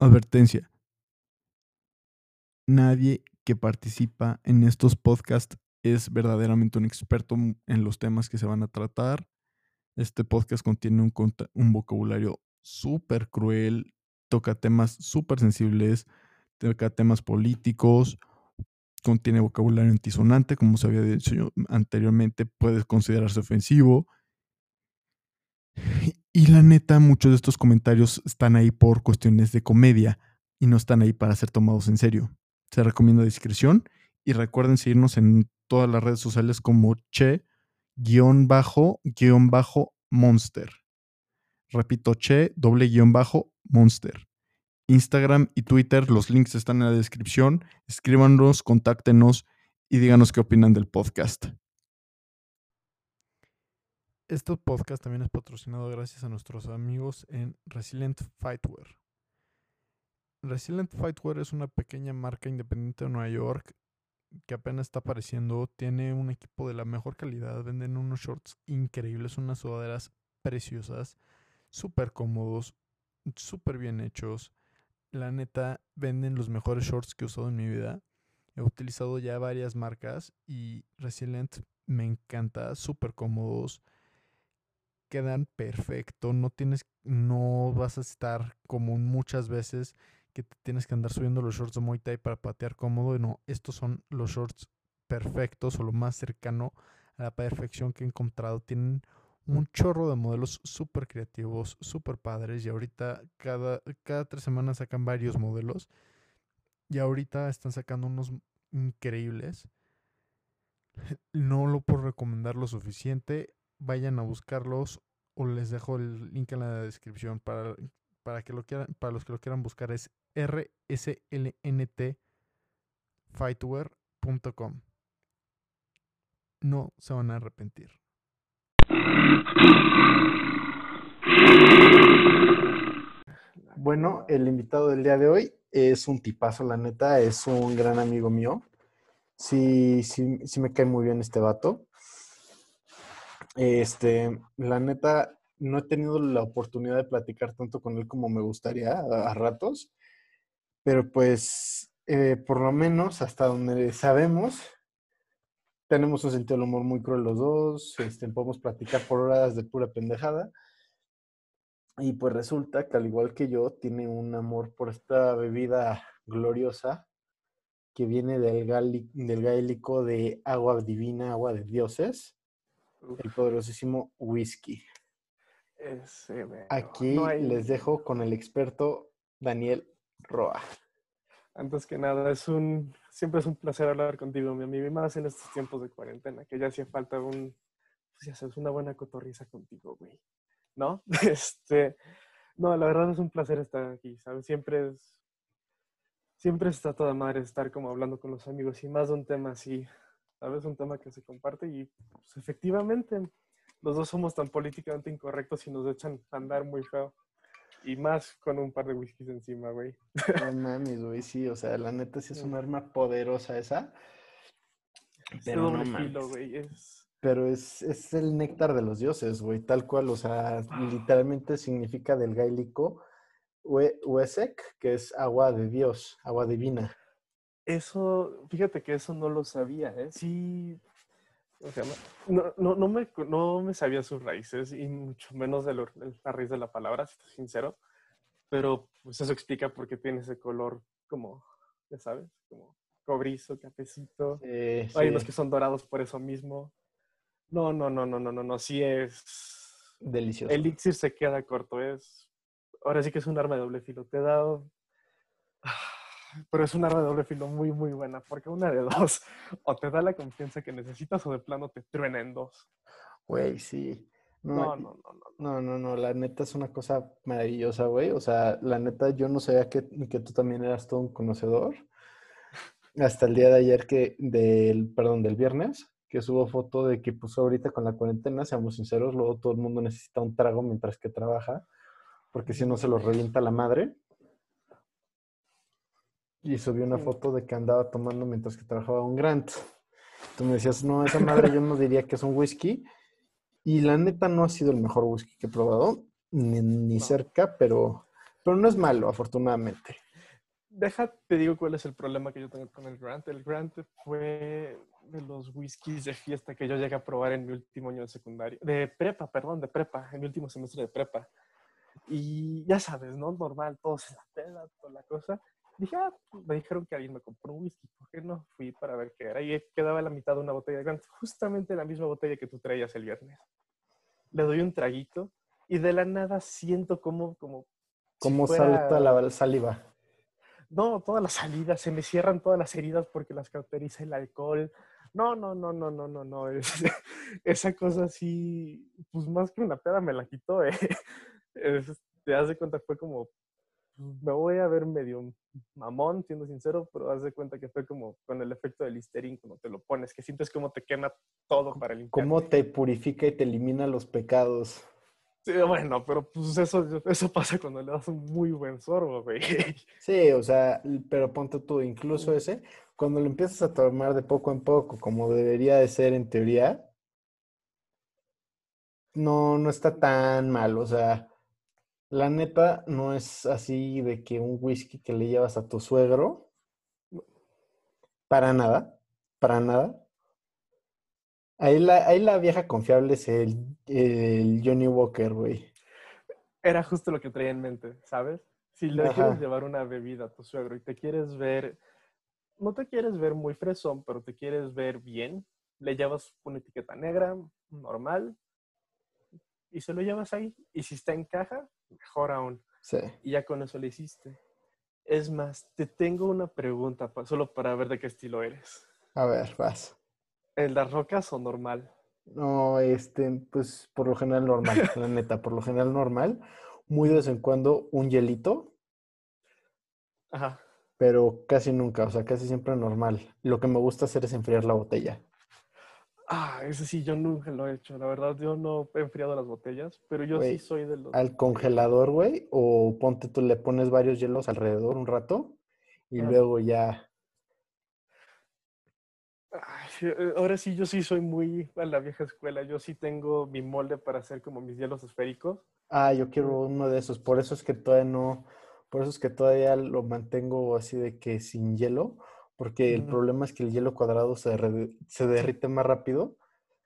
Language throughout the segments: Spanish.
Advertencia. Nadie que participa en estos podcasts es verdaderamente un experto en los temas que se van a tratar. Este podcast contiene un, vocabulario súper cruel, toca temas súper sensibles, toca temas políticos, contiene vocabulario antisonante, como se había dicho anteriormente, puede considerarse ofensivo. Y la neta, muchos de estos comentarios están ahí por cuestiones de comedia y no están ahí para ser tomados en serio. Se recomienda discreción y recuerden seguirnos en todas las redes sociales como che-monster. Repito, che doble guion bajo monster. Instagram y Twitter, los links están en la descripción. Escríbanos, contáctenos y díganos qué opinan del podcast. Este podcast también es patrocinado gracias a nuestros amigos en Resilient Fightwear. Resilient Fightwear es una pequeña marca independiente de Nueva York que apenas está apareciendo. Tiene un equipo de la mejor calidad. Venden unos shorts increíbles, unas sudaderas preciosas, súper cómodos, súper bien hechos la neta, venden los mejores shorts que he usado en mi vida. He utilizado ya varias marcas y Resilient me encanta, súper cómodos, quedan perfecto, no tienes, no vas a estar como muchas veces que te tienes que andar subiendo los shorts de Muay Thai para patear cómodo. No, estos son los shorts perfectos o lo más cercano a la perfección que he encontrado. Tienen un chorro de modelos súper creativos, súper padres. Y ahorita cada, cada tres semanas sacan varios modelos. Y ahorita están sacando unos increíbles. No lo puedo recomendar lo suficiente. Vayan a buscarlos o les dejo el link en la descripción para, para que lo quieran, para los que lo quieran buscar es rslntfightwear.com. No se van a arrepentir. Bueno, el invitado del día de hoy es un tipazo, la neta, es un gran amigo mío. Sí, sí, sí me cae muy bien este vato. Este, la neta, no he tenido la oportunidad de platicar tanto con él como me gustaría a, ratos, pero pues eh, por lo menos hasta donde sabemos, tenemos un sentido del humor muy cruel los dos, este, podemos platicar por horas de pura pendejada. Y pues resulta que al igual que yo, tiene un amor por esta bebida gloriosa que viene del, del gaélico de agua divina, agua de dioses, el poderosísimo whisky. Aquí les dejo con el experto Daniel Roa. Antes que nada, es un, siempre es un placer hablar contigo, mi amigo, y más en estos tiempos de cuarentena, que ya hacía falta un, pues ya sabes, una buena cotorriza contigo, güey. ¿No? Este, no, la verdad es un placer estar aquí, ¿sabes? Siempre es, siempre está toda madre estar como hablando con los amigos y más de un tema así, ¿sabes? Un tema que se comparte y pues, efectivamente los dos somos tan políticamente incorrectos y nos echan a andar muy feo. Y más con un par de whiskies encima, güey. No mames, güey, sí, o sea, la neta sí es un arma poderosa esa. Pero no filo, güey, es... Pero es, es, el néctar de los dioses, güey, tal cual, o sea, literalmente significa del gaélico Uesek, que es agua de Dios, agua divina. Eso, fíjate que eso no lo sabía, ¿eh? Sí, o sea, no, no, no, me, no me sabía sus raíces y mucho menos de la raíz de la palabra, si estoy sincero. Pero pues eso explica por qué tiene ese color como, ya sabes, como cobrizo, cafecito. Hay unos que son dorados por eso mismo. No, no, no, no, no, no, no, sí es... Delicioso. El elixir se queda corto, es... Ahora sí que es un arma de doble filo. Te he dado pero es una arma de doble filo muy, muy buena, porque una de dos, o te da la confianza que necesitas o de plano te truena en dos. Güey, sí. No, no, no, no, no, no, no, la neta es una cosa maravillosa, güey. O sea, la neta yo no sabía que, que tú también eras todo un conocedor. Hasta el día de ayer que, del, perdón, del viernes, que subo foto de que pues ahorita con la cuarentena, seamos sinceros, luego todo el mundo necesita un trago mientras que trabaja, porque si no se lo revienta la madre. Y subió una foto de que andaba tomando mientras que trabajaba un Grant. Tú me decías, no, esa madre yo no diría que es un whisky. Y la neta no ha sido el mejor whisky que he probado, ni, cerca, pero, Pero no es malo, afortunadamente. Deja, te digo cuál es el problema que yo tengo con el Grant. El Grant fue de los whiskies de fiesta que yo llegué a probar en mi último año de secundario, de prepa, perdón, de prepa, en mi último semestre de prepa. Y ya sabes, ¿no? Normal, todo se la peda, toda la cosa. Dije, ah, me dijeron que alguien me compró un whisky, ¿por qué no? Fui para ver qué era. Y quedaba la mitad de una botella justamente la misma botella que tú traías el viernes. Le doy un traguito y de la nada siento como... Como, como salta la saliva. No, todas las salidas, se me cierran todas las heridas porque las cauteriza el alcohol. No, no, no, no, no, no, no. esa cosa así, pues más que una peda me la quitó, ¿eh? te das de cuenta, fue como, pues, me voy a ver medio mamón, siendo sincero, pero haz de cuenta que fue como con el efecto del Listerine, como te lo pones, que sientes como te quema todo para limpiar. Cómo te purifica y te elimina los pecados. Sí, bueno, pero pues eso, eso pasa cuando le das un muy buen sorbo, güey. Sí, o sea, pero ponte tú, incluso ese, cuando lo empiezas a tomar de poco en poco, como debería de ser en teoría, no, no está tan mal, o sea, la neta no es así de que un whisky que le llevas a tu suegro. Para nada, para nada. Ahí la, ahí la vieja confiable es el, Johnny Walker, güey. Era justo lo que traía en mente, ¿sabes? Si le quieres llevar una bebida a tu suegro y te quieres ver, no te quieres ver muy fresón, pero te quieres ver bien, le llevas una etiqueta negra, normal, y se lo llevas ahí. Y si está en caja, mejor aún. Sí. Y ya con eso le hiciste. Es más, te tengo una pregunta solo para ver de qué estilo eres. A ver, vas. ¿El las rocas o normal? No, este, pues por lo general normal, la neta, por lo general normal. Muy de vez en cuando un hielito. Ajá. Pero casi nunca, o sea, casi siempre normal. Lo que me gusta hacer es enfriar la botella. Ah, eso sí, yo nunca lo he hecho. La verdad, yo no he enfriado las botellas, pero yo sí soy de los. Al congelador, güey, o ponte tú, le pones varios hielos alrededor un rato y luego ya. Eh, ahora sí, yo sí soy muy a la vieja escuela. Yo sí tengo mi molde para hacer como mis hielos esféricos. Ah, yo quiero uno de esos. Por eso es que todavía no. Por eso es que todavía lo mantengo así de que sin hielo porque el problema es que el hielo cuadrado se, se derrite más rápido,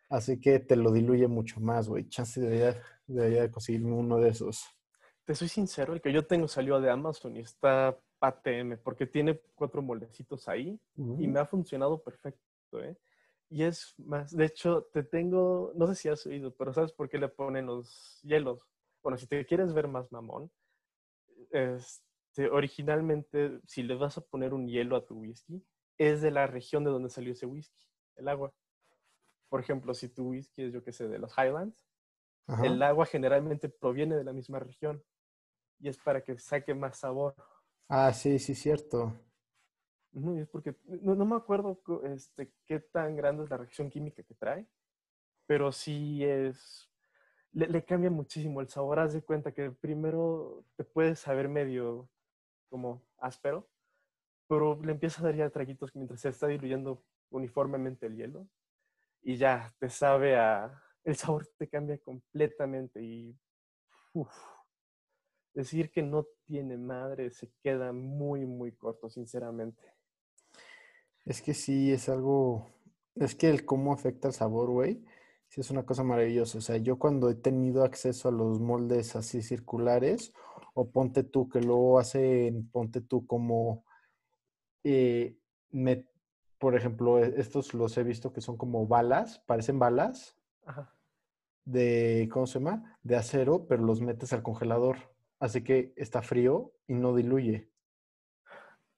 así que te lo diluye mucho más, güey. Chance debería, debería conseguirme uno de esos. Te soy sincero, el que yo tengo salió de Amazon y está ATM, porque tiene cuatro moldecitos ahí y me ha funcionado perfecto, ¿eh? Y es más, de hecho, te tengo, no sé si has oído, pero ¿sabes por qué le ponen los hielos? Bueno, si te quieres ver más mamón, es, este, originalmente, si le vas a poner un hielo a tu whisky, es de la región de donde salió ese whisky, el agua. Por ejemplo, si tu whisky es, yo qué sé, de los Highlands, el agua generalmente proviene de la misma región y es para que saque más sabor. Ah, sí, sí, cierto. No, es porque no, me acuerdo este, qué tan grande es la reacción química que trae, pero sí es. Le, le, cambia muchísimo el sabor. Haz de cuenta que primero te puedes saber medio como áspero, pero le empieza a dar ya traguitos mientras se está diluyendo uniformemente el hielo y ya te sabe a... El sabor te cambia completamente y... decir que no tiene madre se queda muy, muy corto, sinceramente. Es que sí, es algo... Es que el cómo afecta el sabor, güey, sí es una cosa maravillosa. O sea, yo cuando he tenido acceso a los moldes así circulares o ponte tú, que luego hacen, ponte tú como, eh, por ejemplo, e, estos los he visto que son como balas, parecen balas de, ¿cómo se llama? De acero, pero los metes al congelador. Así que está frío y no diluye.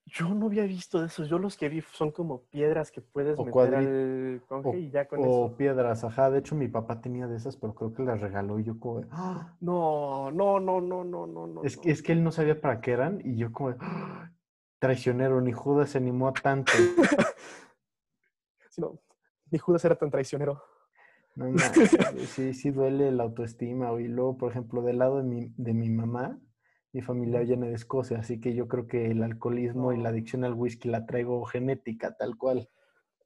Yo no había visto eso. Yo los que vi son como piedras que puedes meter al conge y ya con eso. O piedras, ajá. De hecho, mi papá tenía de esas, pero creo que las regaló y yo como... ¡Ah! No, no, no, no, no, no, no. Es, Que, es que él no sabía para qué eran y yo como... ¡Ah! Traicionero, ni Judas se animó a tanto. no, ni Judas era tan traicionero. No, no, sí, sí duele la autoestima. Y luego, por ejemplo, del lado de mi, de mi mamá, mi familia viene de Escocia, así que yo creo que el alcoholismo y la adicción al whisky la traigo genética, tal cual.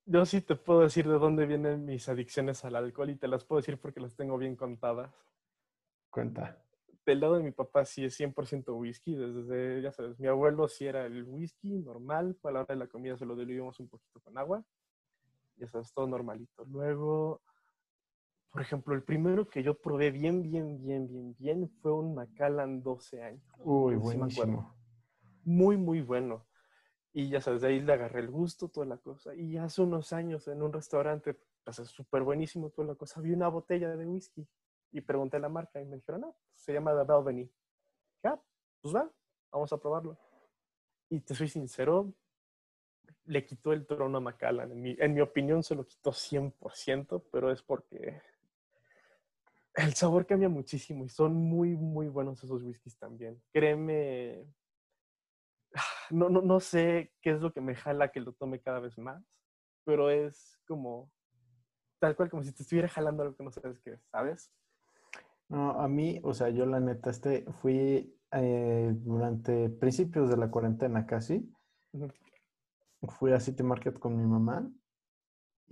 Yo sí te puedo decir de dónde vienen mis adicciones al alcohol y te las puedo decir porque las tengo bien contadas. Cuenta. del lado de mi papá sí es 100% whisky. Desde, ya sabes, mi abuelo sí era el whisky normal. A la hora de la comida se lo diluimos un poquito con agua. Ya sabes, todo normalito. Luego, por ejemplo, el primero que yo probé bien, bien, bien, bien, bien fue un Macallan 12 años. Uy, buenísimo. Muy, muy bueno. Y ya sabes, de ahí le agarré el gusto, toda la cosa. Y hace unos años en un restaurante, pues es súper buenísimo toda la cosa, vi una botella de whisky y pregunté la marca y me dijeron, no, se llama The Belveny. Ya, pues va, vamos a probarlo. Y te soy sincero, le quitó el trono a Macallan. En mi, en mi opinión se lo quitó 100%, pero es porque el sabor cambia muchísimo y son muy, muy buenos esos whiskies también. Créeme, no, no, no sé qué es lo que me jala que lo tome cada vez más, pero es como, tal cual, como si te estuviera jalando algo que no sabes qué es, ¿sabes? No, a mí, o sea, yo la neta, este, fui eh, durante principios de la cuarentena casi, fui a City Market con mi mamá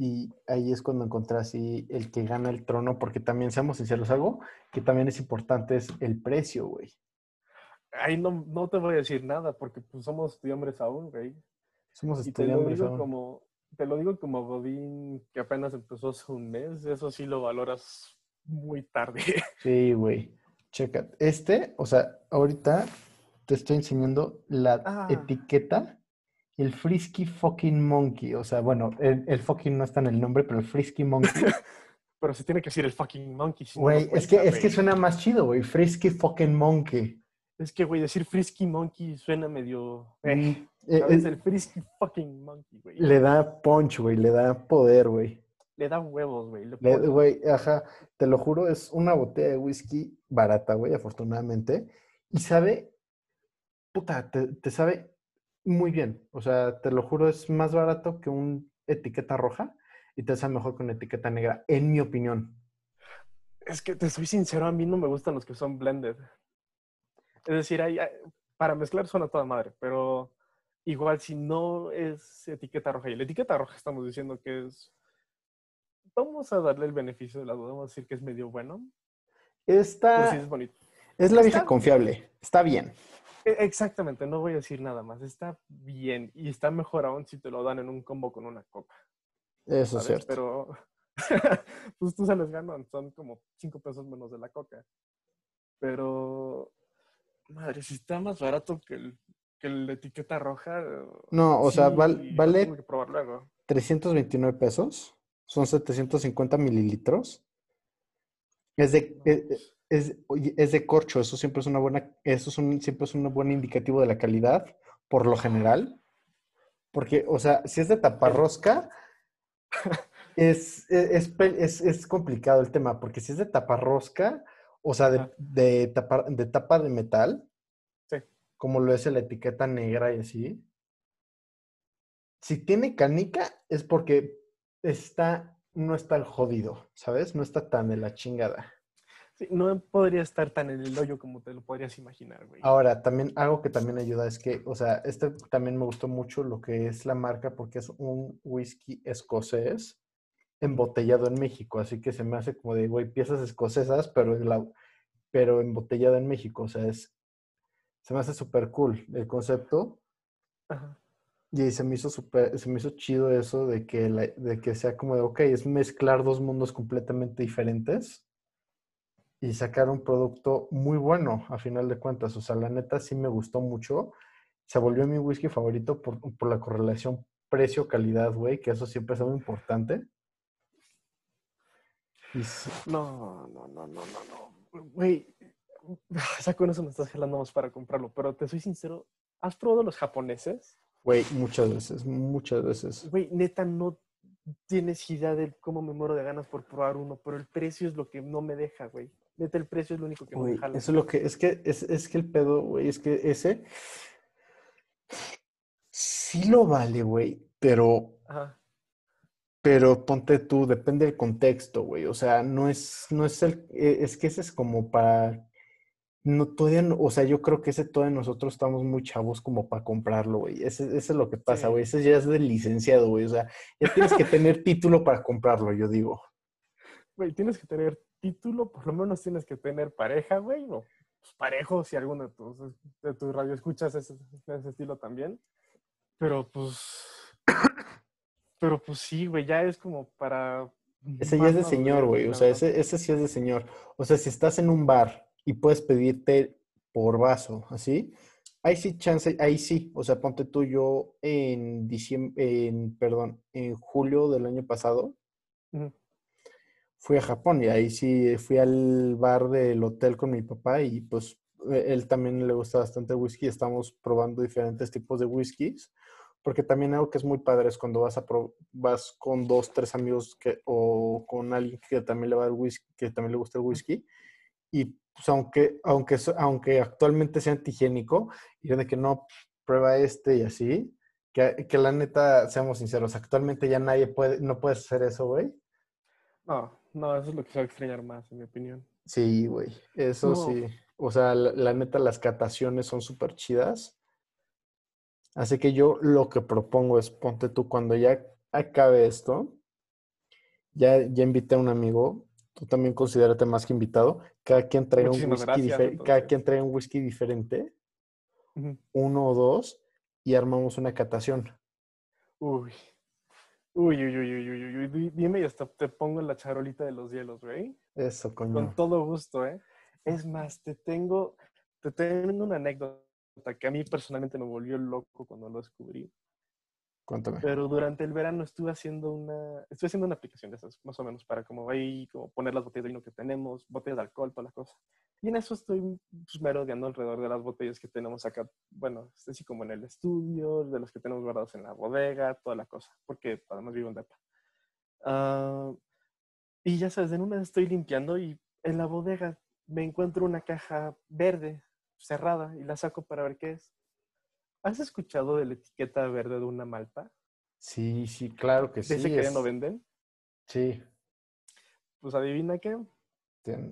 y ahí es cuando encontré así el que gana el trono, porque también, seamos sinceros, algo que también es importante es el precio, güey. Ahí no, no te voy a decir nada porque pues somos estudiantes aún, güey. Somos Y te lo estudiantes. digo aún. como, te lo digo como Godín que apenas empezó hace un mes, eso sí lo valoras muy tarde. Sí, güey. Checa. Este, o sea, ahorita te estoy enseñando la Ah. etiqueta. El Frisky fucking Monkey. O sea, bueno, el, el fucking no está en el nombre, pero el Frisky Monkey. Pero se tiene que decir el fucking monkey. si no, Güey, es que, es que güey. suena más chido, güey. Frisky fucking Monkey. Es que, güey, decir frisky monkey suena medio... eh, Mm, eh, ¿Sabes? eh, El frisky fucking monkey, güey. le da punch, güey. Le da poder, güey. Le da huevos, güey. Güey, ajá, te lo juro, es una botella de whisky barata, güey, afortunadamente. Y sabe, puta, te, te sabe muy bien. O sea, te lo juro, es más barato que un etiqueta roja y te sabe mejor que una etiqueta negra, en mi opinión. Es que te soy sincero, a mí no me gustan los que son blended. Es decir, hay, hay- para mezclar suena toda madre, pero igual si no es etiqueta roja, y la etiqueta roja estamos diciendo que es... Vamos a darle el beneficio de la duda, vamos a decir que es medio bueno, pero sí Esta es bonito. es la vieja está- confiable, está bien. E- Exactamente, no voy a decir nada más. Está bien y está mejor aún si te lo dan en un combo con una coca. Eso es cierto. Pero pues tú sales ganando, son como cinco pesos menos de la coca. Pero, madre, si está más barato que, el, que la etiqueta roja. No, o sea, val- vale tengo que probar luego. 329 pesos, son 750 mililitros. Es de, e- pues, es, es de corcho, eso siempre es una buena, eso es un, siempre es un buen indicativo de la calidad, por lo general. Porque, o sea, si es de taparrosca, es, e, es, es- es complicado el tema, porque si es de taparrosca, o sea, de, de, tapa, de tapa de metal, Sí. como lo es la etiqueta negra y así, si tiene canica es porque está, no está jodido, ¿sabes? No está tan de la chingada. Sí, no podría estar tan en el hoyo como te lo podrías imaginar, güey. Ahora, también algo que también ayuda es que, o sea, este también me gustó mucho lo que es la marca porque es un whisky escocés embotellado en México, así que se me hace como de, güey, piezas escocesas, pero, en la, pero embotellado en México, o sea, es, se me hace súper cool el concepto Ajá. y se me hizo súper, se me hizo chido eso de que, la- de que sea como de, ok, es mezclar dos mundos completamente diferentes y sacar un producto muy bueno a final de cuentas. O sea, la neta sí me gustó mucho. Se volvió mi whisky favorito por, por la correlación precio-calidad, güey, que eso siempre es algo importante. Y sí- No, no, no, no, no, no. Güey, ya con eso me estás jalando más para comprarlo, pero te soy sincero, ¿has probado los japoneses? güey, muchas veces, muchas veces. Güey, neta, no tienes idea de cómo me muero de ganas por probar uno, pero el precio es lo que no me deja, güey. Neta, el precio es lo único que me jala. eso es lo que, es que, es, es que el pedo, güey, es que ese sí lo vale, güey, pero Ajá. Pero ponte tú, depende del contexto, güey. O sea, no es, no es el, eh, es que ese es como para, no, todavía, no- o sea, yo creo que ese todavía nosotros estamos muy chavos como para comprarlo, güey. Ese, ese es lo que pasa, Sí. güey. Ese ya es del licenciado, güey. O sea, ya tienes que tener título para comprarlo, yo digo. Güey, tienes que tener título, por lo menos tienes que tener pareja, güey, o pues, parejo, si alguno de tus, de tu radio escuchas ese, ese estilo también. Pero pues, pero pues sí, güey, ya es como para... Ese ya es de señor, güey, o sea, ese, ese sí es de señor. O sea, si estás en un bar y puedes pedirte por vaso, así, ahí sí chance, ahí sí, o sea, ponte tú yo en diciembre, en, perdón, en julio del año pasado, fui a Japón y ahí sí fui al bar del hotel con mi papá y pues e, él también le gusta bastante el whisky, estamos probando diferentes tipos de whiskies, porque también algo que es muy padre es cuando vas a vas con dos, tres amigos que, o con alguien que también le va el whisky, que también le gusta el whisky, y pues aunque, aunque, aunque actualmente sea antihigiénico, y de que no prueba este y así, que, que, la neta, seamos sinceros, actualmente ya nadie puede, no puede hacer eso, güey. No, no, eso es lo que se va a extrañar más, en mi opinión. Sí, güey, eso sí. O sea, la, neta, las cataciones son súper chidas. Así que yo lo que propongo es, ponte tú, cuando ya acabe esto, ya, ya invité a un amigo, tú también considérate más que invitado, cada quien trae, un whisky, cada quien trae un whisky diferente, uno o dos, y armamos una catación. Uy, Uy, uy, uy, uy, uy, uy, dime y hasta te pongo en la charolita de los hielos, güey. Eso, coño. Con todo gusto, ¿eh? Es más, te tengo, te tengo una anécdota que a mí personalmente me volvió loco cuando lo descubrí. Cuéntame. Pero durante el verano estuve haciendo una, estuve haciendo una aplicación de esas, más o menos, para como ahí, como poner las botellas de vino que tenemos, botellas de alcohol, toda la cosa. Y en eso estoy pues, merodeando alrededor de las botellas que tenemos acá, bueno, así como en el estudio, de las que tenemos guardadas en la bodega, toda la cosa, porque además vivo en Depa. Uh, y ya sabes, en una estoy limpiando y en la bodega me encuentro una caja verde cerrada y la saco para ver qué es. ¿Has escuchado de la etiqueta verde de una malta? Sí, sí, claro que sí. ¿De ese que ya no venden? Sí. Pues adivina qué.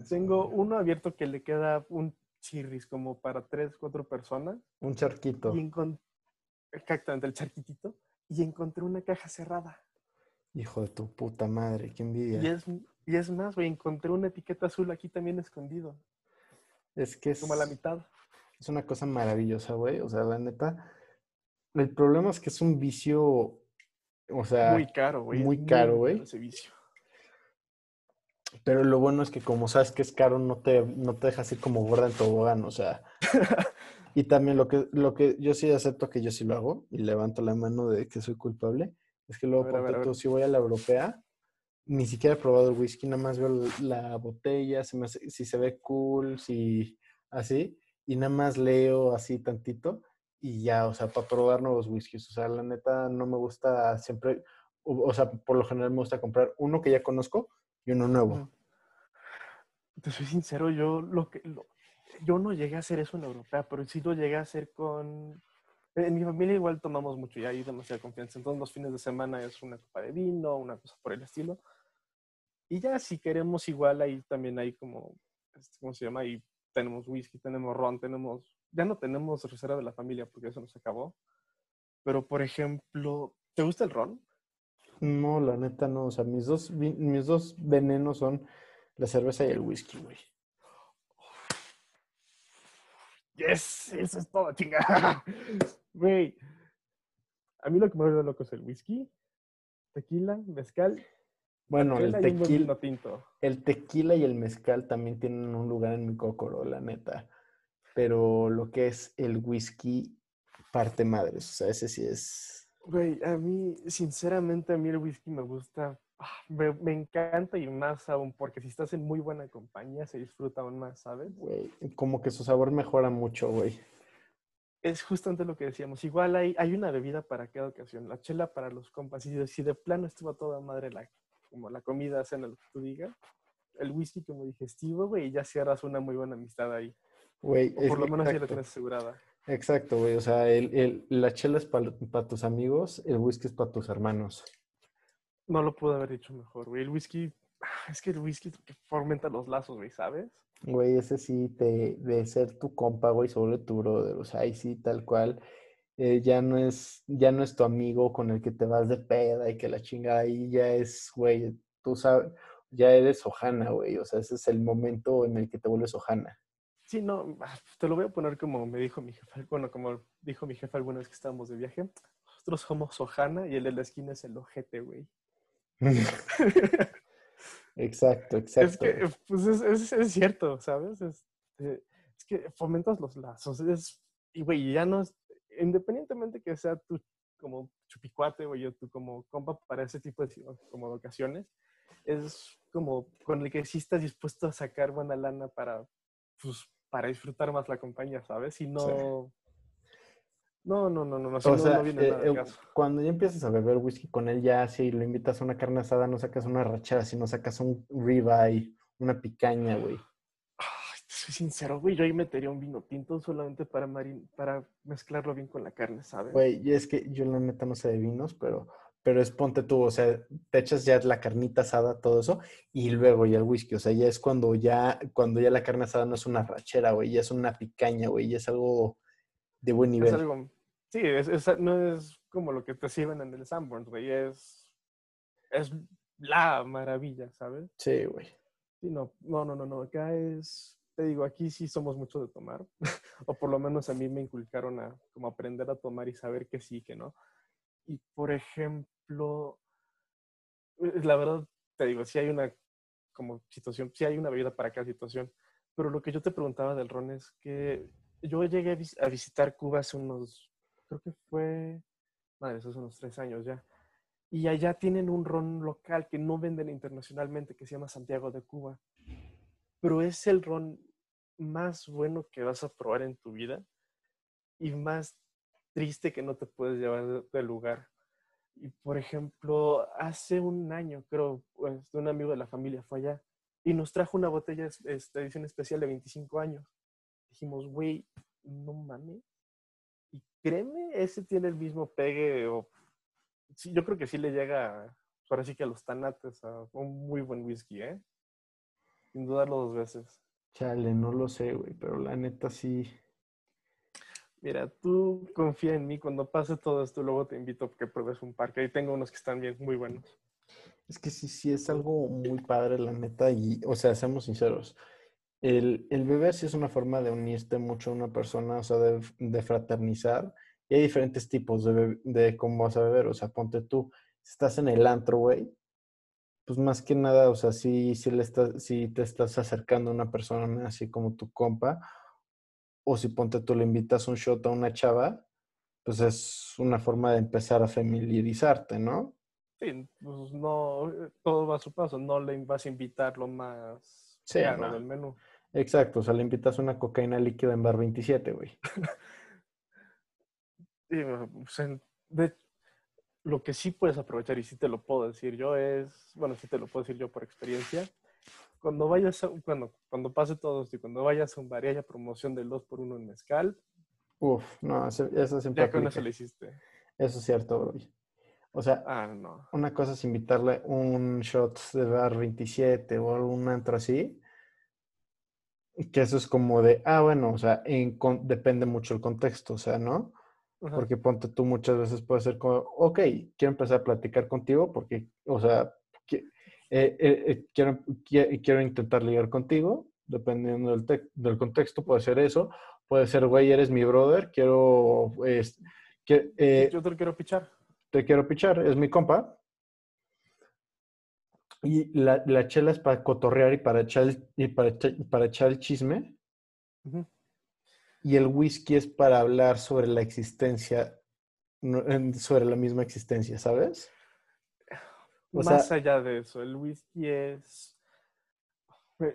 Tengo uno abierto que le queda un chirris como para tres, cuatro personas. Un charquito. Y Exactamente, el charquitito. Y encontré una caja cerrada. Hijo de tu puta madre, qué envidia. Y es, y es más, güey, encontré una etiqueta azul aquí también escondido. Es que es... Como a la mitad. Es una cosa maravillosa, güey. O sea, la neta. El problema es que es un vicio. O sea. Muy caro, güey. Muy caro, güey. Ese vicio. Pero lo bueno es que como sabes que es caro, no te, no te deja así como gorda en tobogán, o sea. y también lo que, lo que yo sí acepto que yo sí lo hago y levanto la mano de que soy culpable, es que luego, por si voy a la europea, ni siquiera he probado el whisky, nada más veo la botella, si se ve cool, si así, y nada más leo así tantito y ya, o sea, para probar nuevos whiskies. O sea, la neta no me gusta siempre, o, sea, por lo general me gusta comprar uno que ya conozco y uno nuevo. Te soy sincero, yo lo que yo no llegué a hacer eso en europea, pero sí lo llegué a hacer con en mi familia igual tomamos mucho y hay demasiada confianza. Entonces los fines de semana es una copa de vino, una cosa por el estilo. Y ya si queremos igual ahí también hay como, este, ¿cómo se llama? Ahí tenemos whisky, tenemos ron, tenemos, ya no tenemos reserva de la familia porque eso nos acabó. Pero, por ejemplo, ¿te gusta el ron? No, la neta no. O sea, mis dos, mis dos venenos son la cerveza y el whisky, güey. Yes, eso es todo, chingada. Güey, a mí lo que me vuelve loco es el whisky, tequila, mezcal bueno, el tequila, el tequila y el mezcal también tienen un lugar en mi cocoro, la neta. Pero lo que es el whisky, parte madres. O sea, ese sí es. Güey, a mí, sinceramente, a mí el whisky me gusta. Ah, me, me, encanta y más aún, porque si estás en muy buena compañía se disfruta aún más, ¿sabes? Güey, como que su sabor mejora mucho, güey. Es justamente lo que decíamos. Igual hay, hay una bebida para cada ocasión. La chela para los compas. Y si de plano estuvo toda madre la como la comida, cena, lo que tú digas, el whisky como digestivo, güey, y ya cierras una muy buena amistad ahí. Güey, o por lo menos ya la tienes asegurada. Exacto, güey. O sea, el, el, la chela es para tus amigos, el whisky es para tus hermanos. No lo pude haber dicho mejor, güey. El whisky, es que el whisky fomenta los lazos, güey, ¿sabes? Güey, ese sí te, de ser tu compa, güey, sobre tu brother. O sea, ahí sí, tal cual. Eh, ya no es, ya no es tu amigo con el que te vas de peda y que la chingada ahí ya es, güey, tú sabes, ya eres Ojana, güey, o sea, ese es el momento en el que te vuelves Ojana. Sí, no, ah, te lo voy a poner como me dijo mi jefe, bueno, como dijo mi jefe alguna vez que estábamos de viaje. Nosotros somos Ojana y el de la esquina es el ojete, güey. exacto, exacto. Es que, pues es, es, cierto, ¿sabes? Es, eh, es, que fomentas los lazos. Es, y, güey, ya no es, independientemente que sea tu como chupicuate, o tú como compa para ese tipo de como ocasiones, es como con el que sí estás dispuesto a sacar buena lana para, pues, para disfrutar más la compañía, ¿sabes? Y no... No, no, no, no, no, o sea, viene nada Cuando ya empiezas a beber whisky con él, ya si lo invitas a una carne asada, no sacas una rachera, sino sacas un ribeye, una picaña, güey. Soy sincero, güey, yo ahí metería un vino tinto solamente para, para mezclarlo bien con la carne, ¿sabes? Güey, y es que yo la neta no sé de vinos, pero pero es ponte tú, o sea, te echas ya la carnita asada, todo eso, y luego ya el whisky, o sea, ya es cuando ya, cuando ya la carne asada no es una rachera, güey, ya es una picaña, güey, ya es algo de buen nivel. Es algo, sí, no es como lo que te sirven en el Sanborns, güey, es, es la maravilla, ¿sabes? Sí, güey. Sí, no, no, no, no, no, acá es, te digo, aquí sí somos mucho de tomar, o por lo menos a mí me inculcaron a como aprender a tomar y saber que sí, que no. Y por ejemplo, eh, la verdad, te digo, si hay una como situación, si hay una bebida para cada situación, pero lo que yo te preguntaba del ron es que yo llegué a, visitar Cuba hace unos, creo que fue, madre, esos unos tres años ya, y allá tienen un ron local que no venden internacionalmente, que se llama Santiago de Cuba, pero es el ron más bueno que vas a probar en tu vida y más triste que no te puedes llevar del lugar. Y por ejemplo, hace un año, creo, pues, un amigo de la familia fue allá y nos trajo una botella esta edición especial de 25 años. Dijimos, güey, no mames. Y créeme, ese tiene el mismo pegue. O, sí, yo creo que sí le llega, ahora sí que a los tanates, a un muy buen whisky, ¿eh? Sin dudarlo dos veces. Chale, no lo sé, güey, pero la neta sí Mira, tú confía en mí, cuando pase todo esto, luego te invito a que pruebes un parque. Ahí tengo unos que están bien, muy buenos. Es que sí, sí, es algo muy padre, la neta, y, o sea, seamos sinceros, el, el beber sí es una forma de unirte mucho a una persona, o sea, de, de fraternizar, y hay diferentes tipos de, de cómo vas a beber, o sea, ponte tú, si estás en el antro, güey, pues más que nada, o sea, si, si, le estás, si te estás acercando a una persona así como tu compa, o si ponte tú le invitas un shot a una chava, pues es una forma de empezar a familiarizarte, ¿no? Sí, pues no, todo va a su paso, no le vas a invitar lo más sí, del menú. Exacto, o sea, le invitas una cocaína líquida en bar 27, güey. Pues, de, lo que sí puedes aprovechar, y sí te lo puedo decir yo, es, bueno, sí te lo puedo decir yo por experiencia, cuando vayas a, cuando, cuando pase todo esto y cuando vayas a un bar y haya promoción del 2 por 1 en mezcal. Uf, no, eso, siempre. Ya con eso lo hiciste. Eso es cierto, bro. O sea, ah, no. una cosa es invitarle un shot de bar 27 o algún antro así. Que eso es como de, ah, bueno, o sea, en, depende mucho el contexto, o sea, ¿no? Porque ponte tú muchas veces puede ser como, ok, quiero empezar a platicar contigo porque, o sea, eh, eh, eh, quiero, quiero intentar ligar contigo, dependiendo del, del, contexto, puede ser eso, puede ser, güey, eres mi brother, quiero... que, Yo te quiero pichar. Te quiero pichar, es mi compa. Y la, la chela es para cotorrear y para echar, y para, para echar el chisme. Y el whisky es para hablar sobre la existencia, sobre la misma existencia, ¿sabes? Más allá de eso, el whisky es...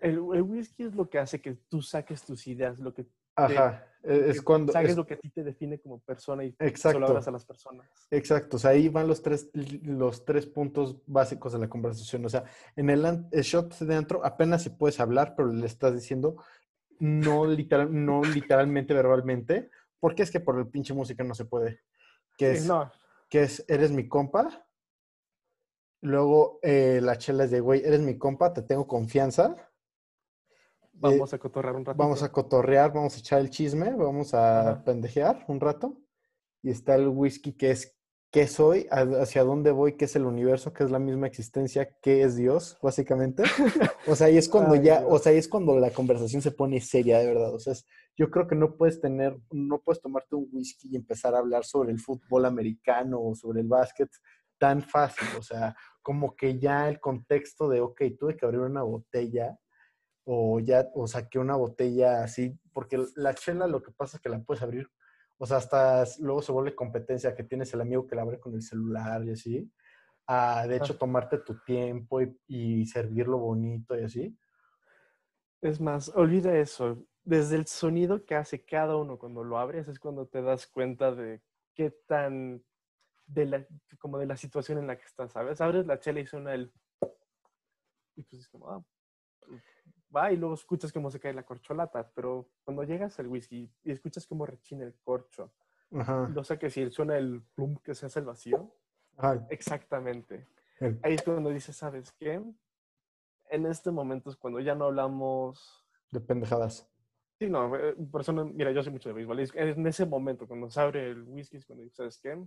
El, whisky es lo que hace que tú saques tus ideas, lo que... Ajá, e, es cuando... Saques lo que a ti te define como persona y solo hablas a las personas. Exacto, o sea, ahí van los tres, los tres puntos básicos de la conversación. O sea, en el, shot de dentro apenas si puedes hablar, pero le estás diciendo no, literal, no literalmente, verbalmente, porque es que por el pinche música no se puede. Que es, no. que es, eres mi compa, Luego eh, la chela es de, güey, eres mi compa, te tengo confianza. Vamos a cotorrear un rato. Vamos a cotorrear, vamos a echar el chisme, vamos a pendejear un rato. Y está el whisky que es, qué soy, hacia dónde voy, qué es el universo, qué es la misma existencia, qué es Dios, básicamente. O sea, y es cuando ya, o sea, es cuando la conversación se pone seria, de verdad. O sea, yo creo que no puedes tener, no puedes tomarte un whisky y empezar a hablar sobre el fútbol americano o sobre el básquet tan fácil. O sea, como que ya el contexto de, ok, tuve que abrir una botella o ya, o saqué una botella así, porque la chela lo que pasa es que la puedes abrir o sea, hasta luego se vuelve competencia que tienes el amigo que la abre con el celular y así. A, de hecho, tomarte tu tiempo y, servirlo bonito y así. Es más, olvida eso. Desde el sonido que hace cada uno cuando lo abres es cuando te das cuenta de qué tan, de la, como de la situación en la que estás, ¿sabes? Abres la chela y suena el... Y pues es como, ah, va y luego escuchas cómo se cae la corcholata, pero cuando llegas al whisky y escuchas cómo rechina el corcho, no sé que si suena el plum que se hace el vacío, exactamente. Ahí es cuando dices, ¿sabes qué? En este momento es cuando ya no hablamos... De pendejadas. Sí, no, eh, eso, mira, yo sé mucho de béisbol. En ese momento, cuando se abre el whisky, es cuando dices, ¿sabes qué?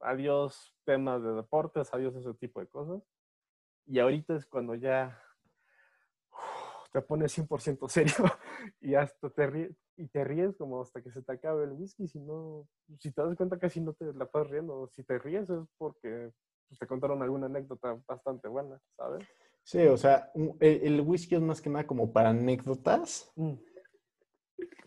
Adiós temas de deportes, adiós ese tipo de cosas. Y ahorita es cuando ya te pones 100% serio y hasta te ríes, y te ríes como hasta que se te acabe el whisky. Si no, si te das cuenta casi no te la estás riendo. Si te ríes es porque pues, te contaron alguna anécdota bastante buena, ¿sabes? Sí, o sea, el, whisky es más que nada como para anécdotas. Mm.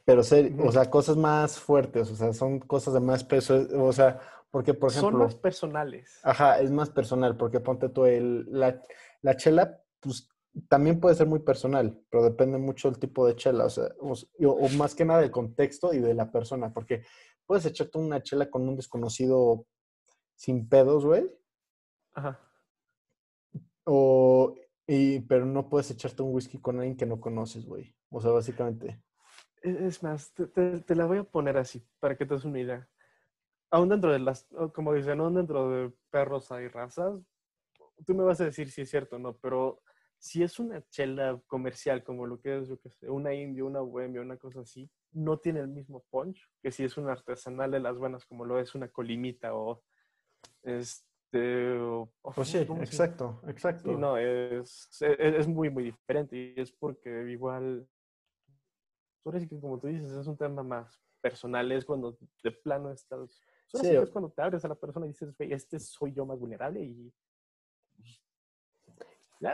Pero ser, o sea, cosas más fuertes, o sea, son cosas de más peso, o sea, porque por ejemplo... Son más personales. Ajá, es más personal, porque ponte tú el, la, la chela, pues también puede ser muy personal, pero depende mucho del tipo de chela, o sea, o, más que nada del contexto y de la persona, porque puedes echarte una chela con un desconocido sin pedos, güey. Ajá. O, y, pero no puedes echarte un whisky con alguien que no conoces, güey. O sea, básicamente. E, es más, te, la voy a poner así, para que te des una idea. Aún dentro de las, como dicen, aún dentro de perros hay razas, tú me vas a decir si es cierto o no, pero si es una chela comercial como lo que es, yo qué sé, una indio, una bohemia, una cosa así, no tiene el mismo punch que si es una artesanal de las buenas como lo es una colimita o este... O, pues sí, exacto, exacto. no, es, es, muy, muy diferente y es porque igual, ahora sí que como tú dices, es un tema más personal, es cuando de plano estás... Sí, es cuando te abres a la persona y dices, este soy yo más vulnerable y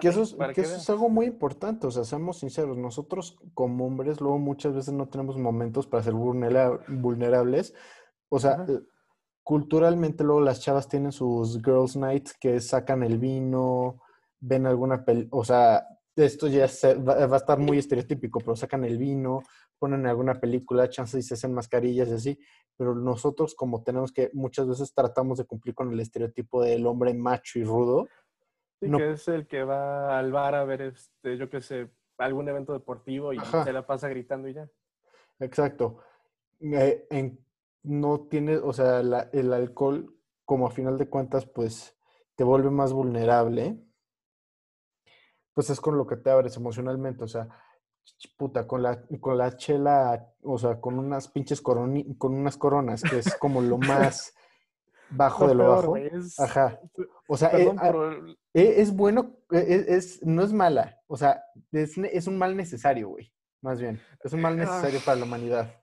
que eso, es, que eso es algo muy importante, o sea, seamos sinceros, nosotros como hombres luego muchas veces no tenemos momentos para ser vulnerables, o sea, eh, culturalmente luego las chavas tienen sus girls nights que sacan el vino, ven alguna peli, o sea, esto ya va, a estar muy estereotípico, pero sacan el vino, ponen alguna película, chances y se hacen mascarillas y así, pero nosotros como tenemos que muchas veces tratamos de cumplir con el estereotipo del hombre macho y rudo, Sí, que es el que va al bar a ver, este, yo qué sé, algún evento deportivo y se la pasa gritando y ya. Exacto. Eh, no tiene, o sea, el alcohol, como a final de cuentas, pues te vuelve más vulnerable, pues es con lo que te abres emocionalmente, o sea, puta, con la, con la chela, o sea, con unas pinches con unas coronas, que es como lo más bajo de lo bajo. Ajá. O sea, eh, ah, eh, es, bueno, eh, es, no es mala. O sea, es, un mal necesario, güey. Más bien. Es un mal necesario para la humanidad.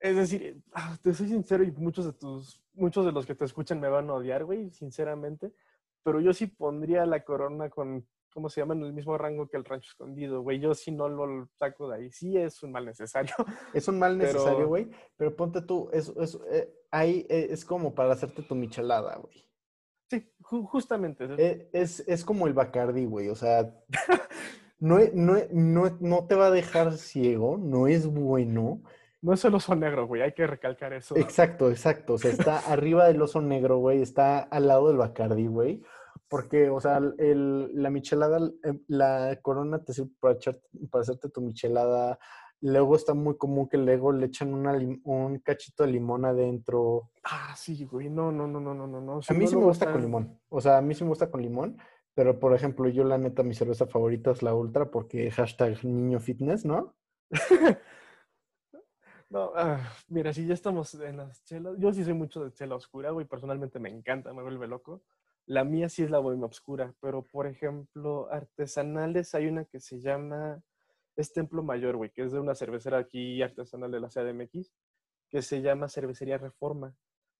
Es decir, ah, te soy sincero y muchos de tus, muchos de los que te escuchan me van a odiar, güey, sinceramente. Pero yo sí pondría la corona con ¿cómo se llama? En el mismo rango que el rancho escondido, güey. Yo si no lo saco de ahí, sí es un mal necesario. Es un mal necesario, güey. Pero... ponte tú, es, es, eh, ahí eh, es como para hacerte tu michelada, güey. Sí, justamente. Eh, es, es, como el Bacardi, güey. O sea, no, no, no, no te va a dejar ciego, no es bueno. No es el oso negro, güey, hay que recalcar eso. Exacto, exacto. O sea, está arriba del oso negro, güey, está al lado del Bacardi, güey. Porque, o sea, el, la michelada, em, la corona te sirve para, para hacerte tu michelada. Luego está muy común que luego le echan una, un cachito de limón adentro. Ah, sí, güey. No, no, no, no, no, no. a mí sí me gusta con limón. O sea, a mí sí me gusta con limón. Pero, por ejemplo, yo la neta, mi cerveza favorita es la Ultra porque hashtag niño fitness, ¿no? No, ah, mira, si ya estamos en las chelas, yo sí soy mucho de chela oscura, güey, personalmente me encanta, me vuelve loco. La mía sí es la bohemia oscura, pero por ejemplo, artesanales hay una que se llama, es Templo Mayor, güey, que es de una cervecera aquí artesanal de la CDMX, que se llama Cervecería Reforma.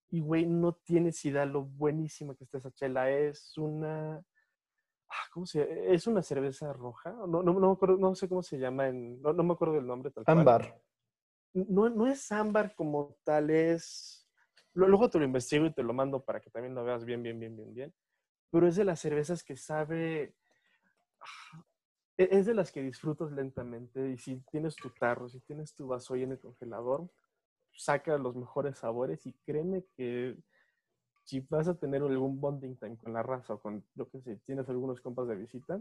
Y, güey, no tienes idea lo buenísima que está esa chela. Es una, ah, ¿cómo se Es una cerveza roja. No, no, no, me acuerdo, no sé cómo se llama, en, no, no me acuerdo del nombre tal cual. Ámbar. No, no es ámbar como tal, es... Luego te lo investigo y te lo mando para que también lo veas bien, bien, bien, bien, bien. Pero es de las cervezas que sabe... ah, e- Es de las que disfrutas lentamente y si tienes tu tarro, si tienes tu vaso ahí en el congelador, saca los mejores sabores y créeme que si vas a tener algún bonding time con la raza o con, yo qué sé, tienes algunos compas de visita,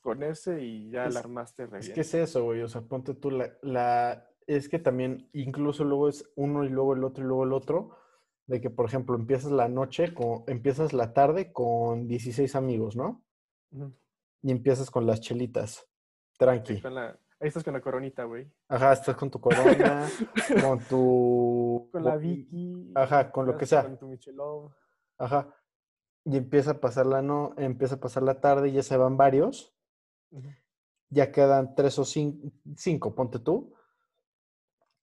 con ese y ya Es- la armaste re Es bien. que es eso, güey. O sea, ponte tú la, la. Es que también, incluso luego es uno y luego el otro y luego el otro. De que, por ejemplo, empiezas la noche, con, empiezas la tarde con 16 amigos, ¿no? Y empiezas con las chelitas. Tranqui. Con la- ahí estás con la coronita, güey. Ajá, estás con tu corona, con tu. Con la Vicky. Ajá, con lo que sea. Con tu Michelov. Ajá. Y empieza a pasar la no, empieza a pasar la tarde y ya se van varios. Ya quedan tres o cinco, cinco, ponte tú.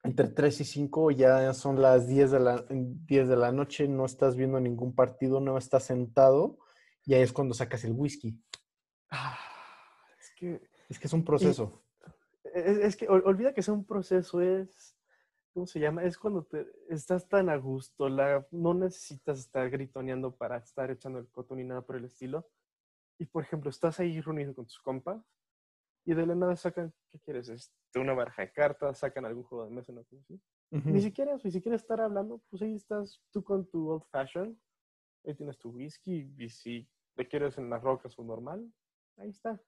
Entre tres y cinco ya son las 10 de la, 10 de la noche, no estás viendo ningún partido, no estás sentado y ahí es cuando sacas el whisky. Ah, es que, Es que es un proceso. es, es que ol- olvida que sea un proceso, es, ¿cómo se llama? Es cuando te, estás tan a gusto, la, no necesitas estar gritoneando para estar echando el coto ni nada por el estilo. Y por ejemplo, estás ahí reunido con tus compas y de la nada sacan, ¿qué quieres? Este, una baraja de cartas, sacan algún juego de mesa, una cosa así. Ujú. Ni siquiera eso, ni siquiera estar hablando, pues ahí estás tú con tu old fashion, ahí tienes tu whisky, y si te quieres en las rocas o normal, ahí está.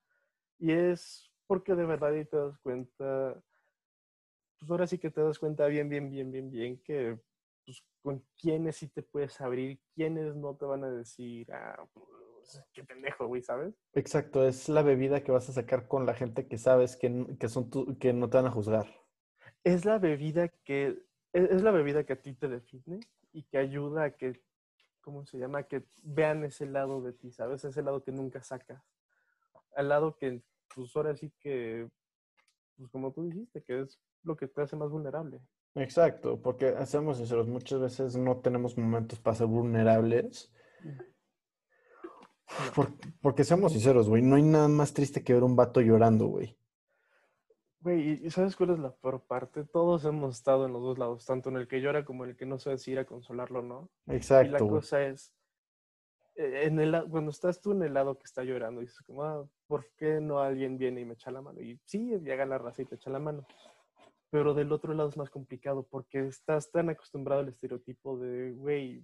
Y es porque de verdad ahí te das cuenta, pues ahora sí que te das cuenta bien, bien, bien, bien, bien que pues, con quiénes sí te puedes abrir, quiénes no te van a decir, ah, pues, qué pendejo, güey, ¿sabes? Exacto, es la bebida que vas a sacar con la gente que sabes que, que, son tu- que no te van a juzgar. es la bebida que es, es la bebida que a ti te define y que ayuda a que ¿cómo se llama? que vean ese lado de ti, ¿sabes? Ese lado que nunca sacas. Al lado que pues ahora sí que pues como tú dijiste, que es lo que te hace más vulnerable. Exacto, porque seamos sinceros, muchas veces no tenemos momentos para ser vulnerables. Por- porque seamos sinceros, güey, no hay nada más triste que ver un vato llorando, güey. Güey, ¿y- ¿y sabes cuál es la peor parte? Todos hemos estado en los dos lados, tanto en el que llora como en el que no sabe si ir a consolarlo o no. Y la Exacto, cosa es, eh, en el, la- cuando estás tú en el lado que está llorando, dices como, ah, ¿por qué no alguien viene y me echa la mano? Y sí, llega la raza y te echa la mano. Pero del otro lado es más complicado porque estás tan acostumbrado al estereotipo de, güey,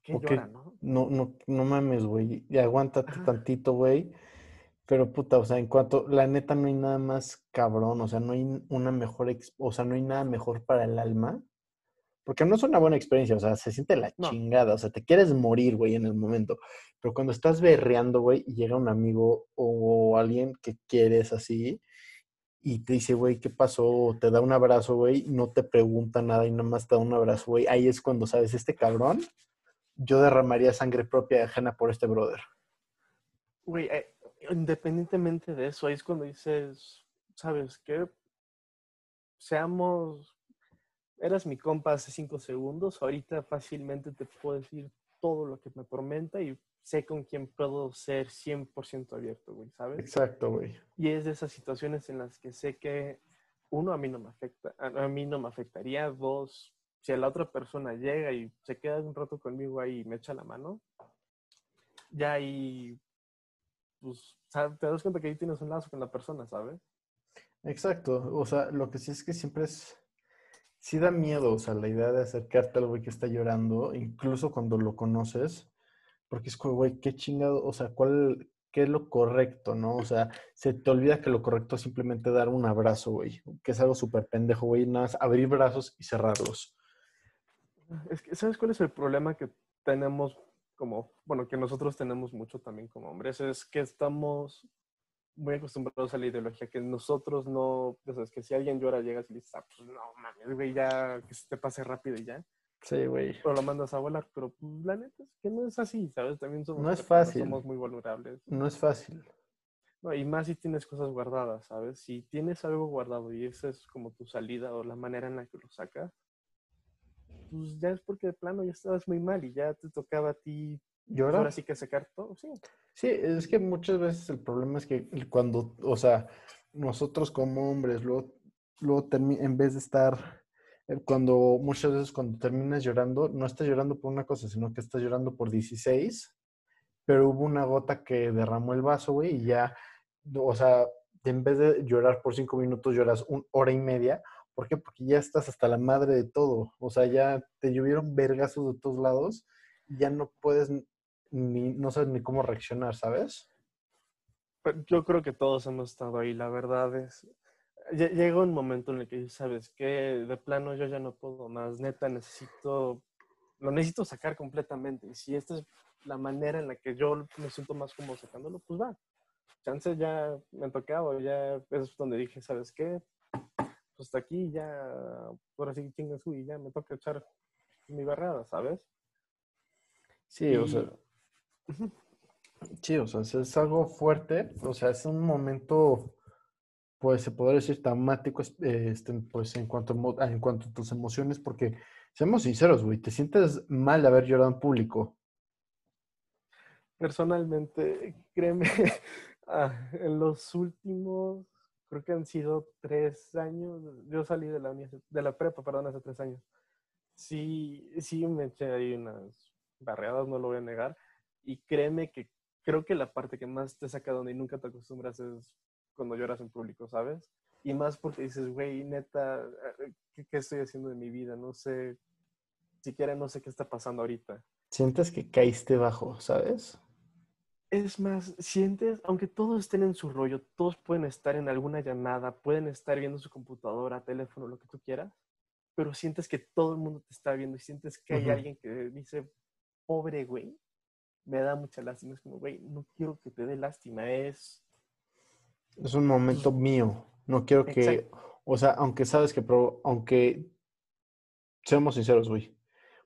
¿por qué ¿Por qué? llora, no? No, no, no mames, güey. Y aguántate Ajá. tantito, güey. Pero puta, o sea, en cuanto, la neta no hay nada más cabrón, o sea, no hay una mejor, o sea, no hay nada mejor para el alma. Porque no es una buena experiencia, o sea, se siente la No. chingada, o sea, te quieres morir, güey, en el momento. Pero cuando estás berreando, güey, y llega un amigo o alguien que quieres así, y te dice, güey, ¿qué pasó? O te da un abrazo, güey, no te pregunta nada y nada más te da un abrazo, güey. Ahí es cuando sabes, este cabrón, yo derramaría sangre propia ajena por este brother. Güey, eh, independientemente de eso, ahí es cuando dices, ¿sabes qué? Seamos, eras mi compa hace cinco segundos, ahorita fácilmente te puedo decir todo lo que me tormenta y sé con quién puedo ser 100% abierto, güey, ¿sabes? Exacto, güey. Y es de esas situaciones en las que sé que, uno, a mí no me afecta, a, a mí no me afectaría, dos, si la otra persona llega y se queda un rato conmigo ahí y me echa la mano, ya ahí, pues, te das cuenta que ahí tienes un lazo con la persona, ¿sabes? Exacto. O sea, lo que sí es que siempre es. Sí da miedo, o sea, la idea de acercarte al güey que está llorando, incluso cuando lo conoces, porque es como, güey, qué chingado, o sea, ¿cuál, qué es lo correcto, no? O sea, se te olvida que lo correcto es simplemente dar un abrazo, güey, que es algo súper pendejo, güey, nada más abrir brazos y cerrarlos. Es que, ¿sabes cuál es el problema que tenemos como, bueno, que nosotros tenemos mucho también como hombres? Es que estamos muy acostumbrados a la ideología que nosotros no, ya sabes, que si alguien llora, llegas y le dices, ah, pues no mames, güey, ya que se te pase rápido y ya. Sí, güey. O lo mandas a volar, pero pues, la neta es que no es así, ¿sabes? También somos, No es fácil. somos muy vulnerables. No es fácil. No, y más si tienes cosas guardadas, ¿sabes? Si tienes algo guardado y esa es como tu salida o la manera en la que lo sacas, pues ya es porque de plano ya estabas muy mal y ya te tocaba a ti ¿Llorar? ahora sí que sacar todo, sí. Sí, es que muchas veces el problema es que cuando, o sea, nosotros como hombres, luego, luego en vez de estar, eh, cuando muchas veces cuando terminas llorando, no estás llorando por una cosa, sino que estás llorando por 16, pero hubo una gota que derramó el vaso, güey, y ya, o sea, en vez de llorar por cinco minutos, lloras una hora y media. ¿Por qué? Porque ya estás hasta la madre de todo. O sea, ya te llovieron vergazos de todos lados ya no puedes ni, no sabes ni cómo reaccionar, ¿sabes? Yo creo que todos hemos estado ahí, la verdad es. lle- Llega un momento en el que sabes que de plano yo ya no puedo más, neta, necesito, lo necesito sacar completamente. Y si esta es la manera en la que yo me siento más como sacándolo, pues va. Chance ya me ha tocado, ya es donde dije, ¿sabes qué? Pues hasta aquí ya, ahora sí chinga su y ya me toca echar mi barrada, ¿sabes? Sí, o sea. Sí, o sea, es- algo fuerte, o sea, es un momento, pues se podría decir traumático, es- este, pues en cuanto, a en cuanto a tus emociones, porque seamos sinceros, güey, te sientes mal de haber llorado en público. Personalmente, créeme, ah, en los últimos, creo que han sido tres años, yo salí de la, de la prepa, perdón, hace tres años. Sí, sí me eché ahí unas barreadas, no lo voy a negar. Y créeme que creo que la parte que más te saca donde nunca te acostumbras es cuando lloras en público, ¿sabes? Y más porque dices, güey, neta, ¿qué, qué estoy haciendo de mi vida? No sé, siquiera no sé qué está pasando ahorita. Sientes que caíste bajo, ¿sabes? Es más, sientes, aunque todos estén en su rollo, todos pueden estar en alguna llamada, pueden estar viendo su computadora, teléfono, lo que tú quieras, pero sientes que todo el mundo te está viendo y sientes que hay alguien que dice, pobre güey, me da mucha lástima. Es como, güey, no quiero que te dé lástima, es... Es un momento mío. No quiero que, Exacto. o sea, aunque sabes que, aunque, seamos sinceros, güey,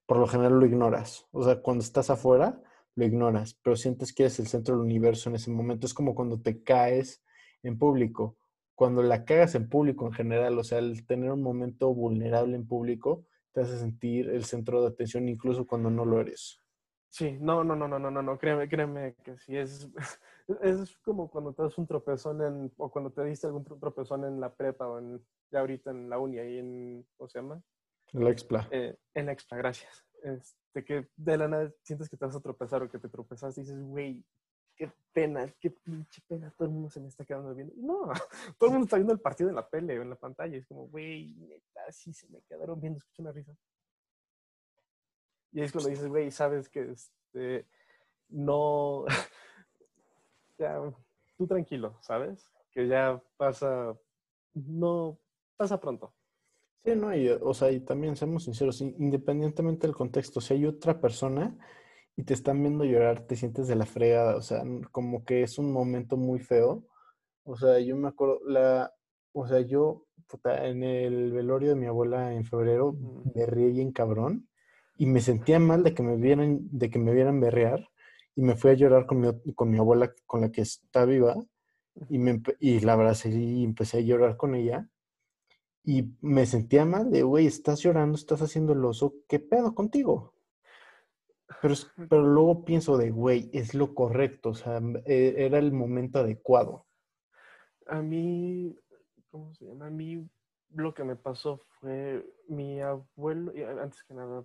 por lo general lo ignoras. O sea, cuando estás afuera, lo ignoras, pero sientes que eres el centro del universo en ese momento. Es como cuando te caes en público. Cuando la cagas en público en general, o sea, el tener un momento vulnerable en público te hace sentir el centro de atención incluso cuando no lo eres. Sí, no, no, no, no, no, no, no, créeme, créeme que sí, es, es como cuando te das un tropezón en, o cuando te diste algún tro- tropezón en la prepa o en, ya ahorita en la uni, ahí en, ¿cómo se llama? El expla. eh, en la extra, gracias. Este, que de la nada sientes que te vas a tropezar o que te tropezas y dices, güey, qué pena, qué pinche pena, todo el mundo se me está quedando viendo. No, todo el mundo está viendo el partido en la tele o en la pantalla. Es como, güey, neta, sí se me quedaron viendo, escucho una risa. Y es cuando dices, güey, sabes que este, no, ya, tú tranquilo, ¿sabes? Que ya pasa, no, pasa pronto. Sí, no, y, o sea, y también seamos sinceros, in- independientemente del contexto, si hay otra persona y te están viendo llorar, te sientes de la fregada, o sea, como que es un momento muy feo. O sea, yo me acuerdo, la, o sea, yo, puta, en el velorio de mi abuela en febrero, Ujú. berreé bien cabrón y me sentía mal de que me vieran, de que me vieran berrear y me fui a llorar con mi, con mi abuela con la que está viva y, me, y la abracé y empecé a llorar con ella. Y me sentía mal de, güey, estás llorando, estás haciendo el oso, ¿qué pedo contigo? Pero, pero luego pienso de, güey, es lo correcto, o sea, e- era el momento adecuado. A mí, ¿cómo se llama? A mí lo que me pasó fue mi abuelo, y antes que nada,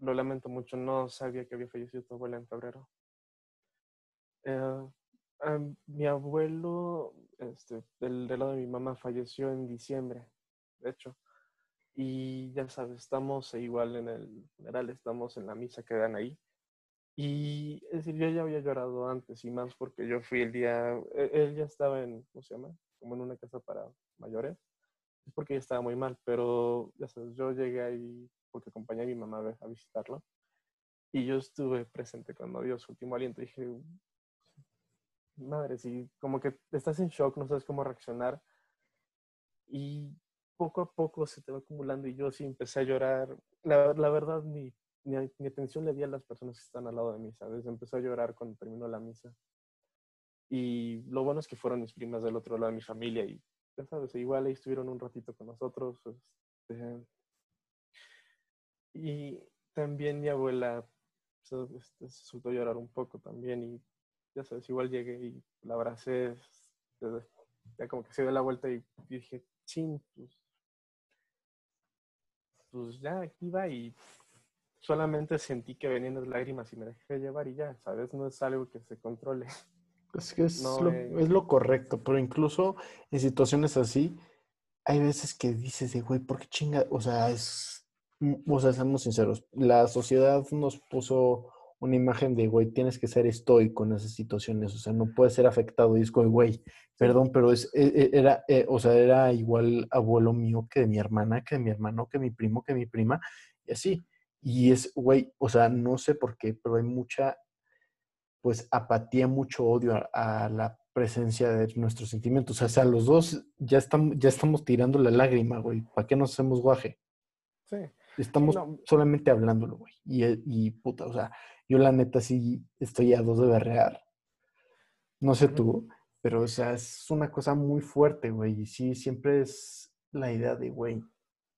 lo lamento mucho, no sabía que había fallecido tu abuela en febrero. Eh, a mi abuelo, este, del, del lado de mi mamá, falleció en diciembre, de hecho. Y ya sabes, estamos igual en el funeral, estamos en la misa que dan ahí. Y es decir, yo ya había llorado antes y más porque yo fui el día, e- él ya estaba en, ¿cómo se llama? Como en una casa para mayores. Es porque ella estaba muy mal, pero ya sabes, yo llegué ahí porque acompañé a mi mamá a visitarlo. Y yo estuve presente cuando dio su último aliento. Y dije, madre, sí, como que estás en shock, no sabes cómo reaccionar. Y poco a poco se te va acumulando y yo sí empecé a llorar. La, la verdad, ni, ni, atención le di a las personas que están al lado de mí, ¿sabes? Empecé a llorar cuando terminó la misa. Y lo bueno es que fueron mis primas del otro lado de mi familia y, ya sabes, igual ahí estuvieron un ratito con nosotros. Este, y también mi abuela se, este, se soltó a llorar un poco también y ya sabes, igual llegué y la abracé, este, ya como que se dio la vuelta y dije, ching, pues, pues ya aquí va y solamente sentí que venían las lágrimas y me dejé llevar y ya, ¿sabes? No es algo que se controle. Es que es, lo, es lo correcto, pero incluso en situaciones así, hay veces que dices de, güey, ¿por qué chinga? O sea, es, o sea, seamos sinceros, la sociedad nos puso una imagen de, güey, tienes que ser estoico en esas situaciones, o sea, no puedes ser afectado. Y es como, güey, perdón, pero es, e, e, era, eh, o sea, era igual abuelo mío que de mi hermana, que de mi hermano, que mi primo, que mi prima, y así. Y es, güey, o sea, no sé por qué, pero hay mucha, pues, apatía, mucho odio a, la presencia de nuestros sentimientos. O sea, los dos ya estamos, ya estamos tirando la lágrima, güey. ¿Para qué nos hacemos guaje? Sí. Estamos solamente hablándolo, güey. Y, y puta, o sea, yo la neta sí estoy a dos de berrear. No sé tú, pero o sea, es una cosa muy fuerte, güey. Y sí, siempre es la idea de, güey,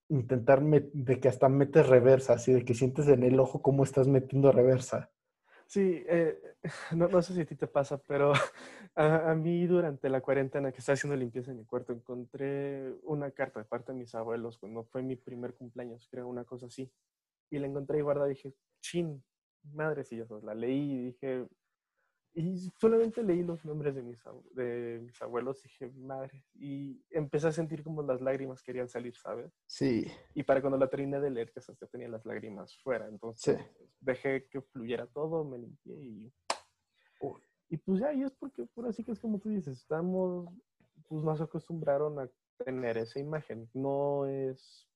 intentar de que hasta metes reversa, así de que sientes en el ojo cómo estás metiendo reversa. Sí, eh, no, no, sé si a ti te pasa, pero a, a, mí durante la cuarentena que estaba haciendo limpieza en mi cuarto encontré una carta de parte de mis abuelos cuando fue mi primer cumpleaños, creo, una cosa así. Y la encontré y dije, chin, madre sí, la leí y dije, y solamente leí los nombres de mis, de mis abuelos y dije, madre, y empecé a sentir como las lágrimas querían salir, ¿sabes? Sí. Y para cuando la terminé de leer, que ya tenía las lágrimas fuera, entonces dejé que fluyera todo, me limpié y... Y pues ya, y es porque, por así que es como tú dices, estamos, pues nos acostumbraron a tener esa imagen. No es,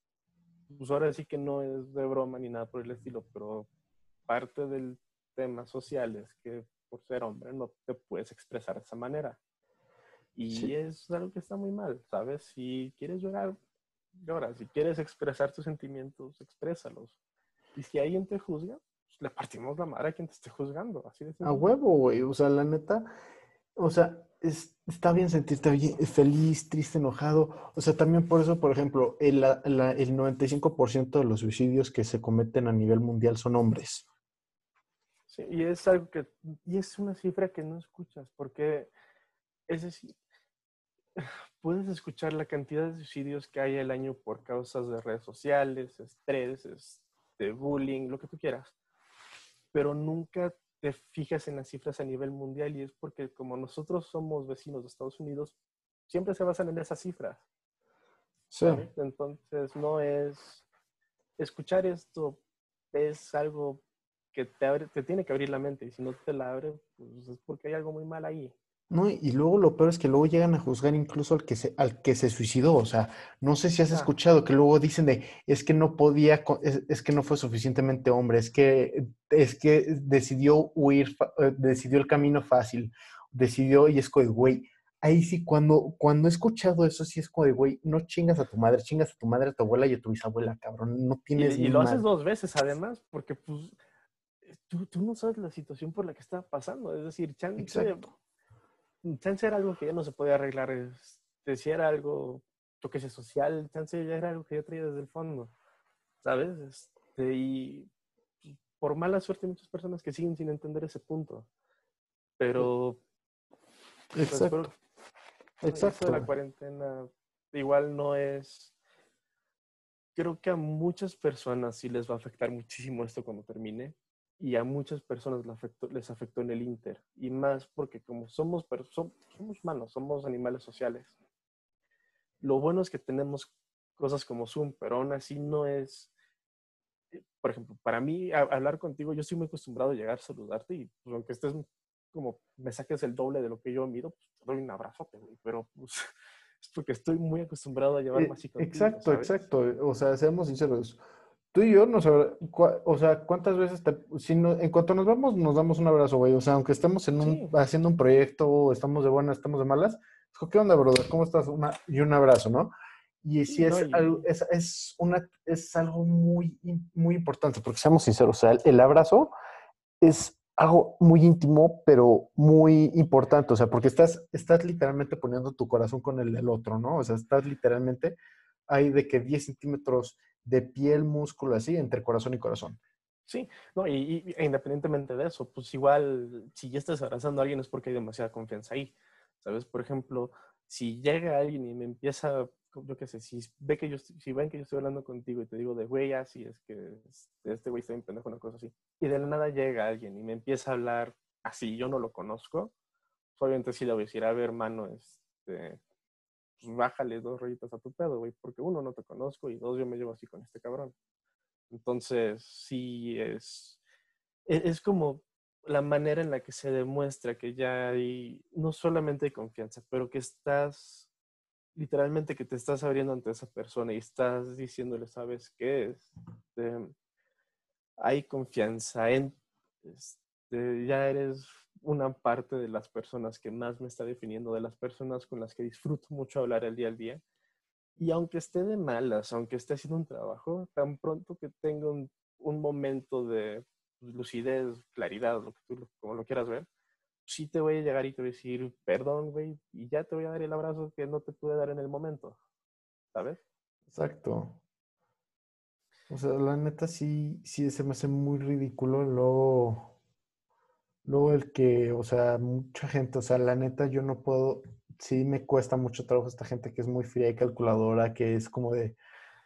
pues ahora sí que no es de broma ni nada por el estilo, pero parte del tema social es que por ser hombre no te puedes expresar de esa manera. Y es algo que está muy mal, ¿sabes? Si quieres llorar, llora. Si quieres expresar tus sentimientos, exprésalos. Y si alguien te juzga, pues le partimos la madre a quien te esté juzgando. Así de a huevo, güey. O sea, la neta, o sea, está bien sentirte feliz, triste, enojado. O sea, también por eso, por ejemplo, el, el 95% de los suicidios que se cometen a nivel mundial son hombres y es algo que, y es una cifra que no escuchas, porque es decir, puedes escuchar la cantidad de suicidios que hay al año por causas de redes sociales, estrés, de este, bullying, lo que tú quieras, pero nunca te fijas en las cifras a nivel mundial y es porque como nosotros somos vecinos de Estados Unidos, siempre se basan en esas cifras. Sí. Entonces no es, escuchar esto es algo que te, abre, te tiene que abrir la mente y si no te la abre, pues es porque hay algo muy mal ahí. No, y luego lo peor es que luego llegan a juzgar incluso al que se, al que se suicidó. O sea, no sé si has escuchado que luego dicen de es que no podía, es, que no fue suficientemente hombre, es que, es que decidió huir, eh, decidió el camino fácil, decidió y es como de güey. Ahí sí, cuando, cuando he escuchado eso, sí es como de güey, no chingas a tu madre, chingas a tu madre, a tu abuela y a tu bisabuela, cabrón. No tienes. Y, y lo haces dos veces además, porque pues tú, tú, no sabes la situación por la que está pasando. Es decir, chance, chance era algo que ya no se podía arreglar. Este, si era algo, que sea social, chance ya era algo que ya traía desde el fondo. ¿Sabes? Este, y por mala suerte hay muchas personas que siguen sin entender ese punto. Pero... Pues, Exacto. Exacto. La cuarentena igual no es creo que a muchas personas sí les va a afectar muchísimo esto cuando termine y a muchas personas les afectó, les afectó en el Inter. Y más porque como somos, somos, somos humanos, somos animales sociales. Lo bueno es que tenemos cosas como Zoom, pero aún así no es, eh, por ejemplo, para mí hablar contigo, yo estoy muy acostumbrado a llegar a saludarte y pues, aunque estés como me saques el doble de lo que yo mido, pues te doy un abrazo, pero pues es porque estoy muy acostumbrado a llevarme eh, así contigo. Exacto, exacto. O sea, seamos sinceros tú y yo, nos, o sea, ¿cuántas veces te, si en cuanto nos vamos, nos damos un abrazo, güey? O sea, aunque estemos en un, haciendo un proyecto, estamos de buenas, estamos de malas, ¿qué onda, brother? ¿Cómo estás? Una, y un abrazo, ¿no? Y sí es, algo, es, es, una, es algo muy, muy importante, porque seamos sinceros, o sea, el abrazo es algo muy íntimo, pero muy importante, o sea, porque estás, estás literalmente poniendo tu corazón con el del otro, ¿no? O sea, estás literalmente, hay de que 10 centímetros de piel, músculo, así, entre corazón y corazón. Sí, no, y, e independientemente de eso, pues igual, si ya estás abrazando a alguien es porque hay demasiada confianza ahí, ¿sabes? Por ejemplo, si llega alguien y me empieza yo qué sé, si ve que yo, si ven que yo estoy hablando contigo y te digo de güey, así es que este güey está bien pendejo, una cosa así, y de la nada llega alguien y me empieza a hablar así, yo no lo conozco, pues, obviamente sí le voy a decir, a ver, hermano, este, pues bájale dos rayitas a tu pedo, güey, porque uno, no te conozco y dos, yo me llevo así con este cabrón. Entonces, sí es, es, es como la manera en la que se demuestra que ya hay, no solamente hay confianza, pero que estás literalmente que te estás abriendo ante esa persona y estás diciéndole, ¿sabes qué? Este, hay confianza en, este, ya eres una parte de las personas que más me está definiendo, de las personas con las que disfruto mucho hablar el día al día. Y aunque esté de malas, aunque esté haciendo un trabajo, tan pronto que tenga un, un momento de lucidez, claridad, lo que tú, como lo quieras ver, sí te voy a llegar y te voy a decir, perdón, güey, y ya te voy a dar el abrazo que no te pude dar en el momento, ¿sabes? Exacto. O sea, la neta sí, sí se me hace muy ridículo luego, luego el que, o sea, mucha gente, o sea, la neta yo no puedo, sí me cuesta mucho trabajo esta gente que es muy fría y calculadora, que es como de,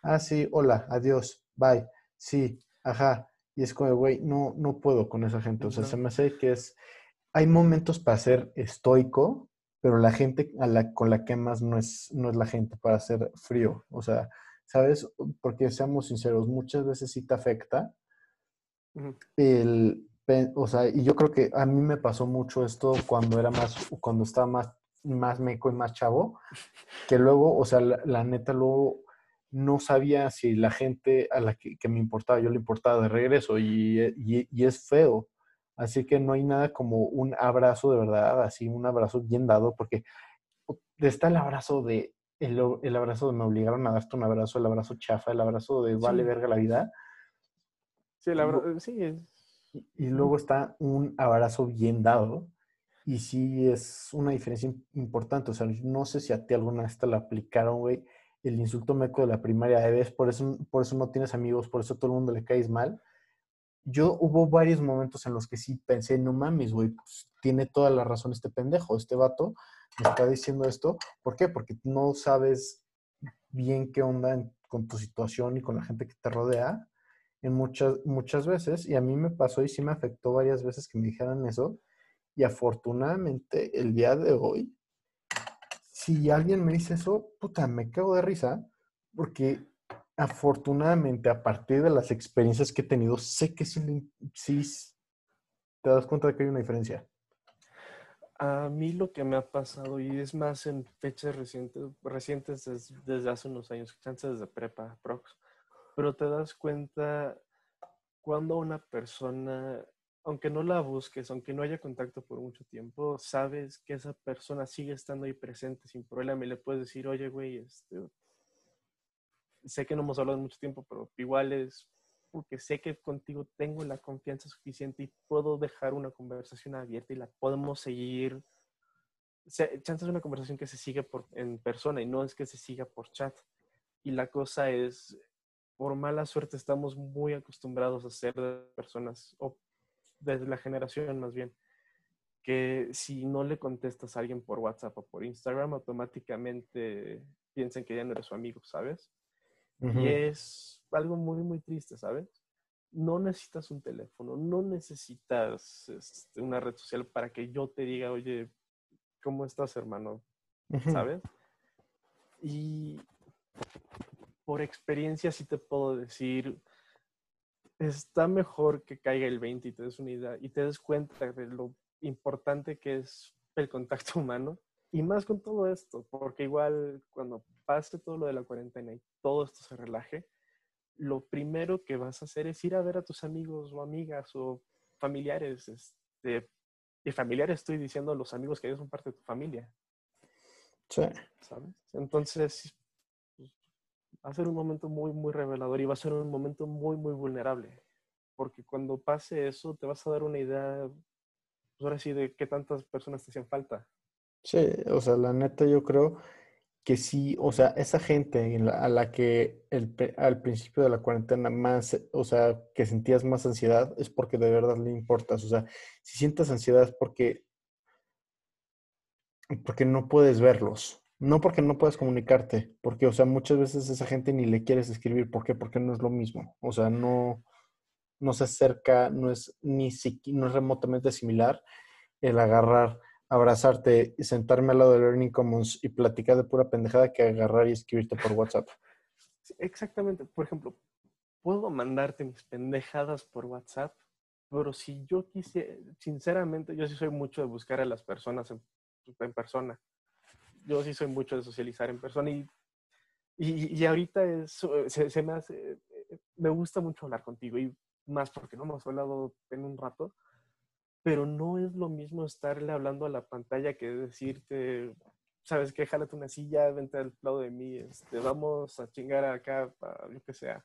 ah, sí, hola, adiós, bye, sí, ajá, y es como, güey, no, no puedo con esa gente, o sea, se me hace que es hay momentos para ser estoico, pero la gente a la, con la que más no es, no es la gente para ser frío. O sea, ¿sabes? Porque seamos sinceros, muchas veces sí te afecta el, o sea, y yo creo que a mí me pasó mucho esto cuando era más, cuando estaba más, más meco y más chavo, que luego, o sea, la, neta luego no sabía si la gente a la que, me importaba, yo le importaba de regreso y, y es feo. Así que no hay nada como un abrazo de verdad, así un abrazo bien dado, porque está el abrazo de, el, abrazo de me obligaron a darte un abrazo, el abrazo chafa, el abrazo de vale verga la vida. Sí, el abrazo, sí. Y, luego está un abrazo bien dado. Y sí es una diferencia importante. O sea, no sé si a ti alguna vez te la aplicaron, güey, el insulto meco de la primaria de vez, por eso, por eso no tienes amigos, por eso todo el mundo le caes mal yo hubo varios momentos en los que sí pensé, no mames, güey, pues, tiene toda la razón este pendejo, este vato me está diciendo esto. ¿Por qué? Porque no sabes bien qué onda con tu situación y con la gente que te rodea en muchas, muchas veces. Y a mí me pasó y sí me afectó varias veces que me dijeran eso. Y afortunadamente el día de hoy, si alguien me dice eso, puta, me cago de risa porque afortunadamente, a partir de las experiencias que he tenido, sé que sí, te das cuenta de que hay una diferencia. A mí lo que me ha pasado, y es más en fechas recientes, recientes desde, hace unos años, antes de prepa, prox, pero te das cuenta cuando una persona, aunque no la busques, aunque no haya contacto por mucho tiempo, sabes que esa persona sigue estando ahí presente sin problema y le puedes decir, oye, güey, este, sé que no hemos hablado mucho tiempo, pero igual es porque sé que contigo tengo la confianza suficiente y puedo dejar una conversación abierta y la podemos seguir. O sea, es una conversación que se sigue por, en persona y no es que se siga por chat. Y la cosa es, por mala suerte estamos muy acostumbrados a ser personas, o desde la generación más bien, que si no le contestas a alguien por WhatsApp o por Instagram, automáticamente piensan que ya no eres su amigo, ¿sabes? Y es algo muy, muy triste, ¿sabes? No necesitas un teléfono, no necesitas este, una red social para que yo te diga, oye, ¿cómo estás, hermano? ¿Sabes? Y por experiencia sí te puedo decir, está mejor que caiga el 20 y te des una idea y te des cuenta de lo importante que es el contacto humano y más con todo esto, porque igual cuando pase todo lo de la cuarentena y todo esto se relaje, lo primero que vas a hacer es ir a ver a tus amigos o amigas o familiares. Este, y familiares estoy diciendo los amigos que ellos son parte de tu familia. Sí. ¿Sabes? Entonces, va a ser un momento muy, muy revelador y va a ser un momento muy, muy vulnerable. Porque cuando pase eso, te vas a dar una idea, pues ahora sí, de qué tantas personas te hacían falta. Sí, o sea, la neta yo creo que sí, o sea, esa gente a la que al principio de la cuarentena más, o sea, que sentías más ansiedad es porque de verdad le importas. O sea, si sientes ansiedad es porque, porque no puedes verlos. No porque no puedes comunicarte, porque, o sea, muchas veces esa gente ni le quieres escribir. ¿Por qué? Porque no es lo mismo. O sea, no, no se acerca, no es ni no es remotamente similar el agarrar abrazarte y sentarme al lado de Learning Commons y platicar de pura pendejada que agarrar y escribirte por WhatsApp. exactamente. Por ejemplo, puedo mandarte mis pendejadas por WhatsApp, pero si yo quisiera, sinceramente, yo sí soy mucho de buscar a las personas en persona. Yo sí soy mucho de socializar en persona y, y, y ahorita es, se, se, me hace, me gusta mucho hablar contigo y más porque no hemos hablado en un rato pero no es lo mismo estarle hablando a la pantalla que decirte, sabes qué, jálate una silla, vente al lado de mí, este, vamos a chingar acá, para lo que sea.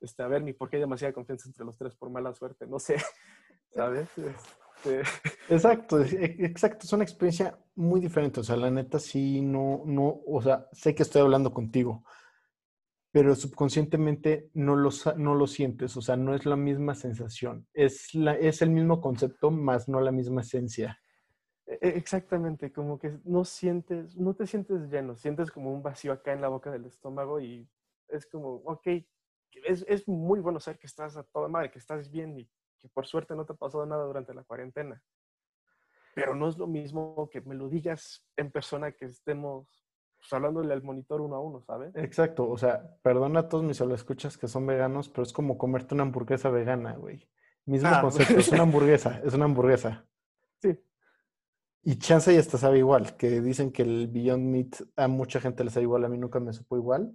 Este, a ver, ni por qué hay demasiada confianza entre los tres por mala suerte, no sé, ¿sabes? Este... Exacto, e, exacto, es una experiencia muy diferente, o sea, la neta sí, no, no, o sea, sé que estoy hablando contigo, pero subconscientemente no lo, no lo sientes, o sea, no es la misma sensación, es, la, es el mismo concepto, más no la misma esencia. E, e, exactamente, como que no sientes, no te sientes lleno, sientes como un vacío acá en la boca del estómago y es como, ok, es, es muy bueno saber que estás a toda madre, que estás bien y que por suerte no te ha pasado nada durante la cuarentena. Pero no es lo mismo que me lo digas en persona, que estemos pues, hablándole al monitor uno a uno, ¿sabes? Exacto, o sea, perdona a todos mis solo escuchas que son veganos, pero es como comerte una hamburguesa vegana, güey. Mismo ah, concepto, es una hamburguesa, es una hamburguesa. Sí. Y chance y hasta sabe igual, que dicen que el Beyond Meat a mucha gente le sabe igual, a mí nunca me supo igual.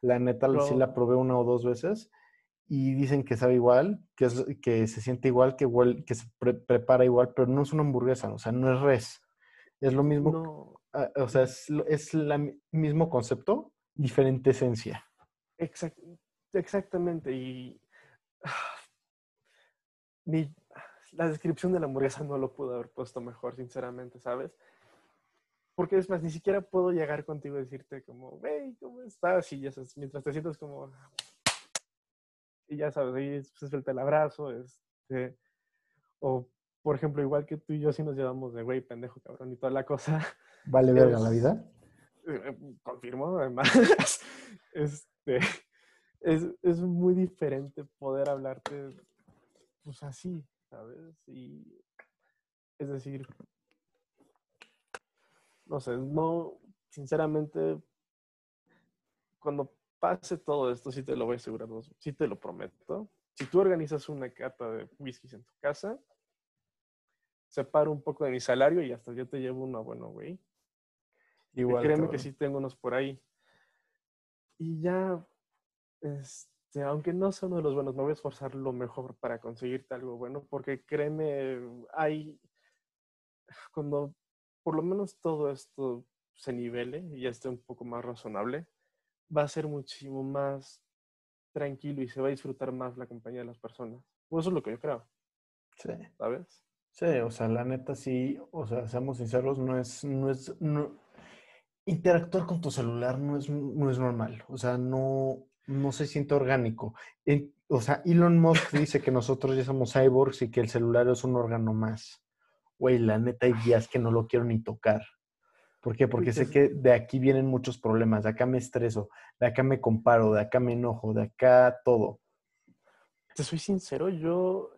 La neta sí la probé una o dos veces y dicen que sabe igual, que, es, que se siente igual, que, que se prepara igual, pero no es una hamburguesa, o sea, no es res. Es lo mismo. No. O sea, es, es el mismo concepto, diferente esencia. exactamente. Y la descripción de la hamburguesa no lo pude haber puesto mejor, sinceramente, ¿sabes? Porque es más, ni siquiera puedo llegar contigo y decirte como, hey, ¿cómo estás? Y ya sabes, mientras te sientes como... Y ya sabes, ahí se suelta el abrazo, este, o por ejemplo, igual que tú y yo sí nos llevamos de güey, pendejo, cabrón y toda la cosa. ¿Vale verga la vida? Eh, confirmo, además. este, es, es, muy diferente poder hablarte, pues así, ¿sabes? Y es decir, no sé, no, sinceramente, cuando pase todo esto, sí te lo voy a asegurar, sí te lo prometo. Si tú organizas una cata de whiskies en tu casa, separo un poco de mi salario y hasta yo te llevo uno bueno, güey. Igual. créeme que sí tengo unos por ahí. Y ya, este, aunque no sea uno de los buenos, me voy a esforzar lo mejor para conseguirte algo bueno, porque créeme, hay, cuando por lo menos todo esto se nivele y ya esté un poco más razonable, va a ser muchísimo más tranquilo y se va a disfrutar más la compañía de las personas. Pues eso es lo que yo creo. Sí. ¿Sabes? Sí, o sea, la neta sí, o sea, seamos sinceros, no es, no es, no, interactuar con tu celular no es, no es normal, o sea, no, no se siente orgánico. o sea, Elon Musk dice que nosotros ya somos cyborgs y que el celular es un órgano más. Güey, la neta hay días que no lo quiero ni tocar. ¿Por qué? Porque sé que de aquí vienen muchos problemas, de acá me estreso, de acá me comparo, de acá me enojo, de acá todo. Te soy sincero, yo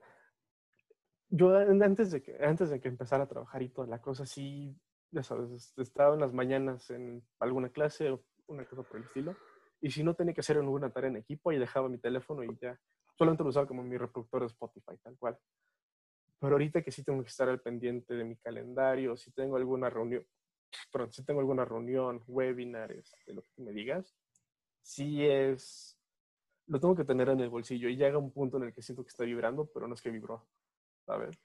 yo antes de, que, antes de que empezara a trabajar y toda la cosa, sí, ya sabes, estaba en las mañanas en alguna clase o una cosa por el estilo. Y si no tenía que hacer alguna tarea en equipo, y dejaba mi teléfono y ya, solamente lo usaba como mi reproductor de Spotify, tal cual. Pero ahorita que sí tengo que estar al pendiente de mi calendario, si tengo alguna reunión, si tengo alguna reunión, webinars, de lo que me digas, sí es lo tengo que tener en el bolsillo y llega un punto en el que siento que está vibrando, pero no es que vibró, ¿sabes?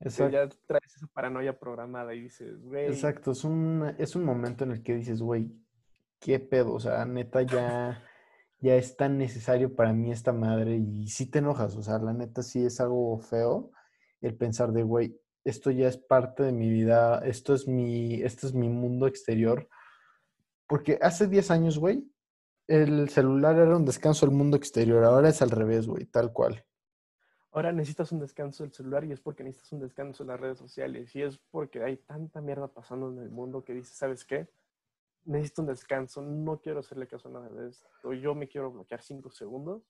Exacto. ya traes esa paranoia programada y dices, güey. Exacto, es un, es un momento en el que dices, güey, qué pedo, o sea, neta ya, ya es tan necesario para mí esta madre y sí te enojas, o sea, la neta sí es algo feo el pensar de, güey, esto ya es parte de mi vida, esto es mi, esto es mi mundo exterior. Porque hace 10 años, güey, el celular era un descanso del mundo exterior, ahora es al revés, güey, tal cual. Ahora necesitas un descanso del celular y es porque necesitas un descanso de las redes sociales y es porque hay tanta mierda pasando en el mundo que dices, ¿sabes qué? Necesito un descanso, no quiero hacerle caso a nada de esto, yo me quiero bloquear cinco segundos.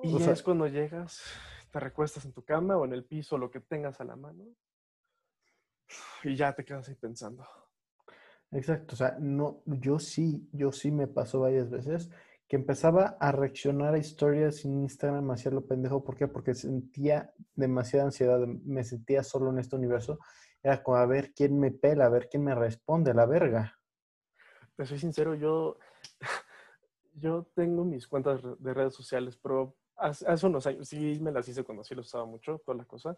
Y es cuando llegas, te recuestas en tu cama o en el piso, lo que tengas a la mano, y ya te quedas ahí pensando. Exacto, o sea, no, yo sí, yo sí me pasó varias veces que empezaba a reaccionar a historias en Instagram hacia lo pendejo. ¿Por qué? Porque sentía demasiada ansiedad, me sentía solo en este universo. Era como a ver quién me pela, a ver quién me responde, la verga. Te soy sincero, yo, yo tengo mis cuentas de redes sociales, pero hace, unos años sí me las hice cuando sí lo usaba mucho, toda la cosa.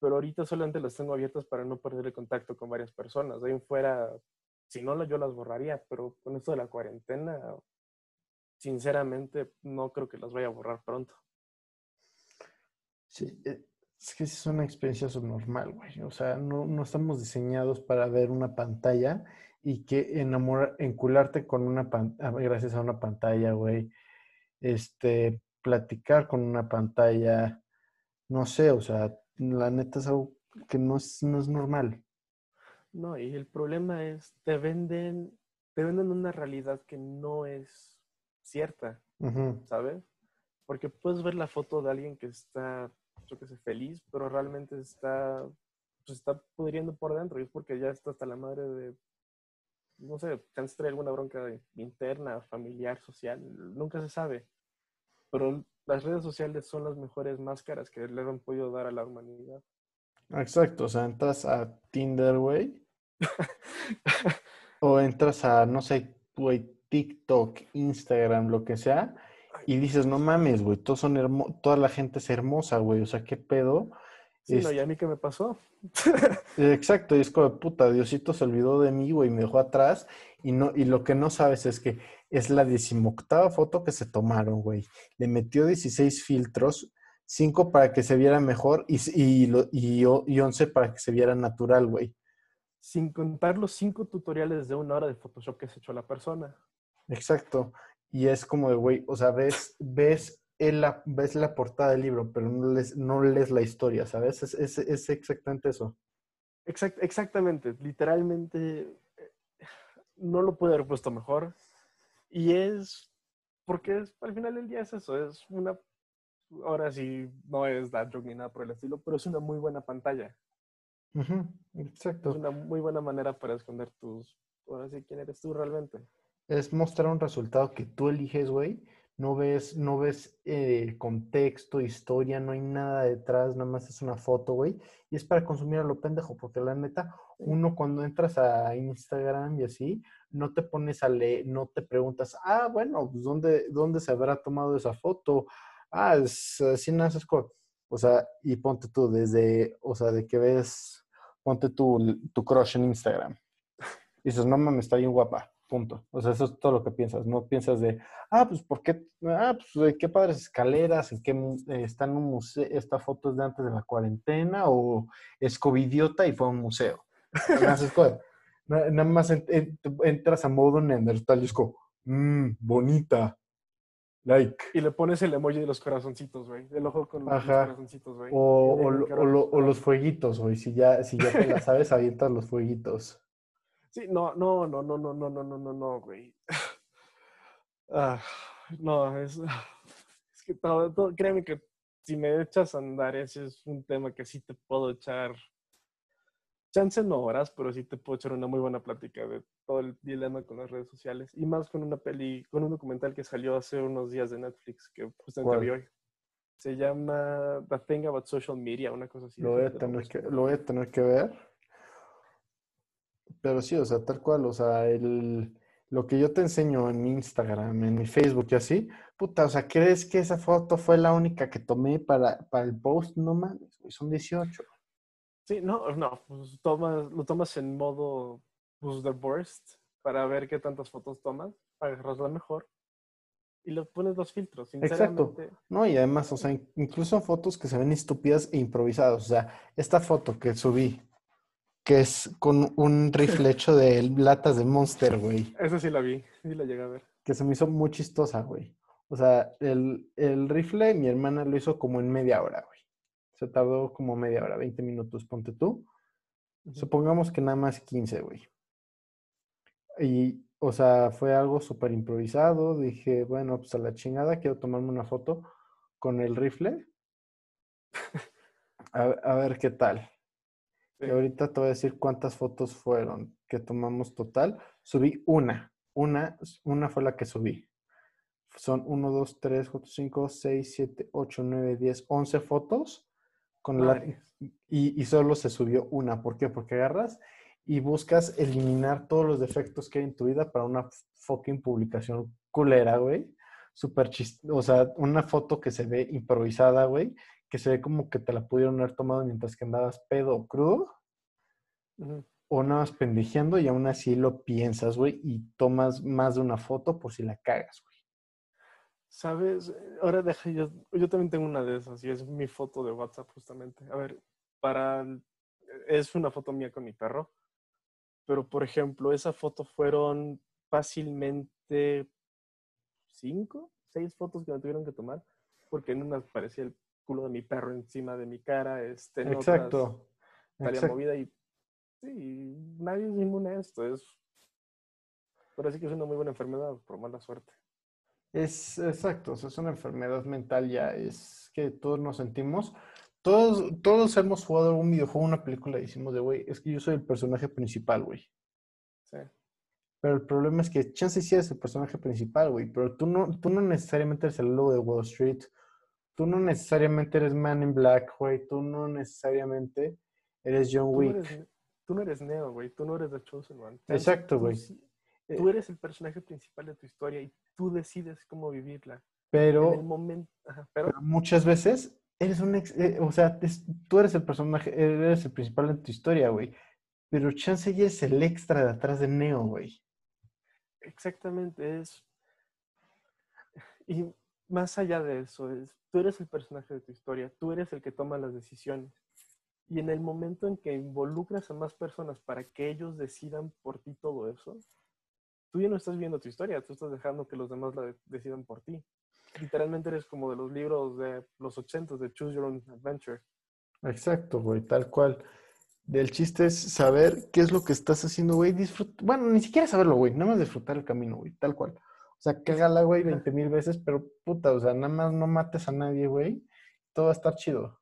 Pero ahorita solamente las tengo abiertas para no perder el contacto con varias personas. De ahí fuera, si no, yo las borraría, pero con esto de la cuarentena, sinceramente, no creo que las vaya a borrar pronto. Sí, eh, es que es una experiencia subnormal, güey. O sea, no, no estamos diseñados para ver una pantalla y que enamorar, encularte con una pantalla, ah, gracias a una pantalla, güey. Este, platicar con una pantalla, no sé, o sea, la neta es algo que no es, no es normal. No, y el problema es, te venden, te venden una realidad que no es cierta, ¿sabes? Porque puedes ver la foto de alguien que está, yo qué sé, feliz, pero realmente está, pues está pudriendo por dentro y es porque ya está hasta la madre de, no sé, chance trae alguna bronca interna, familiar, social, nunca se sabe. Pero las redes sociales son las mejores máscaras que le han podido dar a la humanidad. Exacto, o sea, entras a Tinder, güey. o entras a, no sé, güey, TikTok, Instagram, lo que sea, y dices, no mames, güey, todos son toda la gente es hermosa, güey, o sea, ¿qué pedo? Sí, no, ¿y a mí qué me pasó? Exacto, y es como, puta, Diosito se olvidó de mí, güey, me dejó atrás, y, no, y lo que no sabes es que es la decimoctava foto que se tomaron, güey. Le metió 16 filtros, 5 para que se viera mejor y, y, y, y 11 para que se viera natural, güey. Sin contar los 5 tutoriales de una hora de Photoshop que se echó la persona. Exacto. Y es como de, güey, o sea, ves, ves, la, ves la portada del libro, pero no lees, no lees la historia, ¿sabes? Es, es, es exactamente eso. exactamente, literalmente eh, no lo pude haber puesto mejor. Y es, porque es, al final del día es eso, es una, ahora sí, no es joke ni nada por el estilo, pero es una muy buena pantalla. exacto. Es una muy buena manera para esconder tus, ahora sí, quién eres tú realmente. Es mostrar un resultado que tú eliges, güey. No ves, no ves eh, contexto, historia, no hay nada detrás, nada más es una foto, güey. Y es para consumir a lo pendejo, porque la neta, uno cuando entras a Instagram y así, no te pones a leer, no te preguntas, ah, bueno, pues ¿dónde, dónde se habrá tomado esa foto? Ah, es así naces O sea, y ponte tú desde, o sea, de que ves, ponte tu, tu crush en Instagram. Y dices, no mames, está bien guapa. Punto. O sea, eso es todo lo que piensas. No piensas de, ah, pues, ¿por qué? Ah, pues, qué padres escaleras, en qué eh, está en un museo, esta foto es de antes de la cuarentena, o es covidiota y fue a un museo. Nada más entras a modo Neandertal y es como, mmm, bonita. Like. Y le pones el emoji de los corazoncitos, güey. El ojo con los corazoncitos, güey. O, o, los fueguitos, güey. Si ya, si ya te la sabes, avientas los fueguitos. Sí, no, no, no, no, no, no, no, no, no, no, güey. Ah, no, es, es que todo, todo, créeme que si me echas a andar, ese es un tema que sí te puedo echar chance no horas, pero sí te puedo echar una muy buena plática de todo el dilema con las redes sociales y más con una peli, con un documental que salió hace unos días de Netflix que justamente vi hoy. Se llama The Thing About Social Media, una cosa así. Lo voy a tener que, lo voy a tener que ver. Pero sí, o sea, tal cual, o sea, el, lo que yo te enseño en mi Instagram, en mi Facebook y así, puta, o sea, ¿crees que esa foto fue la única que tomé para, para el post? No mames, son 18. Sí, no, no, pues tomas, lo tomas en modo pues, de burst para ver qué tantas fotos tomas, para agarrarla mejor. Y le pones los filtros, Exacto. sinceramente. No, y además, o sea, in- incluso fotos que se ven estúpidas e improvisadas. O sea, esta foto que subí, que es con un rifle hecho de latas de Monster, güey, Esa sí la vi, sí la llegué a ver. que se me hizo muy chistosa, güey. O sea, el, el rifle, mi hermana lo hizo como en media hora, güey. Se tardó como media hora, 20 minutos, ponte tú. Supongamos que nada más 15, güey. Y, o sea, fue algo súper improvisado. Dije, bueno, pues a la chingada, quiero tomarme una foto con el rifle. A, a ver qué tal. Y Sí. ahorita te voy a decir cuántas fotos fueron que tomamos total. Subí una. Una, una fue la que subí. Son 1, 2, 3, 4, 5, 6, 7, 8, 9, 10, 11 fotos. Con la, y, y solo se subió una. ¿Por qué? Porque agarras y buscas eliminar todos los defectos que hay en tu vida para una fucking publicación culera, güey. Súper chist... O sea, una foto que se ve improvisada, güey. Que se ve como que te la pudieron haber tomado mientras que andabas pedo o crudo. O nada más pendejeando y aún así lo piensas, güey. Y tomas más de una foto por si la cagas, güey. ¿Sabes? Ahora deja, yo, yo también tengo una de esas y es mi foto de WhatsApp justamente. A ver, para... Es una foto mía con mi perro, pero por ejemplo, esa foto fueron fácilmente cinco, seis fotos que me tuvieron que tomar, porque en una aparecía el culo de mi perro encima de mi cara, este, en otras Exacto. Exacto. movida y sí, nadie es inmune a esto, es... Pero sí que es una muy buena enfermedad, por mala suerte. Es exacto, o sea, es una enfermedad mental ya, es que todos nos sentimos, todos, todos hemos jugado algún videojuego, una película y decimos de, güey, es que yo soy el personaje principal, güey. Sí. Pero el problema es que chance sí eres el personaje principal, güey, pero tú no, tú no necesariamente eres el lobo de Wall Street, tú no necesariamente eres Man in Black, güey, tú no necesariamente eres John Tú no Wick. eres, tú no eres Neo, güey, tú no eres The Chosen One. Exacto, güey. Eh, Tú eres el personaje principal de tu historia y tú decides cómo vivirla. Pero... En el momento... Ajá, pero Pero muchas veces eres un ex, eh, o sea, es- tú eres el personaje, eres el principal de tu historia, güey. Pero chance ya es el extra de atrás de Neo, güey. exactamente es... Y más allá de eso, es, tú eres el personaje de tu historia, tú eres el que toma las decisiones. Y en el momento en que involucras a más personas para que ellos decidan por ti todo eso, tú ya no estás viendo tu historia, tú estás dejando que los demás la de- decidan por ti. Literalmente eres como de los libros de los 80 de Choose Your Own Adventure. Exacto, güey, tal cual. El chiste es saber qué es lo que estás haciendo, güey. disfrut- Bueno, ni siquiera saberlo, güey. Nada más disfrutar el camino, güey. Tal cual. O sea, cágala, güey, 20 mil veces, pero puta, o sea, nada más no mates a nadie, güey. Todo va a estar chido.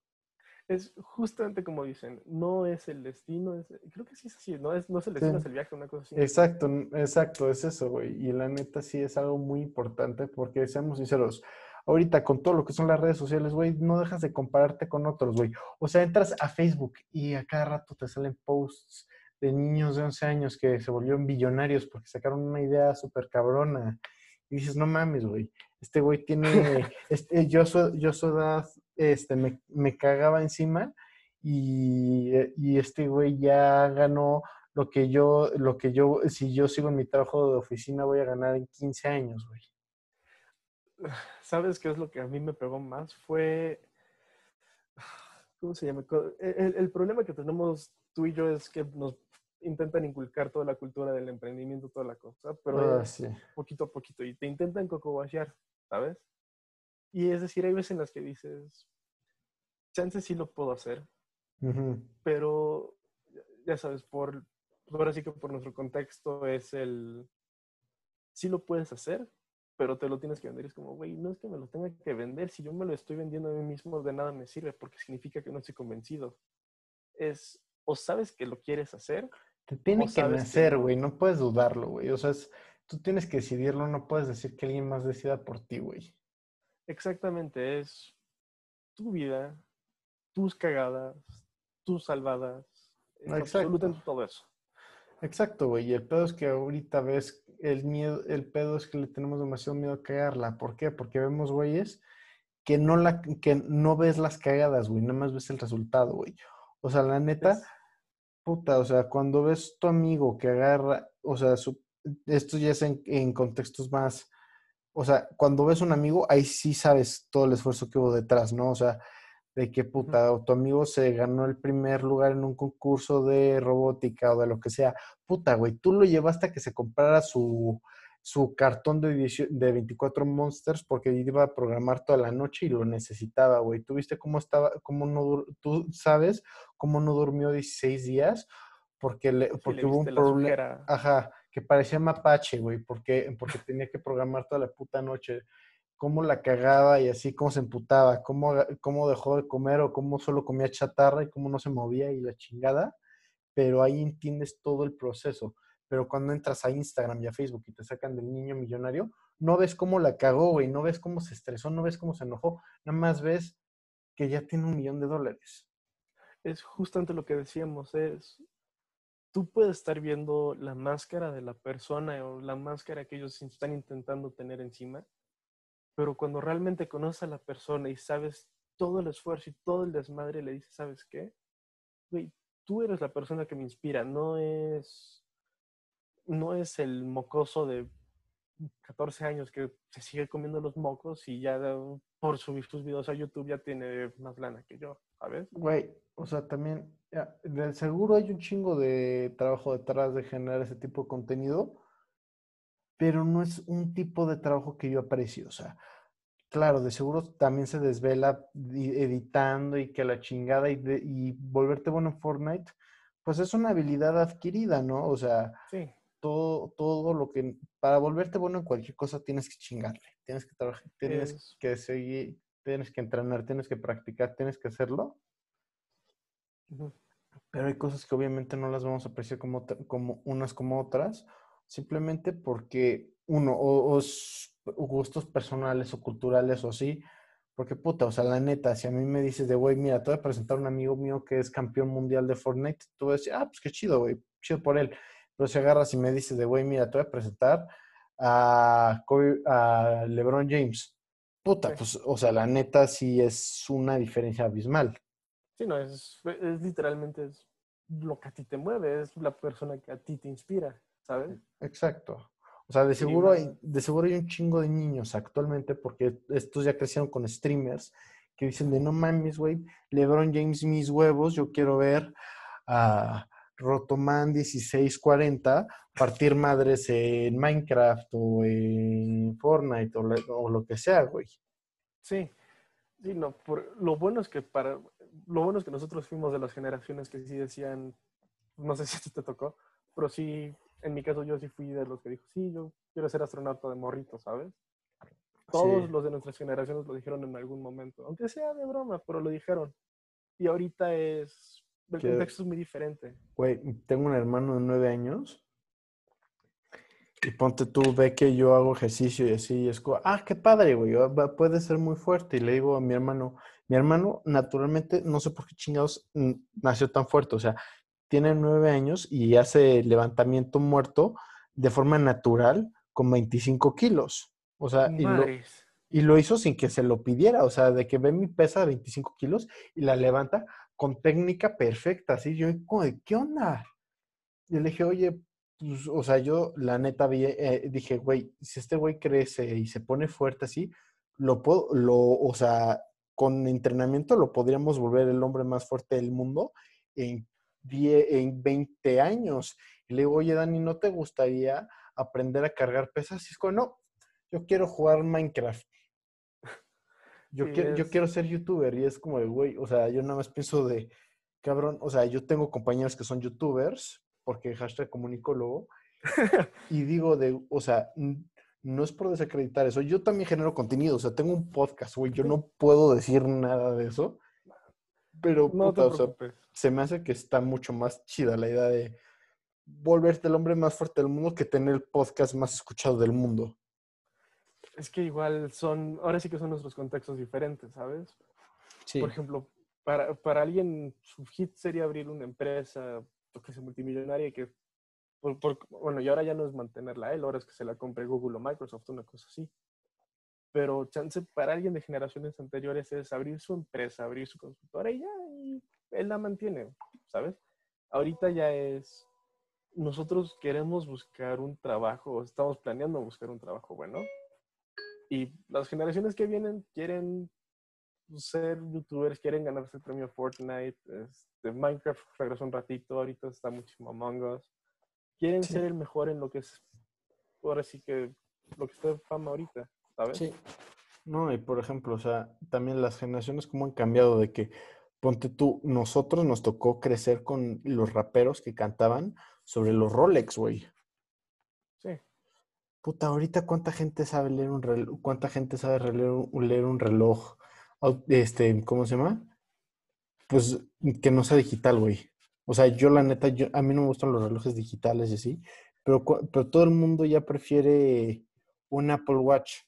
Es justamente como dicen, no es el destino, es, creo que sí es así, no es, no es el destino, Sí. es el viaje, una cosa así. Exacto, exacto, es eso, güey. Y la neta sí es algo muy importante porque, seamos sinceros, ahorita con todo lo que son las redes sociales, güey, no dejas de compararte con otros, güey. O sea, entras a Facebook y a cada rato te salen posts de niños de 11 años que se volvieron billonarios porque sacaron una idea súper cabrona. Y dices, no mames, güey. Este güey tiene, este, yo, su- yo su edad, este, me, me cagaba encima y, eh, y este güey ya ganó lo que yo, lo que yo, si yo sigo en mi trabajo de oficina, voy a ganar en 15 años, güey. ¿Sabes qué es lo que a mí me pegó más? Fue, ¿cómo se llama? El, el problema que tenemos tú y yo es que nos intentan inculcar toda la cultura del emprendimiento, toda la cosa, pero Ah, sí. poquito a poquito y te intentan cocobashear, ¿sabes? Y es decir, hay veces en las que dices, chance sí lo puedo hacer, Ujú. pero ya- ya sabes, por ahora sí que por nuestro contexto es el sí lo puedes hacer, pero te lo tienes que vender. Es como, güey, no es que me lo tenga que vender, si yo me lo estoy vendiendo a mí mismo, de nada me sirve, porque significa que no estoy convencido. Es, o sabes que lo quieres hacer, Te tiene que nacer, no. güey, no puedes dudarlo, güey. O sea, es- tú tienes que decidirlo, no puedes decir que alguien más decida por ti, güey. exactamente, es tu vida, tus cagadas, tus salvadas, absolutamente todo eso. Exacto, güey. Y el pedo es que ahorita ves el miedo, el pedo es que le tenemos demasiado miedo a cagarla. ¿Por qué? Porque vemos güeyes que no la, que no ves las cagadas, güey, nada más ves el resultado, güey. O sea, la neta, puta, o sea, cuando ves tu amigo que agarra, o sea, esto ya es en, en contextos más, o sea, cuando ves un amigo, ahí sí sabes todo el esfuerzo que hubo detrás, ¿no? O sea, de que puta, tu amigo se ganó el primer lugar en un concurso de robótica o de lo que sea. Puta, güey, tú lo llevaste a que se comprara su, su cartón de, de 24 Monsters porque iba a programar toda la noche y lo necesitaba, güey. ¿Tú viste cómo estaba, cómo no, tú sabes cómo no durmió 16 días? Porque, le, porque hubo un problema. Ajá, que parecía mapache, güey, porque, porque tenía que programar toda la puta noche cómo la cagaba y así, cómo se emputaba, cómo, cómo dejó de comer o cómo solo comía chatarra y cómo no se movía y la chingada, pero ahí entiendes todo el proceso. Pero cuando entras a Instagram y a Facebook y te sacan del niño millonario, no ves cómo la cagó, güey, no ves cómo se estresó, no ves cómo se enojó, nada más ves que ya tiene un millón de dólares. Es justamente lo que decíamos, es, tú puedes estar viendo la máscara de la persona o la máscara que ellos están intentando tener encima, pero cuando realmente conoces a la persona y sabes todo el esfuerzo y todo el desmadre, le dices, ¿sabes qué? Güey, tú eres la persona que me inspira, no es, no es el mocoso de 14 años que se sigue comiendo los mocos y ya por subir sus videos a YouTube ya tiene más lana que yo, ¿sabes? Güey, o sea, también, del seguro hay un chingo de trabajo detrás de generar ese tipo de contenido, pero no es un tipo de trabajo que yo aprecio. O sea, claro, de seguro también se desvela editando y que la chingada y, y volverte bueno en Fortnite, pues es una habilidad adquirida, ¿no? O sea, todo, todo lo que, para volverte bueno en cualquier cosa tienes que chingarle, tienes que trabajar, tienes que seguir, tienes que entrenar, tienes que practicar, tienes que hacerlo. Pero hay cosas que obviamente no las vamos a apreciar como, como unas como otras simplemente porque uno, o, gustos personales o culturales o así, porque puta, o sea, la neta, si a mí me dices de, güey, mira, te voy a presentar a un amigo mío que es campeón mundial de Fortnite, tú vas a decir, ah, pues qué chido, güey, chido por él. Pero si agarras y me dices de, güey, mira, te voy a presentar a, a LeBron James, puta, pues, o sea, la neta sí es una diferencia abismal. Sí, no, es, es literalmente es lo que a ti te mueve, es la persona que a ti te inspira. ¿sabes? Exacto. O sea, de seguro, hay, de seguro hay un chingo de niños actualmente, porque estos ya crecieron con streamers, que dicen de no mames, güey, LeBron James mis huevos, yo quiero ver a Rotoman 1640 partir madres en Minecraft o en Fortnite o, lo que sea, güey. Sí, sí, no, por, lo bueno es que para, lo bueno es que nosotros fuimos de las generaciones que sí decían, no sé si te tocó, pero sí en mi caso yo sí fui de los que dijo, sí, yo quiero ser astronauta de morrito, ¿sabes? Todos los de nuestras generaciones lo dijeron en algún momento, aunque sea de broma, pero lo dijeron. Y ahorita es, el contexto es muy diferente. Güey, tengo un hermano de nueve años y ponte tú, ve que yo hago ejercicio y así, y es como, ah, qué padre, güey, puede ser muy fuerte. Y le digo a mi hermano, mi hermano naturalmente, no sé por qué chingados nació tan fuerte, o sea, tiene nueve años y hace levantamiento muerto de forma natural con 25 kilos. O sea, y lo, y lo, hizo sin que se lo pidiera. O sea, de que ve mi pesa de 25 kilos y la levanta con técnica perfecta. Así yo, ¿qué onda? Y le dije, oye, pues, o sea, yo la neta vi, eh, dije, güey, si este güey crece y se pone fuerte así, lo puedo, lo, o sea, con entrenamiento lo podríamos volver el hombre más fuerte del mundo en en 20 años. Y le digo, oye, Dani, ¿no te gustaría aprender a cargar pesas? Y es como, no, yo quiero jugar Minecraft. Yo, quiero, yo quiero ser youtuber. Y es como de, güey, o sea, yo nada más pienso de, cabrón, o sea, yo tengo compañeros que son youtubers, porque hashtag comunicólogo, y digo de, o sea, no es por desacreditar eso. Yo también genero contenido, o sea, tengo un podcast, güey, yo no puedo decir nada de eso. Pero, no se me hace que está mucho más chida la idea de volverte el hombre más fuerte del mundo que tener el podcast más escuchado del mundo. Es que igual son, ahora sí que son nuestros contextos diferentes, ¿sabes? Sí. Por ejemplo, para, para alguien su hit sería abrir una empresa, que sea multimillonaria, que bueno, y ahora ya no es mantenerla él, ahora es que se la compre Google o Microsoft, una cosa así. Pero chance para alguien de generaciones anteriores es abrir su empresa, abrir su consultora y ya, y él la mantiene, ¿sabes? Ahorita ya es, nosotros queremos buscar un trabajo, estamos planeando buscar un trabajo bueno, y las generaciones que vienen quieren ser youtubers, quieren ganarse el premio Fortnite, este, Minecraft regresó un ratito, ahorita está muchísimo Among Us. Quieren ser el mejor en lo que es, ahora sí que, lo que está de fama ahorita, ¿sabes? Sí. No, y por ejemplo, o sea, también las generaciones como han cambiado de que, ponte tú, nosotros nos tocó crecer con los raperos que cantaban sobre los Rolex, güey. Puta, ahorita cuánta gente sabe leer un reloj, cuánta gente sabe leer un, leer un reloj, este, ¿cómo se llama? Pues que no sea digital, güey. O sea, yo la neta, yo, a mí no me gustan los relojes digitales y así, pero, pero todo el mundo ya prefiere un Apple Watch.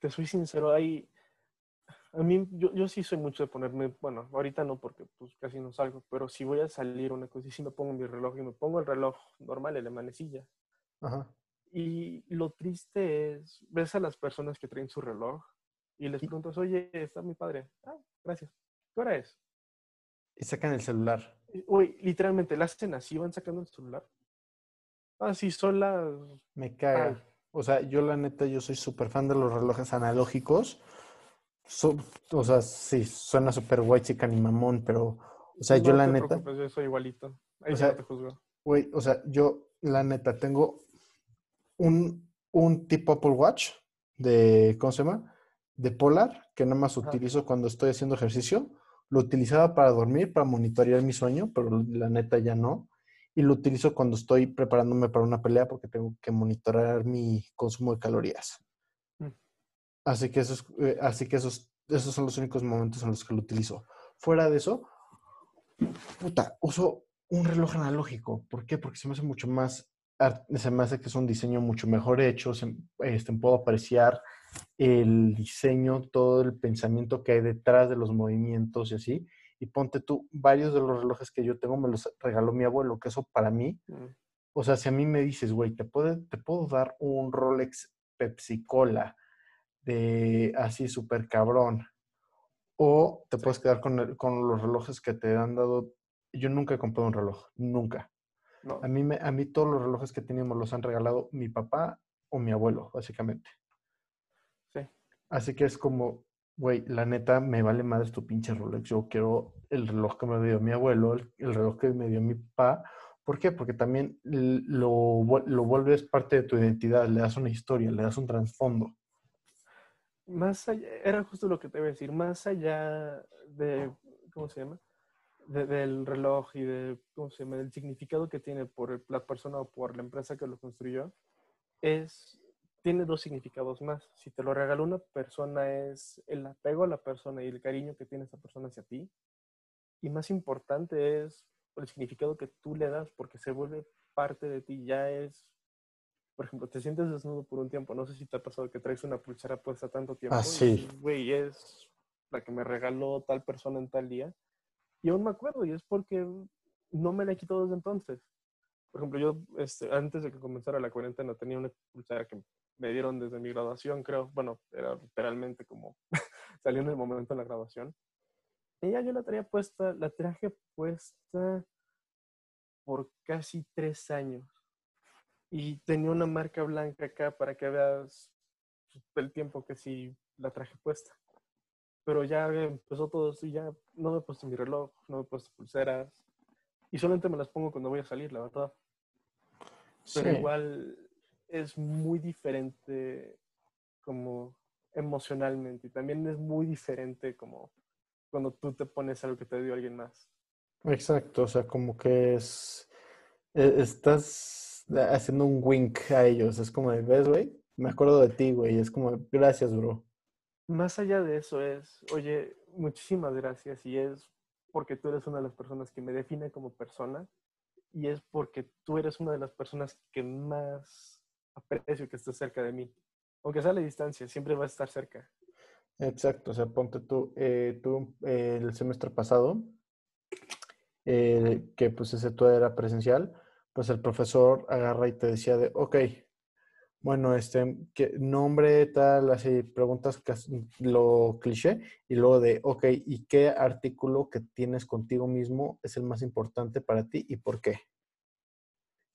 Te soy sincero, hay, a mí, yo, yo sí soy mucho de ponerme, bueno, ahorita no porque pues casi no salgo, pero si voy a salir una cosa y si me pongo mi reloj y me pongo el reloj normal, el de manecilla. Ajá. Y lo triste es, ves a las personas que traen su reloj y les preguntas, oye, está mi padre. Ah, gracias. ¿Qué hora es? Y sacan el celular. Uy, literalmente, la hacen así, van sacando el celular. Ah, sí, son las... Me cae. O sea, yo la neta, yo soy súper fan de los relojes analógicos. o sea, sí, suena súper guay, chica ni mamón, pero... O sea, yo la neta... yo soy igualito. Ahí o sea, te juzgo. Güey, o sea, yo la neta tengo un, un tipo Apple Watch de, ¿cómo se llama? De Polar, que nada más utilizo cuando estoy haciendo ejercicio lo utilizaba para dormir, para monitorear mi sueño, pero la neta ya no. Y lo utilizo cuando estoy preparándome para una pelea porque tengo que monitorear mi consumo de calorías. Mm. Así que, esos, eh, así que esos, esos son los únicos momentos en los que lo utilizo. Fuera de eso, puta, uso un reloj analógico. ¿Por qué? Porque se me hace mucho más, se me hace que es un diseño mucho mejor hecho, se, este, puedo apreciar el diseño, todo el pensamiento que hay detrás de los movimientos y así. Y ponte tú, varios de los relojes que yo tengo me los regaló mi abuelo, que eso para mí, mm. o sea, si a mí me dices, güey, te, puede, te puedo dar un Rolex Pepsi Cola de así súper cabrón, o te puedes quedar con, con, los relojes que te han dado. Yo nunca he comprado un reloj, nunca. A, mí me, a mí todos los relojes que teníamos los han regalado mi papá o mi abuelo, básicamente. Así que es como, güey, la neta me vale madre tu pinche Rolex. Yo quiero el reloj que me dio mi abuelo, el, reloj que me dio mi papá. ¿Por qué? Porque también lo, lo vuelves parte de tu identidad, le das una historia, le das un trasfondo. Más allá, era justo lo que te iba a decir, más allá de, ¿cómo se llama? Del reloj y de, ¿cómo se llama? Del significado que tiene por la persona o por la empresa que lo construyó, es tiene dos significados más. Si te lo regaló una persona es el apego a la persona y el cariño que tiene esa persona hacia ti. Y más importante es el significado que tú le das porque se vuelve parte de ti. Ya es, por ejemplo, te sientes desnudo por un tiempo. No sé si te ha pasado que traes una pulsera puesta tanto tiempo. Ah, sí. Güey, es la que me regaló tal persona en tal día. Y aún me acuerdo y es porque no me la he quitado desde entonces. Por ejemplo, yo este, antes de que comenzara la cuarentena tenía una pulsera que me dieron desde mi graduación, creo. Bueno, era literalmente como salió en el momento de la graduación. Y ya yo la traía puesta, la traje puesta por casi tres años. Y tenía una marca blanca acá para que veas el tiempo que sí la traje puesta. Pero ya empezó todo esto y ya no me he puesto mi reloj, no me he puesto pulseras. Y solamente me las pongo cuando voy a salir, la verdad. Pero igual es muy diferente como emocionalmente y también es muy diferente como cuando tú te pones algo que te dio alguien más. Exacto, o sea, como que es, e, estás haciendo un wink a ellos, es como, ¿ves, güey? Me acuerdo de ti, güey, es como, gracias, bro. Más allá de eso es, oye, muchísimas gracias y es porque tú eres una de las personas que me define como persona y es porque tú eres una de las personas que más aprecio que estés cerca de mí. Aunque sea a la distancia, siempre va a estar cerca. Exacto, o sea, ponte tú, eh, tú el semestre pasado, eh, que pues ese todo era presencial, pues el profesor agarra y te decía de, ok, bueno, este, ¿qué nombre tal? Así, preguntas lo cliché y luego de, ok, ¿y qué artículo que tienes contigo mismo es el más importante para ti y por qué?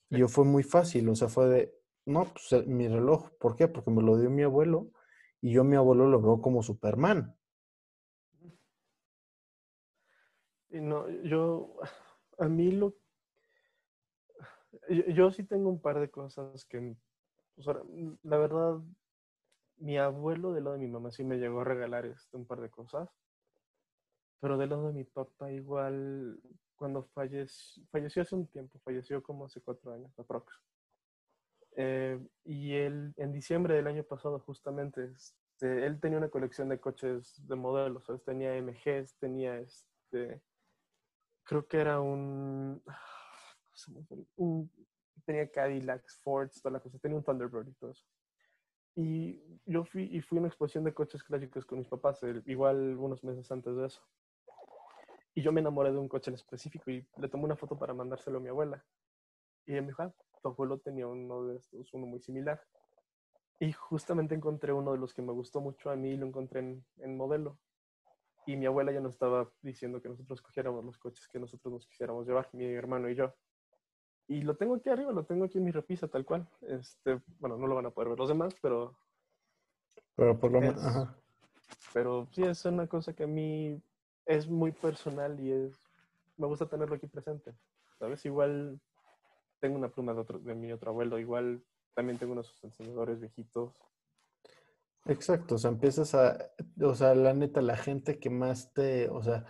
Y yo fue muy fácil, o sea, fue de, no, pues mi reloj, ¿por qué? Porque me lo dio mi abuelo y yo a mi abuelo lo veo como Superman. Y no, yo, a mí lo, yo, sí tengo un par de cosas que, la verdad, mi abuelo del lado de mi mamá sí me llegó a regalar este, un par de cosas, pero del lado de mi papá igual, cuando falleció, falleció hace un tiempo, falleció como hace cuatro años, aprox. Eh, y él, en diciembre del año pasado, justamente, este, él tenía una colección de coches de modelos, tenía MGs, tenía este, creo que era un, un tenía Cadillacs, Fords, toda la cosa, tenía un Thunderbird y todo eso. Y yo fui, y fui a una exposición de coches clásicos con mis papás, igual unos meses antes de eso. Y yo me enamoré de un coche en específico y le tomé una foto para mandárselo a mi abuela. Y ella me dijo, ah, tu abuelo tenía uno de estos, uno muy similar. Y justamente encontré uno de los que me gustó mucho a mí y lo encontré en, en modelo. Y mi abuela ya nos estaba diciendo que nosotros cogiéramos los coches que nosotros nos quisiéramos llevar, mi hermano y yo. Y lo tengo aquí arriba, lo tengo aquí en mi repisa, tal cual. Este, bueno, no lo van a poder ver los demás, pero. Pero por lo menos. Pero sí, es una cosa que a mí es muy personal y es. Me gusta tenerlo aquí presente. ¿Sabes? Igual tengo una pluma de, otro, de mi otro abuelo, igual también tengo unos encendedores viejitos. Exacto, o sea, empiezas a, o sea, la neta, la gente que más te, o sea,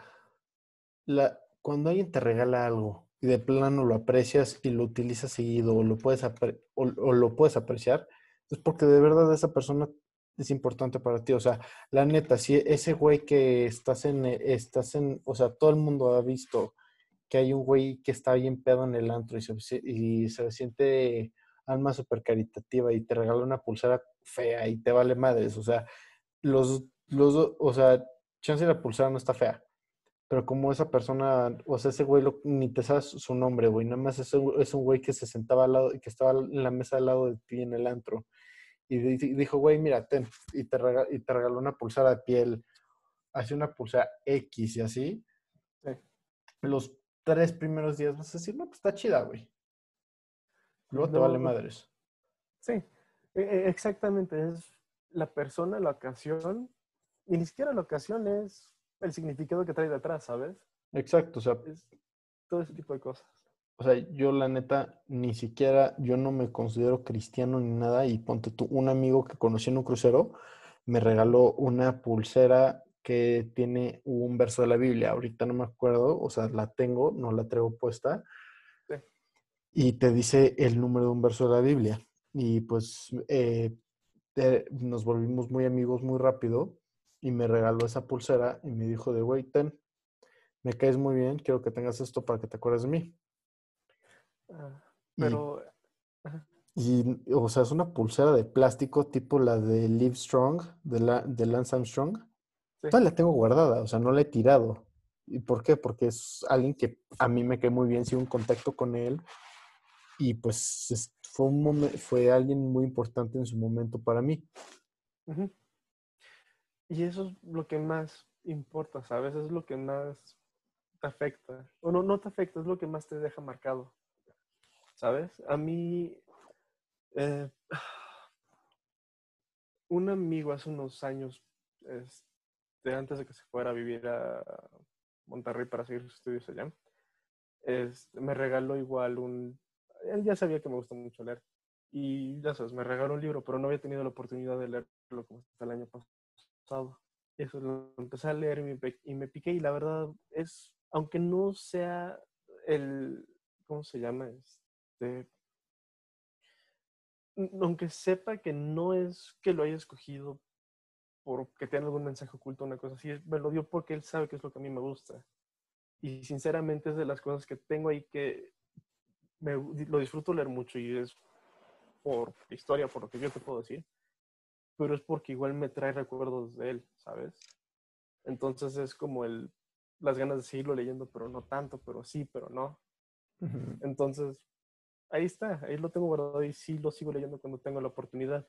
la, cuando alguien te regala algo de plano lo aprecias y lo utilizas seguido o lo puedes, o, lo puedes apreciar, es porque de verdad esa persona es importante para ti. O sea, la neta, si ese güey que estás en, estás en, o sea, todo el mundo ha visto que hay un güey que está bien pedo en el antro y se, y se siente alma súper caritativa y te regala una pulsera fea y te vale madres. O sea, los, los, o sea, chance la pulsera no está fea. Pero como esa persona, o sea, ese güey ni te sabes su nombre, güey. Nada más es un, es un güey que se sentaba al lado, y que estaba en la mesa al lado de ti en el antro. Y dijo, güey, mira, ten. Y te, regaló, y te regaló una pulsera de piel. Hace una pulsera X y así. Los tres primeros días vas a decir, no, pues está chida, güey. Luego te vale madres. Sí, e, e, exactamente. Es la persona, la ocasión, y ni siquiera la ocasión es el significado que trae detrás, ¿sabes? Exacto, o sea. todo ese tipo de cosas. O sea, yo la neta, ni siquiera, yo no me considero cristiano ni nada, y ponte tú, un amigo que conocí en un crucero me regaló una pulsera que tiene un verso de la Biblia. Ahorita no me acuerdo, o sea, la tengo, no la traigo puesta, y te dice el número de un verso de la Biblia. Y pues eh, nos volvimos muy amigos muy rápido y me regaló esa pulsera y me dijo de, güey, ten, me caes muy bien, quiero que tengas esto para que te acuerdes de mí. Ah, pero... Y, o sea, es una pulsera de plástico tipo la de Live Strong, de, la, de Lance Armstrong. Sí. la tengo guardada, o sea, no la he tirado. ¿Y por qué? Porque es alguien que a mí me cae muy bien, si un contacto con él y pues fue, un fue alguien muy importante en su momento para mí. Y eso es lo que más importa, ¿sabes? Es lo que más te afecta. O no, no te afecta, es lo que más te deja marcado. ¿Sabes? A mí, eh, un amigo hace unos años, este, antes de que se fuera a vivir a Monterrey para seguir sus estudios allá, este, me regaló igual un él ya sabía que me gusta mucho leer. Y ya sabes, me regaló un libro, pero no había tenido la oportunidad de leerlo como hasta el año pasado. Y eso lo empecé a leer y me, y me piqué. Y la verdad es, aunque no sea el, ¿cómo se llama? Este, aunque sepa que no es que lo haya escogido porque tiene algún mensaje oculto, una cosa así, me lo dio porque él sabe que es lo que a mí me gusta. Y sinceramente es de las cosas que tengo ahí que lo disfruto leer mucho y es por historia, por lo que yo te puedo decir, pero es porque igual me trae recuerdos de él, ¿sabes? Entonces es como el, las ganas de seguirlo leyendo, pero no tanto, pero sí, pero no. Entonces, ahí está, ahí lo tengo guardado y sí lo sigo leyendo cuando tengo la oportunidad.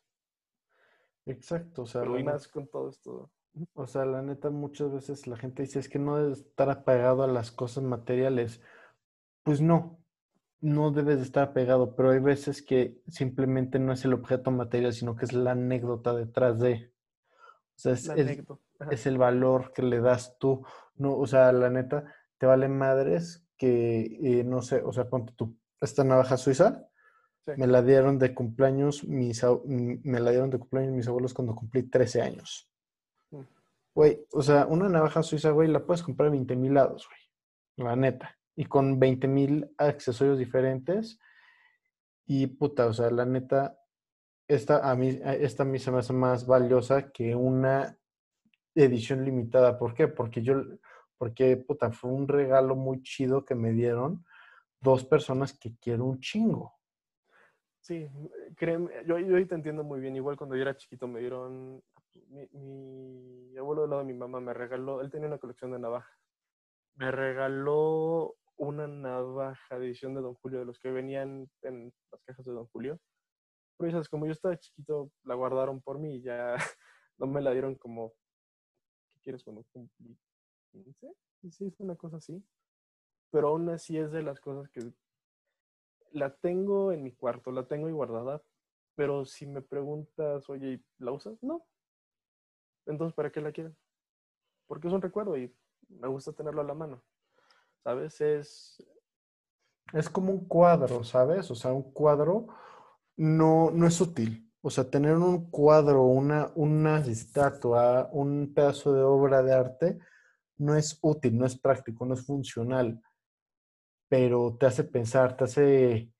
Exacto, o sea, Pero y más con todo esto. o sea, la neta, muchas veces la gente dice es que no debes estar apegado a las cosas materiales. Pues no, no debes de estar apegado, pero hay veces que simplemente no es el objeto material, sino que es la anécdota detrás de. O sea, es, el valor que le das tú. No, o sea, la neta, te vale madres que, eh, no sé, o sea, ponte tú, esta navaja suiza, Sí. me la dieron de cumpleaños mis, me la dieron de cumpleaños mis abuelos cuando cumplí 13 años. Mm. Güey, o sea, una navaja suiza, güey, la puedes comprar a 20 mil lados, güey, la neta. Y con 20 mil accesorios diferentes. Y puta, o sea, la neta, esta a mí, esta a mí se me hace más valiosa que una edición limitada. ¿Por qué? Porque yo, porque, puta, fue un regalo muy chido que me dieron dos personas que quiero un chingo. Sí, créeme, yo, yo te entiendo muy bien. Igual cuando yo era chiquito me dieron, mi, mi abuelo del lado de mi mamá me regaló, él tenía una colección de navajas. Me regaló una navaja de edición de Don Julio, de los que venían en las cajas de Don Julio. Pero como yo estaba chiquito, la guardaron por mí y ya no me la dieron como, ¿qué quieres cuando cumplí? ¿15? Sí, es una cosa así. Pero aún así es de las cosas que la tengo en mi cuarto, la tengo ahí guardada, pero si me preguntas, oye, ¿la usas? No. Entonces, ¿para qué la quiero? Porque es un recuerdo y me gusta tenerlo a la mano. ¿Sabes? Es... Es como un cuadro, ¿sabes? O sea, un cuadro no, no es útil. O sea, tener un cuadro, una, una estatua, un pedazo de obra de arte, no es útil, no es práctico, no es funcional, pero te hace pensar, te hace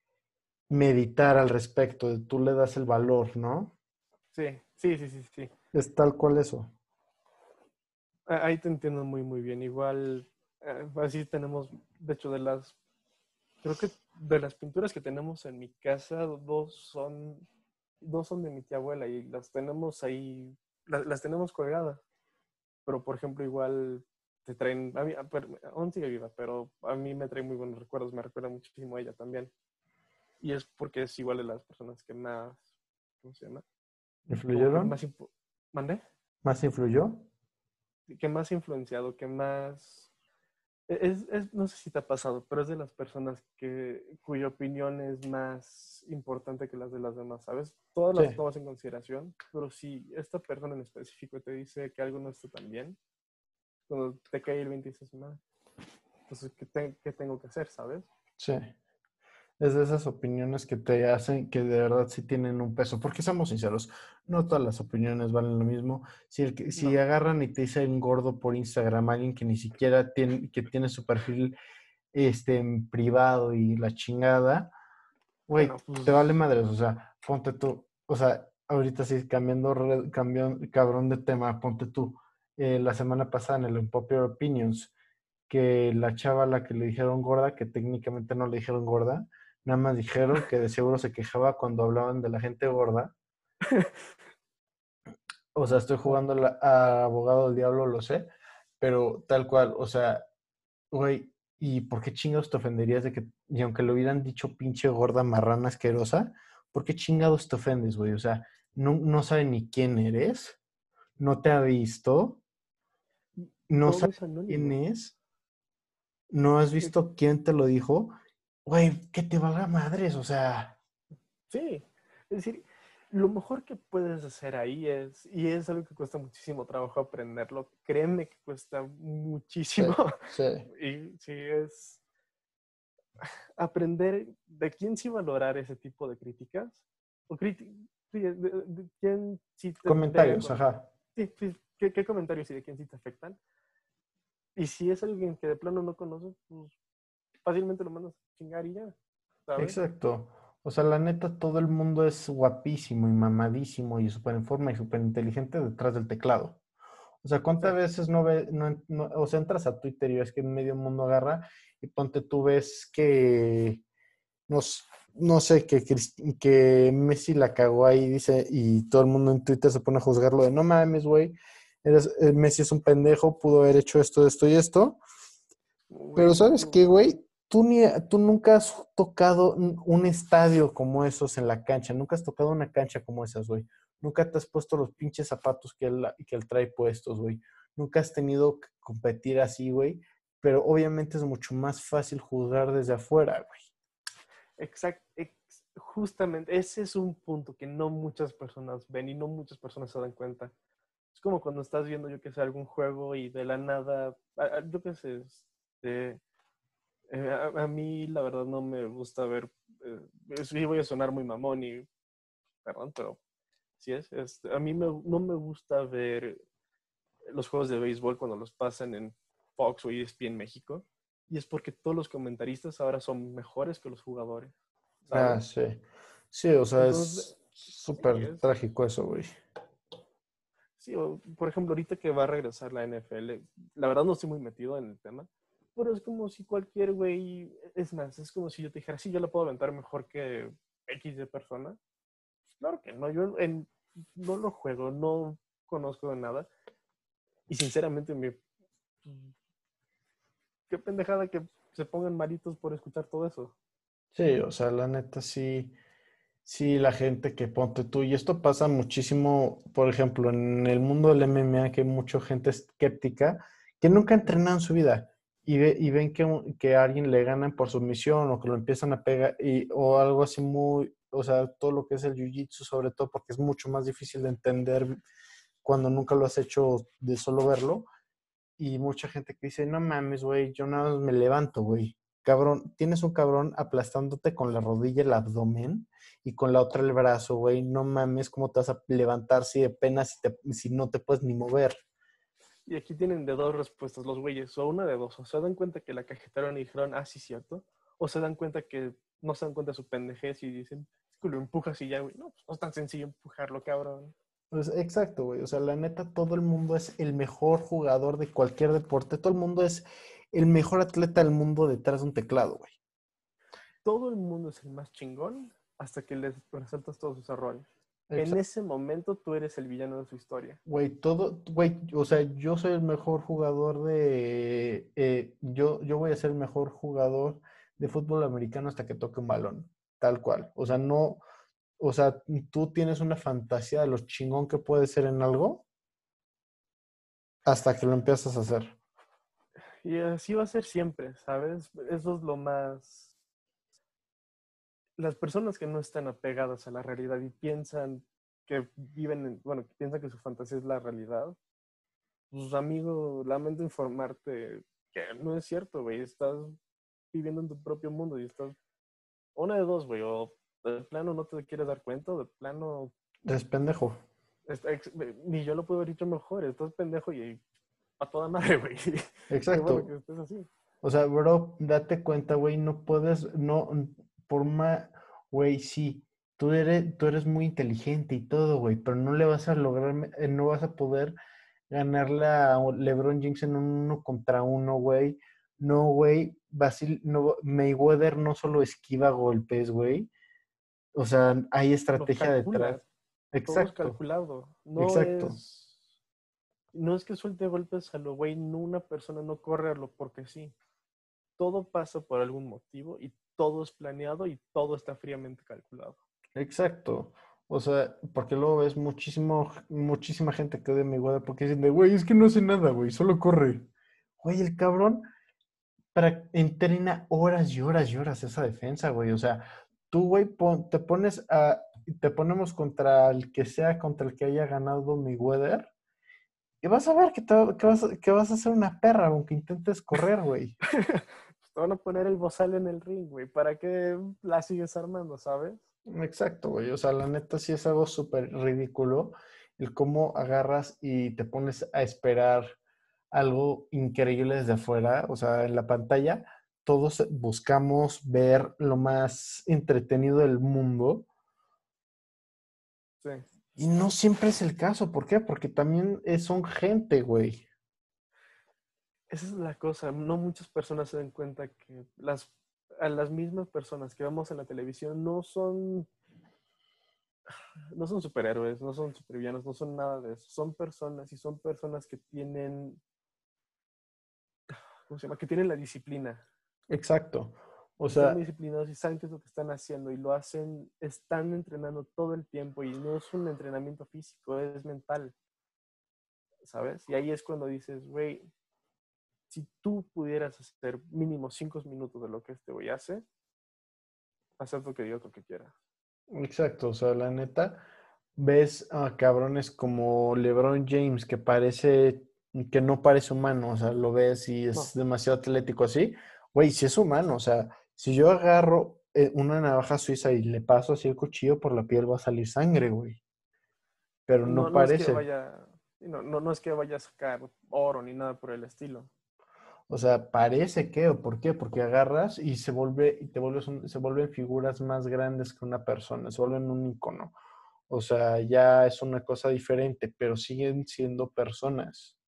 meditar al respecto, tú le das el valor, ¿no? Sí, sí, sí, sí, sí. Es tal cual eso. Ah, Ahí te entiendo muy, muy bien. Igual, así tenemos, de hecho, de las, creo que de las pinturas que tenemos en mi casa, dos son, dos son de mi tía abuela y las tenemos ahí, la- las, tenemos colgadas. Pero, por ejemplo, igual te traen, a mí, aún sigue viva, pero a mí me trae muy buenos recuerdos, me recuerda muchísimo a ella también. Y es porque es igual de las personas que más, ¿cómo se llama? ¿Influyeron? Más ¿Mandé? ¿Más influyó? que más influenciado, que más... Es, es- no sé si te ha pasado, pero es de las personas que, cuya opinión es más importante que las de las demás, ¿sabes? Todas las Sí. tomas en consideración, pero si esta persona en específico te dice que algo no está tan bien, cuando te cae el 20 dices, "Ma, entonces, ¿qué, te- qué tengo que hacer, sabes? Sí. Es de esas opiniones que te hacen que de verdad sí tienen un peso. Porque seamos sinceros, no todas las opiniones valen lo mismo. Si, el que- si No. agarran y te dicen gordo por Instagram, alguien que ni siquiera tiene, que tiene su perfil este, en privado y la chingada, güey, Bueno, pues- te vale madres. O sea, ponte tú. O sea, ahorita sí, cambiando, cambiando cabrón de tema, ponte tú. eh, la semana pasada en el Unpopular Opinions, que la chava a la que le dijeron gorda, que técnicamente no le dijeron gorda, nada más dijeron que de seguro se quejaba cuando hablaban de la gente gorda. O sea, estoy jugando la- a abogado del diablo, lo sé, pero tal cual, o sea, güey, ¿y por qué chingados te ofenderías de que, y aunque le hubieran dicho pinche gorda marrana asquerosa, ¿por qué chingados te ofendes, güey? O sea, no, no sabe ni quién eres, no te ha visto, no Todo sabe quién es, no has visto quién te lo dijo, güey, que te valga madres, o sea, Sí, es decir, lo mejor que puedes hacer ahí es, y es algo que cuesta muchísimo trabajo aprenderlo, créeme que cuesta muchísimo, sí, y sí es aprender de quién sí valorar ese tipo de críticas, o criti- sí, de, de- de quién sí te comentarios, ajá. sí, sí, ¿qué, qué comentarios y de quién sí te afectan. Y si es alguien que de plano no conoces, pues fácilmente lo mandas chingar y ya, ¿sabes? Exacto. O sea, la neta, todo el mundo es guapísimo y mamadísimo y súper en forma y súper inteligente detrás del teclado. O sea, ¿cuántas Sí. veces no ves, no, no- o sea, entras a Twitter y ves que medio mundo agarra y ponte tú ves que, no, no sé, que, que Messi la cagó ahí, dice, y todo el mundo en Twitter se pone a juzgarlo de, no mames, güey, eres- eh, Messi es un pendejo, pudo haber hecho esto, esto y esto. Pero ¿sabes qué, güey? Tú, ni, tú nunca has tocado un estadio como esos en la cancha, nunca has tocado una cancha como esas, güey. Nunca te has puesto los pinches zapatos que él, que él trae puestos, güey. Nunca has tenido que competir así, güey. Pero obviamente es mucho más fácil jugar desde afuera, güey. Exacto. justamente, ese es un punto que no muchas personas ven y no muchas personas se dan cuenta. Es como cuando estás viendo, yo que sé, algún juego y de la nada, yo qué sé, este, eh, a, mí la verdad no me gusta ver, eh, sí voy a sonar muy mamón y, perdón, pero sí es, este, a mí no me gusta ver los juegos de béisbol cuando los pasan en Fox o ESPN México. Y es porque todos los comentaristas ahora son mejores que los jugadores. Ah, sí. Sí, o sea, es súper trágico eso, güey. Sí, por ejemplo, ahorita que va a regresar la NFL, la verdad no estoy muy metido en el tema, pero es como si cualquier güey, es más, es como si yo te dijera, sí, yo lo puedo aventar mejor que X de persona. Pues claro que no, yo no lo juego, no conozco de nada. Y sinceramente me, qué pendejada que se pongan malitos por escuchar todo eso. Sí, o sea, la neta sí, sí, la gente que ponte tú, y esto pasa muchísimo, por ejemplo, en el mundo del MMA, que hay mucha gente escéptica que nunca entrenan en su vida y, ve, y ven que, a alguien le ganan por sumisión o que lo empiezan a pegar y, o algo así muy, o sea, todo lo que es el jiu-jitsu, sobre todo porque es mucho más difícil de entender cuando nunca lo has hecho de solo verlo y mucha gente que dice, no mames, güey, yo nada más me levanto, güey. Cabrón, tienes un cabrón aplastándote con la rodilla el abdomen y con la otra el brazo, güey. No mames, ¿cómo te vas a levantar si de pena si, si no te puedes ni mover? Y aquí tienen de dos respuestas los güeyes, o una de dos. O se dan cuenta que la cajetaron y dijeron, ah, sí, cierto. O se dan cuenta que no se dan cuenta de su pendejez y dicen, es que lo empujas y ya, güey. No, pues no es tan sencillo empujarlo, cabrón. Pues exacto, güey. O sea, la neta, todo el mundo es el mejor jugador de cualquier deporte. Todo el mundo es el mejor atleta del mundo detrás de un teclado, güey. Todo el mundo es el más chingón hasta que les presentas todos sus errores. En ese momento tú eres el villano de su historia. Güey, todo, güey, o sea, yo soy el mejor jugador de, eh, yo, yo voy a ser el mejor jugador de fútbol americano hasta que toque un balón, tal cual. O sea, no, o sea, tú tienes una fantasía de lo chingón que puede ser en algo hasta que lo empiezas a hacer. Y así va a ser siempre, ¿sabes? Eso es lo más... Las personas que no están apegadas a la realidad y piensan que viven, en, bueno, que piensan que su fantasía es la realidad, pues amigo, lamento informarte que no es cierto, güey. Estás viviendo en tu propio mundo y estás... Una de dos, güey, o de plano no te quieres dar cuenta, de plano... Es pendejo. ni yo lo puedo haber dicho mejor, estás pendejo y a toda madre, güey. Exacto. O sea, bro, date cuenta, güey, no puedes, no, por más, güey, sí, tú eres, tú eres muy inteligente y todo, güey, pero no le vas a lograr, eh, no vas a poder ganarle a LeBron James en uno contra uno, güey. No, güey, Basil, no, Mayweather no solo esquiva golpes, güey. O sea, hay estrategia detrás. Exacto. Todo es calculado. No Exacto. Es, no es que suelte golpes a lo güey, no, una persona no corre a lo porque sí. Todo pasa por algún motivo y todo es planeado y todo está fríamente calculado. Exacto. O sea, porque luego ves muchísimo, muchísima gente que odia mi güey porque dicen de, güey, es que no hace nada, güey, solo corre. Güey, el cabrón para, entrena horas y horas y horas esa defensa, güey. O sea, tú, güey, te pones a, te ponemos contra el que sea, contra el que haya ganado mi weather, y vas a ver que, te, vas, que vas a hacer una perra aunque intentes correr, güey. te van a poner el bozal en el ring, güey, ¿para qué la sigues armando, sabes? Exacto, güey, o sea, la neta sí es algo súper ridículo el cómo agarras y te pones a esperar algo increíble desde afuera, o sea, en la pantalla, todos buscamos ver lo más entretenido del mundo. Sí. Y no siempre es el caso. ¿Por qué? Porque también son gente, güey. Esa es la cosa. No muchas personas se dan cuenta que las, a las mismas personas que vemos en la televisión no son no son superhéroes, no son supervillanos, no son nada de eso. Son personas y son personas que tienen, ¿cómo se llama? Que tienen la disciplina Exacto. O sea, disciplinados y saben qué es lo que están haciendo y lo hacen, están entrenando todo el tiempo y no es un entrenamiento físico, es mental. ¿Sabes? Y ahí es cuando dices, güey, si tú pudieras hacer mínimo cinco minutos de lo que este güey hace, hacer lo que diga lo que quiera. Exacto, o sea, la neta, ves a cabrones como LeBron James que parece, que no parece humano, o sea, lo ves y es demasiado atlético así. Güey, si es humano, o sea, si yo agarro eh, una navaja suiza y le paso así el cuchillo por la piel, va a salir sangre, güey. Pero no, parece. es que vaya, no, no, es que vaya a sacar oro ni nada por el estilo. O sea, parece que, ¿o por qué? Porque agarras y se vuelve, y te vuelves se vuelven figuras más grandes que una persona, se vuelven un icono. O sea, ya es una cosa diferente, pero siguen siendo personas.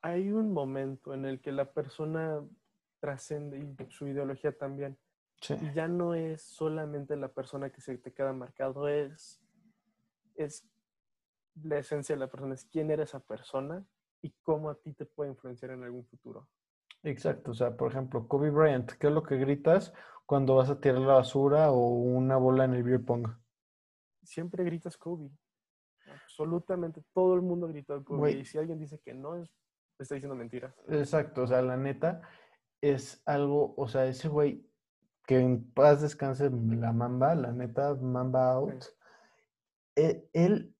Hay un momento en el que la persona trascende y su ideología también. Y ya no es solamente la persona que se te queda marcado, es, es la esencia de la persona, es quién era esa persona y cómo a ti te puede influenciar en algún futuro. Exacto, o sea, por ejemplo, Kobe Bryant, ¿qué es lo que gritas cuando vas a tirar la basura o una bola en el beer pong? Siempre gritas Kobe. Absolutamente todo el mundo grita Kobe. Y si alguien dice que no, es, está diciendo mentiras. Exacto, o sea, la neta, es algo, o sea, ese güey que en paz descanse la mamba, la neta, mamba out. E, él,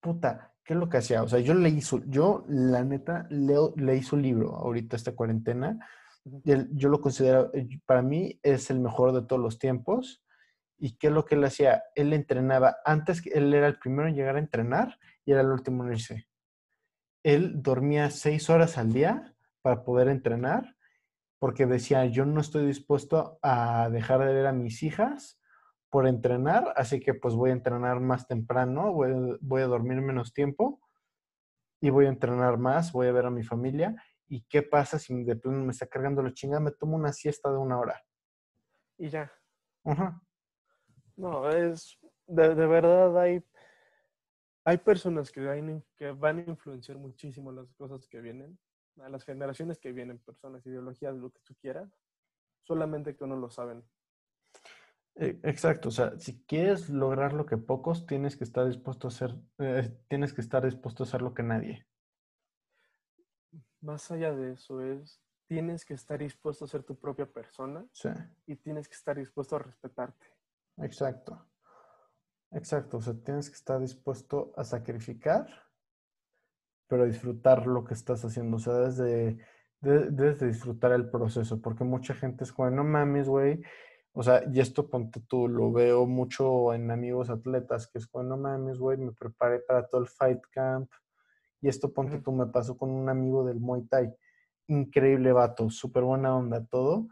puta, ¿qué es lo que hacía? O sea, yo leí su, yo la neta leo, leí su libro ahorita esta cuarentena. yo lo considero, eh, para mí es el mejor de todos los tiempos. ¿Y qué es lo que él hacía? Él entrenaba, antes que él era el primero en llegar a entrenar y era el último en irse. Él dormía seis horas al día para poder entrenar porque decía, yo no estoy dispuesto a dejar de ver a mis hijas por entrenar, así que pues voy a entrenar más temprano, voy, a dormir menos tiempo y voy a entrenar más, voy a ver a mi familia. ¿Y qué pasa si de plano me está cargando la chinga? Me tomo una siesta de una hora. Y ya. No, es, de, verdad hay, hay personas que, que van a influenciar muchísimo las cosas que vienen a las generaciones que vienen, personas, ideologías, lo que tú quieras, solamente que no lo saben. E, exacto, o sea, si quieres lograr lo que pocos, tienes que estar dispuesto a hacer, eh, tienes que estar dispuesto a hacer lo que nadie. Más allá de eso es, tienes que estar dispuesto a ser tu propia persona sí. y tienes que estar dispuesto a respetarte. Exacto, exacto, o sea, tienes que estar dispuesto a sacrificar pero disfrutar lo que estás haciendo. O sea, desde de disfrutar el proceso, porque mucha gente es como, no mames, güey. O sea, y esto ponte tú, lo veo mucho en amigos atletas, que es como, no mames, güey, me preparé para todo el fight camp. Y esto ponte tú, me pasó con un amigo del Muay Thai. Increíble vato, súper buena onda, todo.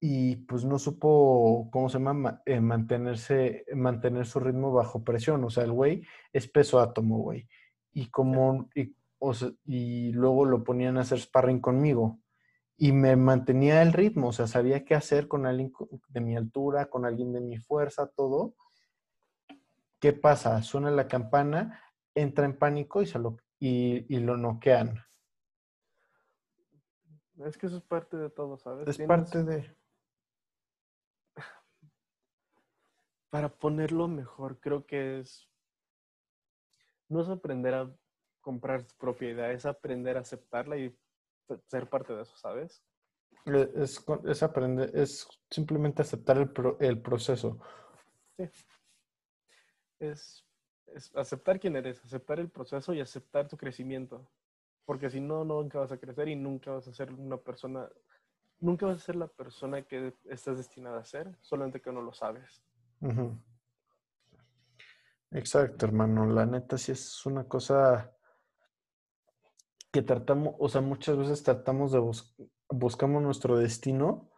Y pues no supo, ¿cómo se llama? Eh, mantenerse, mantener su ritmo bajo presión. O sea, el güey es peso átomo, güey y como y, y luego lo ponían a hacer sparring conmigo y me mantenía el ritmo, o sea, sabía qué hacer con alguien de mi altura, con alguien de mi fuerza, todo. ¿Qué pasa? Suena la campana, entra en pánico y, se lo, y, y lo noquean. Es que eso es parte de todo, ¿sabes? Es parte de... Para ponerlo mejor, creo que es no es aprender a comprar idea, es aprender a aceptarla y ser parte de eso, ¿sabes? Es, aprender, es simplemente aceptar el, proceso. Sí. Es, aceptar quién eres, aceptar el proceso y aceptar tu crecimiento. Porque si no, nunca vas a crecer y nunca vas a ser una persona, nunca vas a ser la persona que estás destinada a ser, solamente que no lo sabes. Exacto, hermano. La neta sí es una cosa que tratamos, o sea, muchas veces tratamos de buscar, buscamos nuestro destino,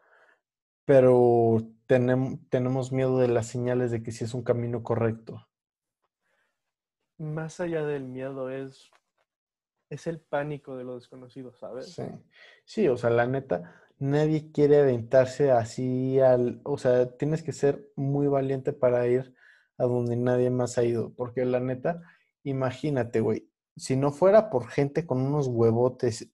pero tenemos, tenemos miedo de las señales de que sí es un camino correcto. Más allá del miedo es, es el pánico de lo desconocido, ¿sabes? Sí. sí, o sea, la neta, nadie quiere aventarse así al, o sea, tienes que ser muy valiente para ir a donde nadie más ha ido. Porque la neta, imagínate, güey, si no fuera por gente con unos huevotes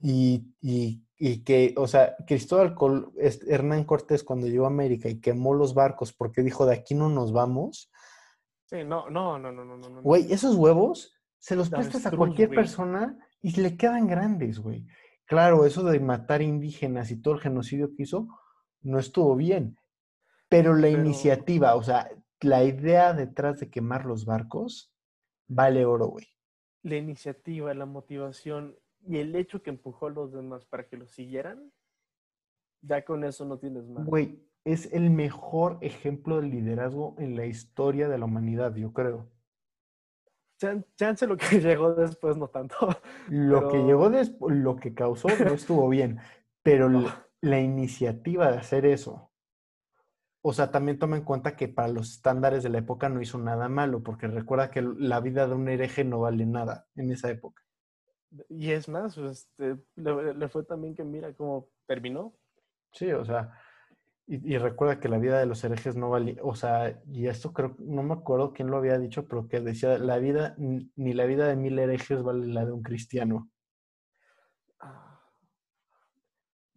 Y, y, que, o sea, Cristóbal Col Hernán Cortés cuando llegó a América y quemó los barcos porque dijo, de aquí no nos vamos. Sí, no, no, no, no, no. no güey, esos huevos se los prestas a cualquier persona y le quedan grandes, güey. Claro, eso de matar indígenas y todo el genocidio que hizo no estuvo bien, pero la iniciativa, o sea, la idea detrás de quemar los barcos, vale oro, güey. La iniciativa, la motivación y el hecho que empujó a los demás para que lo siguieran, ya con eso no tienes más. Güey, es el mejor ejemplo de liderazgo en la historia de la humanidad, yo creo. Chance lo que llegó después, no tanto. Lo que llegó después, lo que causó no estuvo bien, pero la, iniciativa de hacer eso. O sea, también toma en cuenta que para los estándares de la época no hizo nada malo, porque recuerda que la vida de un hereje no vale nada en esa época. Y es más, este, le, le fue también que mira cómo terminó. Sí, o sea, y, recuerda que la vida de los herejes no valía, o sea, y esto creo, no me acuerdo quién lo había dicho, pero que decía, la vida, ni la vida de mil herejes vale la de un cristiano. Ah.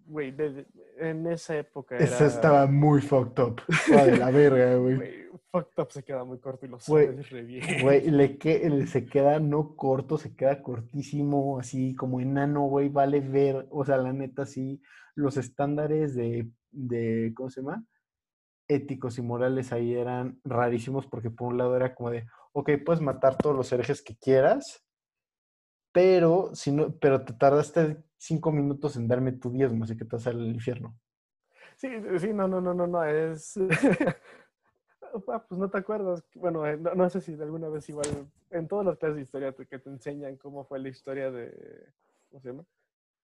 Güey, en esa época era... Esa estaba muy fucked up. la verga, güey. Fucked up se queda muy corto y lo sabes re bien. Güey, le que, se queda no corto, se queda cortísimo, así como enano, güey, vale ver, o sea, la neta, sí, los estándares de de, ¿cómo se llama? Éticos y morales ahí eran rarísimos porque por un lado era como de, ok, puedes matar todos los herejes que quieras, pero, si no, pero te tardaste cinco minutos en darme tu diezmo, así que te vas al infierno. Sí, sí, no, no, no, no, no, es... ah, pues no te acuerdas. Bueno, eh, no, sé si de alguna vez igual, en todas las clases de historia que te enseñan cómo fue la historia de, ¿cómo se llama?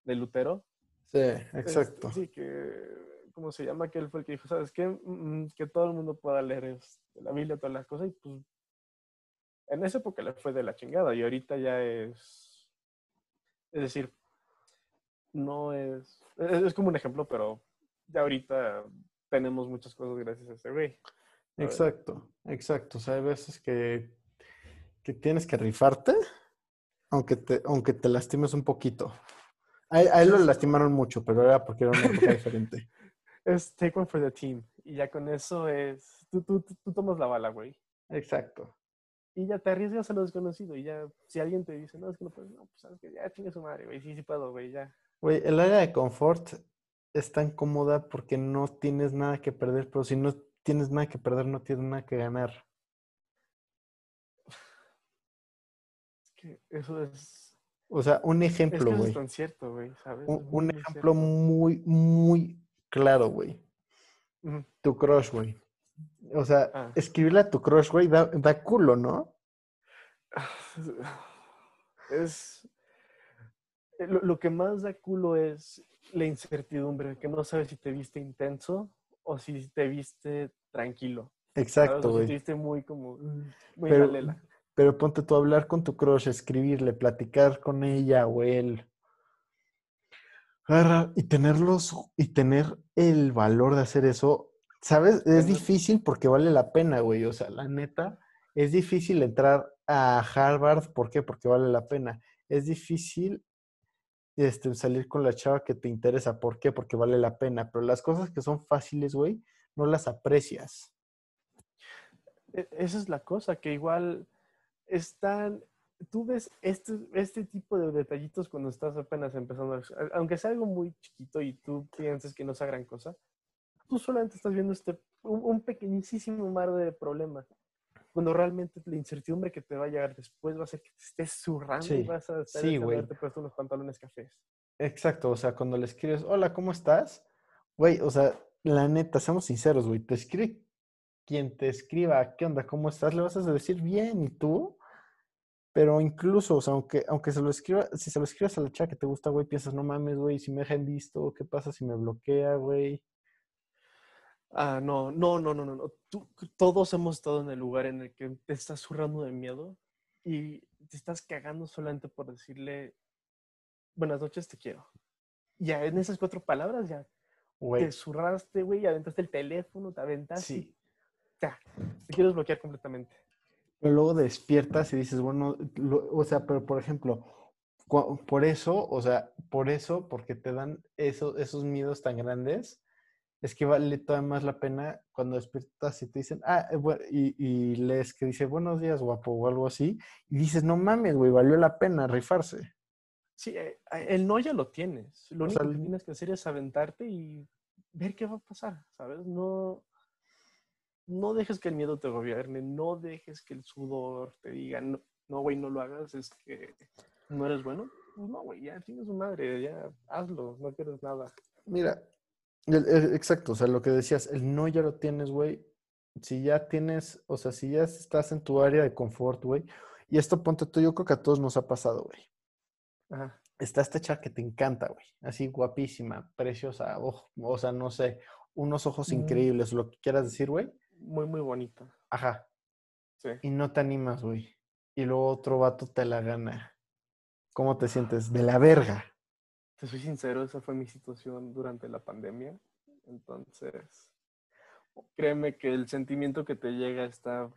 De Lutero. Sí, exacto. sí, que ¿cómo se llama? Que él fue el que dijo, ¿sabes qué? Mm, mm, que todo el mundo pueda leer este, la Biblia, todas las cosas. Y pues en esa época le fue de la chingada y ahorita ya es, es decir, no es, es, como un ejemplo, pero ya ahorita tenemos muchas cosas gracias a ese güey. Exacto, exacto. O sea, hay veces que, que tienes que rifarte, aunque te, aunque te lastimes un poquito. A, a él lo lastimaron mucho, pero era porque era una época diferente es take one for the team. Y ya con eso es, tú, tú, tú tomas la bala, güey. Exacto. Y ya te arriesgas a lo desconocido. Y ya, si alguien te dice, no, es que no puedes, no, pues sabes que ya chingue su madre, güey. Sí, sí puedo, güey, ya. Güey, el área de confort es tan cómoda porque no tienes nada que perder, pero si no tienes nada que perder, no tienes nada que ganar. Es que eso es. O sea, un ejemplo, güey. Es, es tan cierto, güey, ¿sabes? Un, ejemplo muy, muy claro, güey. Tu crush, güey. O sea, ah. escribirle a tu crush, güey, da, da, culo, ¿no? Es. Eh, lo, que más da culo es la incertidumbre, que no sabes si te viste intenso o si te viste tranquilo. Exacto, güey. Si te viste muy como. Mm, muy pero, pero ponte tú a hablar con tu crush, escribirle, platicar con ella o él y tenerlos y tener el valor de hacer eso, ¿sabes? Es difícil porque vale la pena, güey. O sea, la neta, es difícil entrar a Harvard, ¿por qué? Porque vale la pena. Es difícil este, salir con la chava que te interesa, ¿por qué? Porque vale la pena. Pero las cosas que son fáciles, güey, no las aprecias. E, esa es la cosa, que igual están tú ves este, este tipo de detallitos cuando estás apenas empezando, aunque sea algo muy chiquito y tú pienses que no sea gran cosa, tú solamente estás viendo este, un, pequeñísimo mar de problemas. Cuando realmente la incertidumbre que te va a llegar después va a ser que te estés zurrando y vas a estar sí, puesto unos pantalones cafés. Exacto, o sea, cuando le escribes, hola, ¿cómo estás? Güey, o sea, la neta, seamos sinceros, güey, te escribe quien te escriba, ¿qué onda? ¿Cómo estás? Le vas a decir bien, ¿y tú? Pero incluso, o sea, aunque, aunque se lo escriba, si se lo escribas a la chica que te gusta, güey, piensas, no mames, güey, si me dejan visto, ¿qué pasa si me bloquea, güey? Ah, no, no, no, no, no. todos hemos estado en el lugar en el que te estás zurrando de miedo y te estás cagando solamente por decirle, buenas noches, te quiero. Ya en esas cuatro palabras ya te zurraste, güey, aventaste el teléfono, te aventaste. Sí. Ya, te quieres bloquear completamente. Pero luego despiertas y dices, bueno, o sea, pero por ejemplo, por eso, o sea, por eso, porque te dan eso, esos miedos tan grandes, es que vale todavía más la pena cuando despiertas y te dicen, ah, eh, y, y lees que dice, buenos días, guapo, o algo así, y dices, no mames, güey, valió la pena rifarse. Sí, eh, el no ya lo tienes. Lo único que tienes que hacer es aventarte y ver qué va a pasar, ¿sabes? No, no dejes que el miedo te gobierne, no dejes que el sudor te diga, no, güey, no lo hagas, es que no eres bueno. Pues no, güey, ya tienes su madre, ya hazlo, no quieres nada. Mira, exacto, o sea, lo que decías, el no ya lo tienes, güey. Si ya tienes, o sea, si ya estás en tu área de confort, güey, y esto ponte tú, yo creo que a todos nos ha pasado, güey. Ajá. Está esta chava que te encanta, güey. Así guapísima, preciosa, o sea, no sé, unos ojos increíbles, lo que quieras decir, güey. Muy, muy bonita. Ajá. Sí. Y no te animas, güey. Y luego otro vato te la gana. ¿Cómo te sientes? De la verga. Te soy sincero, esa fue mi situación durante la pandemia. Entonces, créeme que el sentimiento que te llega está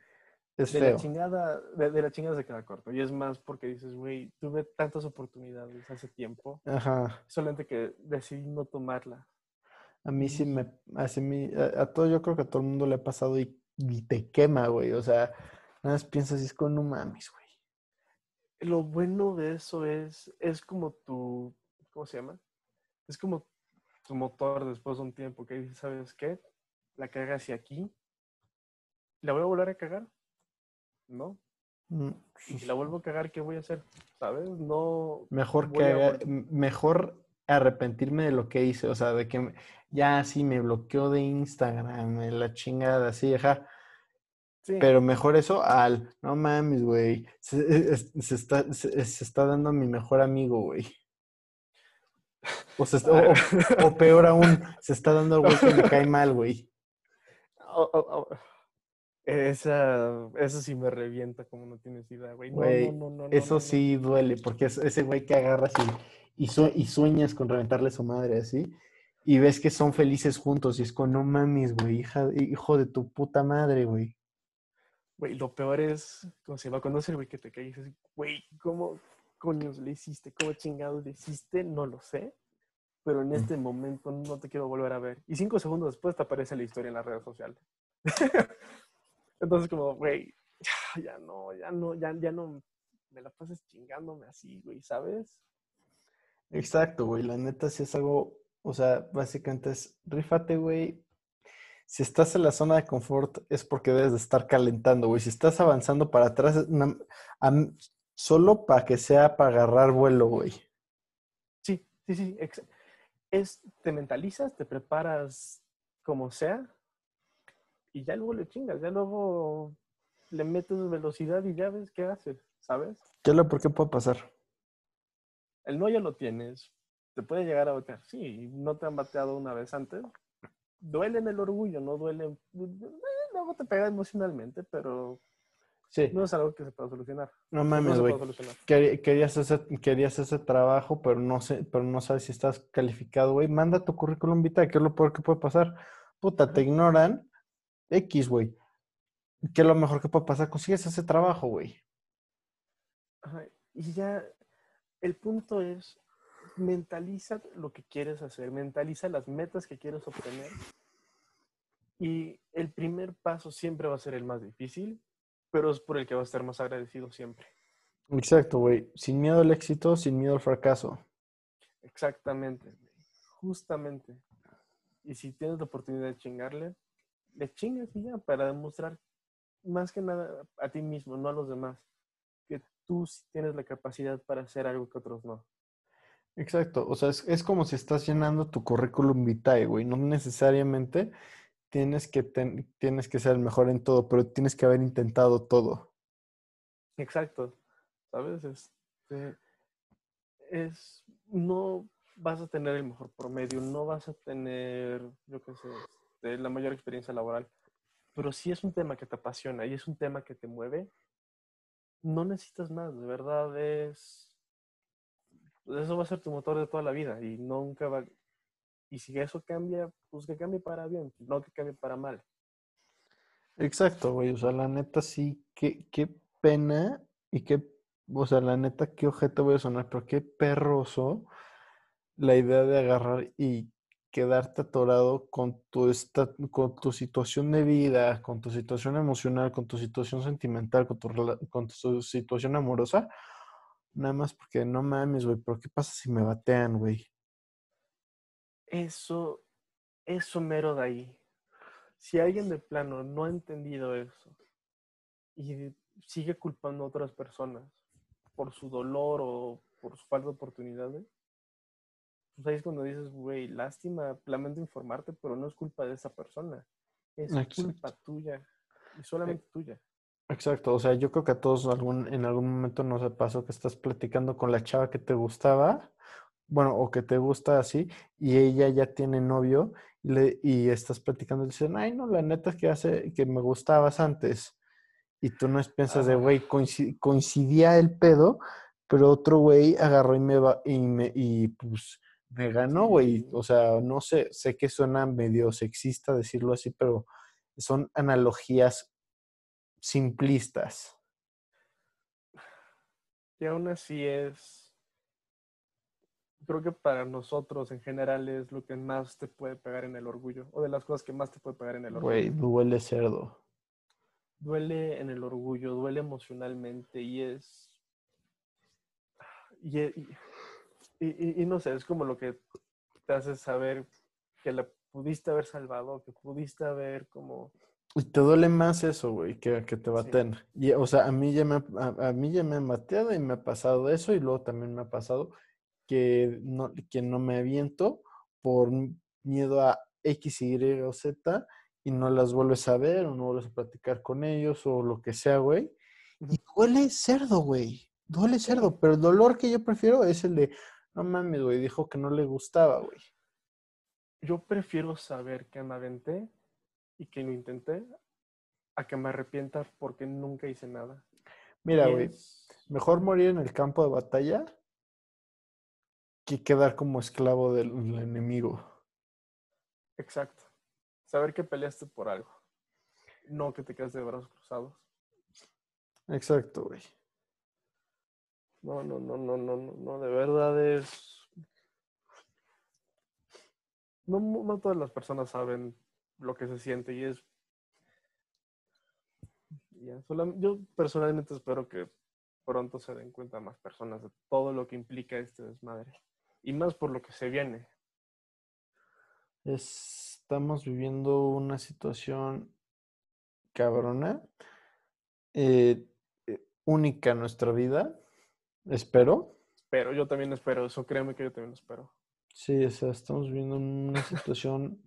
de la chingada, de, la chingada se queda corto. Y es más porque dices, güey, tuve tantas oportunidades hace tiempo. Ajá. Solamente que decidí no tomarla. A mí sí me, hace mí, a, todo, yo creo que a todo el mundo le ha pasado y, te quema, güey. O sea, nada más piensas y es con no mames, güey. Lo bueno de eso es, es como tu, ¿cómo se llama? Es como tu motor después de un tiempo que dices, ¿sabes qué? La caga hacia aquí. ¿La voy a volver a cagar? ¿no? Mm. Si la vuelvo a cagar, ¿qué voy a hacer? ¿Sabes? No. Mejor que mejor arrepentirme de lo que hice, o sea, de que ya sí me bloqueó de Instagram, la chingada, así, ajá. Pero mejor eso al, no mames, güey, se, está, se, está dando a mi mejor amigo, güey. O, o, peor aún, se está dando al güey que me cae mal, güey. Esa, eso sí me revienta como no tienes idea, güey. No, no, no, eso sí duele, porque es ese güey que agarras y, y, sueñas con reventarle su madre así, y ves que son felices juntos, y es con, no mames, güey, hija, hijo de tu puta madre, güey. Güey, lo peor es, ¿cómo se va a conocer, güey, que te caes güey, ¿cómo coño le hiciste? ¿Cómo chingados le hiciste? No lo sé, pero en mm. este momento no te quiero volver a ver. Y cinco segundos después te aparece la historia en las redes sociales. Entonces, como, güey, ya, no, ya no, ya, ya no me la pases chingándome así, güey, ¿sabes? Exacto, güey. La neta sí es algo, o sea, básicamente es, rífate, güey. Si estás en la zona de confort es porque debes de estar calentando, güey. Si estás avanzando para atrás, solo para que sea para agarrar vuelo, güey. Sí, sí, sí. Es, te mentalizas, te preparas como sea y ya luego le chingas, ya luego le metes velocidad y ya ves qué haces, ¿sabes? ¿Qué lo por qué puede pasar? El no ya lo tienes, te puede llegar a batear, sí, no te han bateado una vez antes, duele en el orgullo, no duele, eh, luego te pega emocionalmente, pero sí. no es algo que se pueda solucionar. No mames, güey. querías, ese, querías ese trabajo, pero no sé, pero no sabes si estás calificado, güey. Manda tu currículum vitae, ¿qué es lo peor que puede pasar? Puta, te ignoran X, güey. ¿Qué es lo mejor que puede pasar? Consigues ese trabajo, güey. Y ya, el punto es, mentaliza lo que quieres hacer, mentaliza las metas que quieres obtener. Y el primer paso siempre va a ser el más difícil, pero es por el que va a estar más agradecido siempre. Exacto, güey. Sin miedo al éxito, sin miedo al fracaso. Exactamente, justamente. Y si tienes la oportunidad de chingarle, le chingas y ya, para demostrar más que nada a ti mismo, no a los demás, que tú sí tienes la capacidad para hacer algo que otros no. Exacto, o sea, es, como si estás llenando tu currículum vitae, güey, no necesariamente tienes que, tienes que ser el mejor en todo, pero tienes que haber intentado todo. Exacto, ¿sabes? Este, es, no vas a tener el mejor promedio, no vas a tener, yo qué sé, de la mayor experiencia laboral. Pero si es un tema que te apasiona y es un tema que te mueve, no necesitas más, de verdad es... Eso va a ser tu motor de toda la vida y nunca va... Y si eso cambia, pues que cambie para bien, no que cambie para mal. Exacto, güey. O sea, la neta sí, qué, qué pena y qué o sea, la neta, qué ojete voy a sonar, pero qué perroso la idea de agarrar y quedarte atorado con tu, con tu situación de vida, con tu situación emocional, con tu situación sentimental, con tu, con tu situación amorosa, nada más porque no mames, güey, pero ¿qué pasa si me batean, güey? Eso, eso mero de ahí. Si alguien de plano no ha entendido eso y sigue culpando a otras personas por su dolor o por su falta de oportunidades, pues ahí es cuando dices, güey, lástima, lamento informarte, pero no es culpa de esa persona. Es culpa tuya y solamente tuya. Exacto, o sea, yo creo que a todos algún, en algún momento nos ha pasado que estás platicando con la chava que te gustaba, bueno, o que te gusta así, y ella ya tiene novio, y, le, y estás platicando y dicen, ay, no, la neta es que hace, que me gustabas antes. Y tú no piensas de, güey, coincidía el pedo, pero otro güey agarró y me va, y me, y pues me ganó, güey. O sea, no sé, sé que suena medio sexista decirlo así, pero son analogías simplistas. Y aún así es, creo que para nosotros en general es lo que más te puede pegar en el orgullo, o de las cosas que más te puede pegar en el orgullo. Güey, duele cerdo. Duele en el orgullo, duele emocionalmente y es... Y, y, y, no sé, es como lo que te hace saber que la pudiste haber salvado, que pudiste haber como... Y te duele más eso, güey, que, que te baten. Y, o sea, a mí, ya me, a, mí ya me han bateado y me ha pasado eso y luego también me ha pasado que no, que no me aviento por miedo a X, Y o Z y no las vuelves a ver o no vuelves a platicar con ellos o lo que sea, güey. Y duele cerdo, güey. Duele cerdo, pero el dolor que yo prefiero es el de, no mames, güey, dijo que no le gustaba, güey. Yo prefiero saber que me aventé y que lo intenté a que me arrepienta porque nunca hice nada. Mira, güey, mejor morir en el campo de batalla que quedar como esclavo del, enemigo. Exacto. Saber que peleaste por algo. No que te quedes de brazos cruzados. Exacto, güey. No, no, no, no, no, no, de verdad es... No, no todas las personas saben lo que se siente y es... yo personalmente espero que pronto se den cuenta más personas de todo lo que implica este desmadre. Y más por lo que se viene. Estamos viviendo una situación cabrona, eh, eh, única en nuestra vida Espero. Espero, yo también espero eso, créeme que yo también espero. Sí, o sea, estamos viendo una situación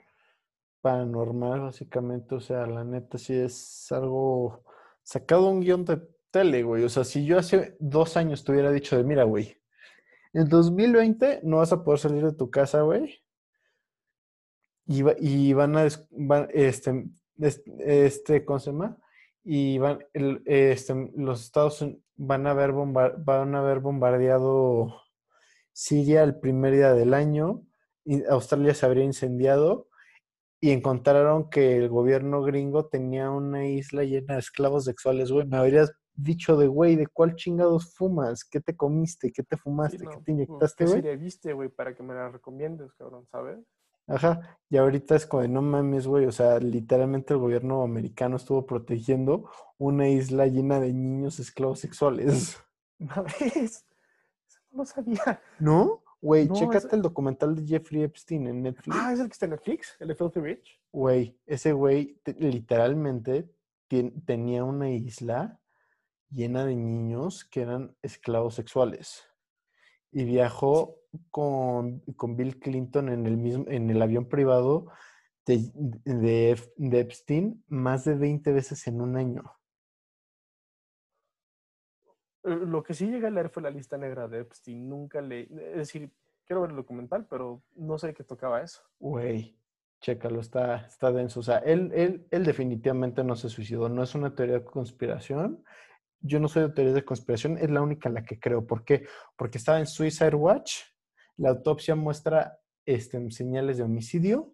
paranormal, básicamente. O sea, la neta sí es algo sacado un guion de tele, güey. O sea, si yo hace dos años te hubiera dicho de, mira, güey, en 2020 no vas a poder salir de tu casa, güey. Y, van a, van, este, este, ¿cómo se llama? Y van, este, los Estados Unidos van a haber, van a haber bombardeado Siria el primer día del año, Australia se habría incendiado y encontraron que el gobierno gringo tenía una isla llena de esclavos sexuales, güey. Me habrías dicho de, güey, ¿de cuál chingados fumas? ¿Qué te comiste? ¿Qué te fumaste? ¿Qué te pues, inyectaste, güey? ¿Qué viste, güey, para que me la recomiendes, cabrón, sabes? Ajá, y ahorita es como de no mames, güey, o sea, literalmente el gobierno americano estuvo protegiendo una isla llena de niños esclavos sexuales. ¿No ves? no lo sabía. ¿No? Güey, chécate el documental de Jeffrey Epstein en Netflix. Ah, ¿es el que está en Netflix? ¿El de Filthy Rich? Güey, ese güey literalmente tenía una isla llena de niños que eran esclavos sexuales. Y viajó con, con, Bill Clinton en el, mismo, en el avión privado de, de, Epstein más de 20 veces en un año. Eh, lo que sí llegué a leer fue la lista negra de Epstein. Nunca le. Es decir, quiero ver el documental, pero no sé qué tocaba eso. Güey, chécalo, está, está denso. O sea, él, él, él definitivamente no se suicidó. No es una teoría de conspiración yo no soy de teorías de conspiración, es la única en la que creo. ¿Por qué? Porque estaba en Suicide Watch, la autopsia muestra este, señales de homicidio,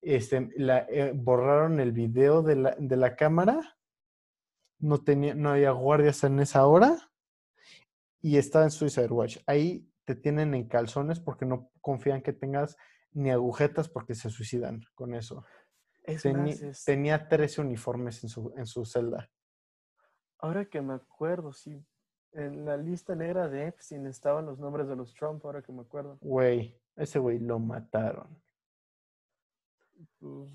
este, la, eh, borraron el video de la, de la cámara, no, tenía, no había guardias en esa hora y estaba en Suicide Watch. Ahí te tienen en calzones porque no confían que tengas ni agujetas porque se suicidan con eso. Es Teni- más, es- Tenía 13 uniformes en su, en su celda. Ahora que me acuerdo, sí, en la lista negra de Epstein estaban los nombres de los Trump, ahora que me acuerdo. Güey, ese güey lo mataron. Pues,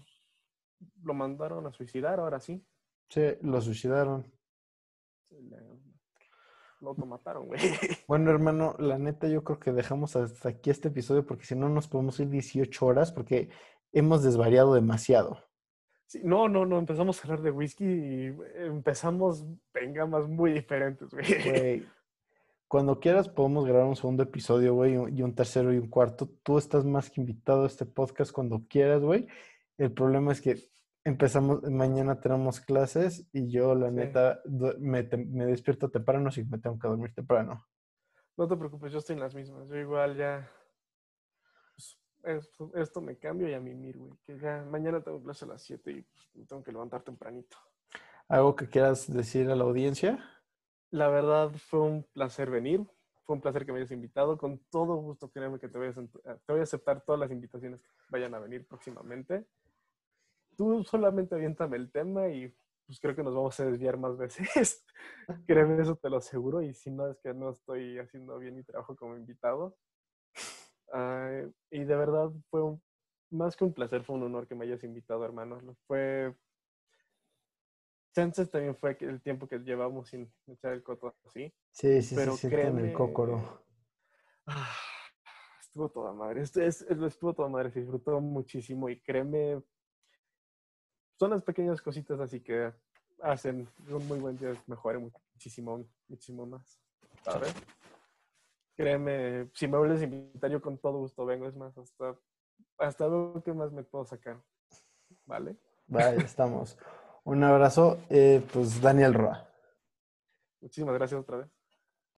lo mandaron a suicidar, ahora sí. Sí, lo suicidaron. Lo automataron, güey. Bueno, hermano, la neta yo creo que dejamos hasta aquí este episodio porque si no nos podemos ir 18 horas porque hemos desvariado demasiado. Sí, no, no, no, empezamos a hablar de whisky y empezamos en gamas muy diferentes, güey. Güey, cuando quieras podemos grabar un segundo episodio, güey, y un- tercero y un cuarto. Tú estás más que invitado a este podcast cuando quieras, güey. El problema es que empezamos, mañana tenemos clases y yo, la Sí. neta, me, te- me despierto temprano y me tengo que dormir temprano. No te preocupes, yo estoy en las mismas. Yo igual ya. Esto, esto me cambio y a mimir, güey. Que ya mañana tengo clase a las 7 y pues, me tengo que levantar tempranito. ¿Algo que quieras decir a la audiencia? La verdad fue un placer venir. Fue un placer que me hayas invitado. Con todo gusto, créeme que te voy a, eh, te voy a aceptar todas las invitaciones que vayan a venir próximamente. Tú solamente aviéntame el tema y pues creo que nos vamos a desviar más veces. créeme, eso te lo aseguro. Y si no es que no estoy haciendo bien mi trabajo como invitado. Ah, y de verdad fue un- más que un placer, fue un honor que me hayas invitado, hermano. Fue. Chances también fue el tiempo que llevamos sin echar el coto así. Sí, sí, Pero se siente en el créeme- cócoro. Ah, estuvo toda madre. Este es, es- estuvo toda madre. Se disfrutó muchísimo y créeme. Son las pequeñas cositas así que hacen un muy buen día mejore muchísimo, muchísimo más. ¿Sabes? Créeme, si me vuelves a invitar, yo con todo gusto vengo. Es más, hasta, hasta veo qué más me puedo sacar. ¿Vale? Vaya, estamos. Un abrazo, eh, pues Daniel Roa. Muchísimas gracias otra vez.